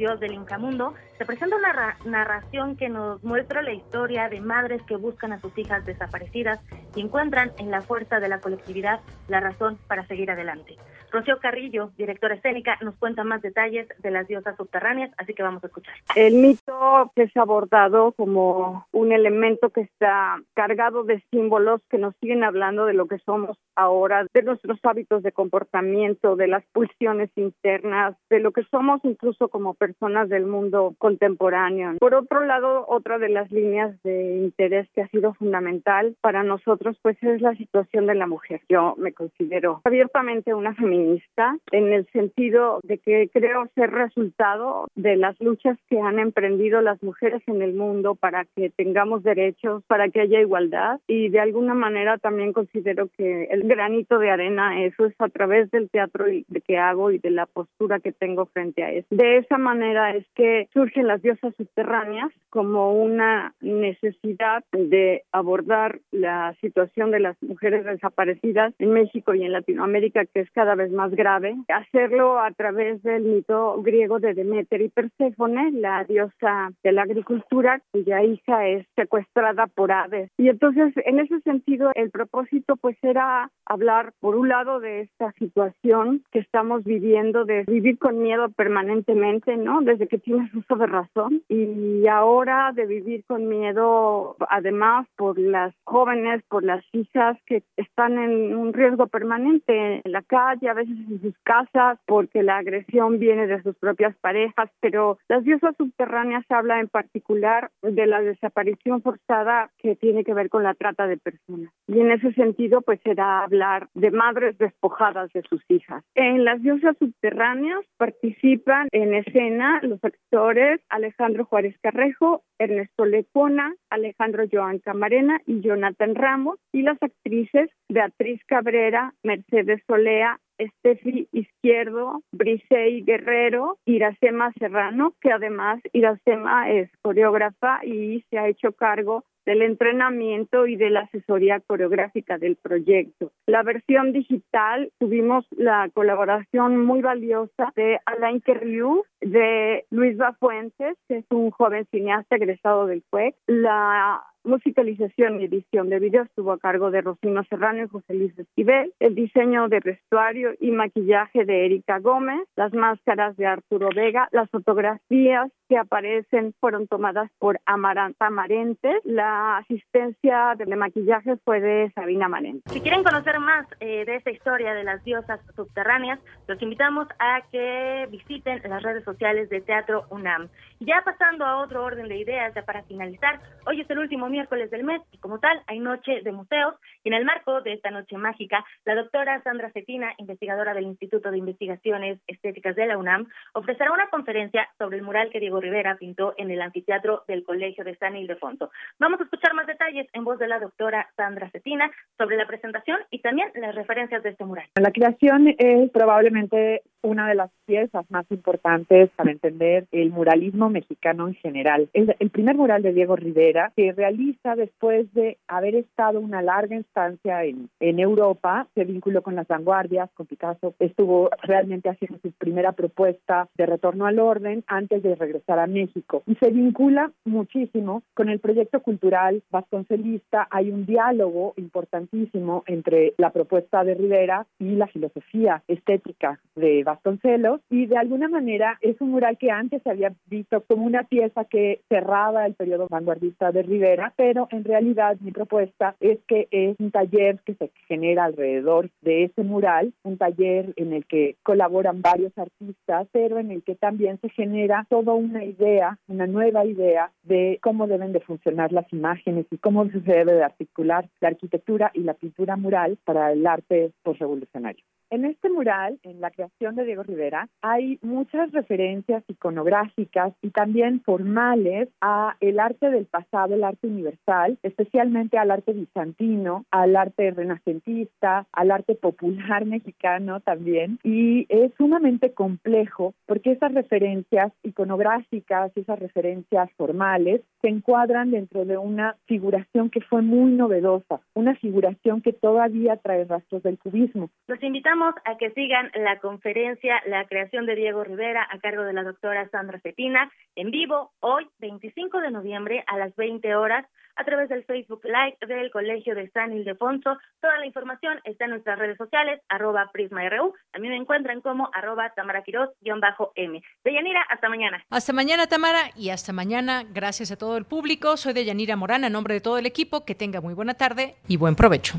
dios del inframundo, se presenta una narración que nos muestra la historia de madres que buscan a sus hijas desaparecidas y encuentran en la fuerza de la colectividad la razón para seguir adelante. Rocío Carrillo, directora escénica, nos cuenta más detalles de las diosas subterráneas, así que vamos a escuchar. El mito es abordado como un elemento que está cargado de símbolos que nos siguen hablando de lo que somos ahora, de nuestros hábitos de comportamiento, de las pulsiones internas, de lo que somos incluso como personas del mundo contemporáneo. Por otro lado, otra de las líneas de interés que ha sido fundamental para nosotros pues es la situación de la mujer. Yo me considero abiertamente una feminista en el sentido de que creo ser resultado de las luchas que han emprendido las mujeres en el mundo para que tengamos derechos, para que haya igualdad y de alguna manera también considero que el granito de arena eso es a través del teatro que hago y de la postura que tengo frente a eso. De esa manera es que surgen las diosas subterráneas como una necesidad de abordar la situación de las mujeres desaparecidas en México y en Latinoamérica, que es cada vez más grave. Hacerlo a través del mito griego de Demeter y Perséfone, la diosa de la agricultura, cuya hija es secuestrada por Hades. Y entonces, en ese sentido, el propósito pues era hablar, por un lado, de esta situación que estamos viviendo, de vivir con miedo permanentemente, ¿no? Desde que tienes uso de razón. Y ahora de vivir con miedo, además, por las jóvenes, por las hijas que están en un riesgo permanente en la calle, a veces en sus casas, porque la agresión viene de sus propias parejas. Pero las diosas subterráneas habla en particular de la desaparición forzada que tiene que ver con la trata de personas. Y en ese sentido, pues será hablar de madres despojadas de sus hijas. En las diosas subterráneas participan en escena los actores Alejandro Juárez Carrejo, Ernesto Lecona, Alejandro Joan Camarena y Jonathan Ramos, y las actrices Beatriz Cabrera, Mercedes Solea, Estefi Izquierdo, Brisey Guerrero, Iracema Serrano, que además Iracema es coreógrafa y se ha hecho cargo del entrenamiento y de la asesoría coreográfica del proyecto. La versión digital tuvimos la colaboración muy valiosa de Alain Querriou, de Luis Bafuentes, que es un joven cineasta egresado del CUEC, la musicalización y edición de video estuvo a cargo de Rosino Serrano y José Luis Esquivel, el diseño de vestuario y maquillaje de Erika Gómez, las máscaras de Arturo Vega, las fotografías que aparecen fueron tomadas por Amaranta Amarente, la asistencia de maquillaje fue de Sabina Marente. Si quieren conocer más eh, de esta historia de las diosas subterráneas, los invitamos a que visiten las redes sociales de Teatro UNAM. Ya pasando a otro orden de ideas, ya para finalizar, hoy es el último miércoles del mes y como tal hay noche de museos y en el marco de esta noche mágica, la doctora Sandra Cetina, investigadora del Instituto de Investigaciones Estéticas de la UNAM, ofrecerá una conferencia sobre el mural que Diego Rivera pintó en el anfiteatro del Colegio de San Ildefonso. Vamos a escuchar más detalles en voz de la doctora Sandra Cetina sobre la presentación y también las referencias de este mural. La creación es probablemente una de las piezas más importantes para entender el muralismo mexicano en general. Es el primer mural de Diego Rivera que realiza después de haber estado una larga instancia en, en Europa, se vinculó con las vanguardias, con Picasso, estuvo realmente haciendo su primera propuesta de retorno al orden antes de regresar a México y se vincula muchísimo con el proyecto cultural vasconcelista. Hay un diálogo importantísimo entre la propuesta de Rivera y la filosofía estética de Vasconcelos y de alguna manera es un mural que antes se había visto como una pieza que cerraba el periodo vanguardista de Rivera, pero en realidad mi propuesta es que es un taller que se genera alrededor de ese mural, un taller en el que colaboran varios artistas, pero en el que también se genera toda una idea, una nueva idea de cómo deben de funcionar las imágenes y cómo se debe de articular la arquitectura y la pintura mural para el arte postrevolucionario. En este mural, en la creación de Diego Rivera, hay muchas referencias iconográficas y también formales a el arte del pasado, el arte universal, especialmente al arte bizantino, al arte renacentista, al arte popular mexicano también. Y es sumamente complejo porque esas referencias iconográficas, esas referencias formales, se encuadran dentro de una figuración que fue muy novedosa, una figuración que todavía trae rastros del cubismo. Los invitamos a que sigan la conferencia La creación de Diego Rivera a cargo de la doctora Sandra Cetina en vivo hoy 25 de noviembre a las 20 horas a través del Facebook Live del Colegio de San Ildefonso. Toda la información está en nuestras redes sociales, arroba PrismaRU. También me encuentran como arroba tamaraquiros-m. Deyanira, hasta mañana. Hasta mañana, Tamara, y hasta mañana. Gracias a todo el público. Soy Deyanira Morán, a nombre de todo el equipo. Que tenga muy buena tarde y buen provecho.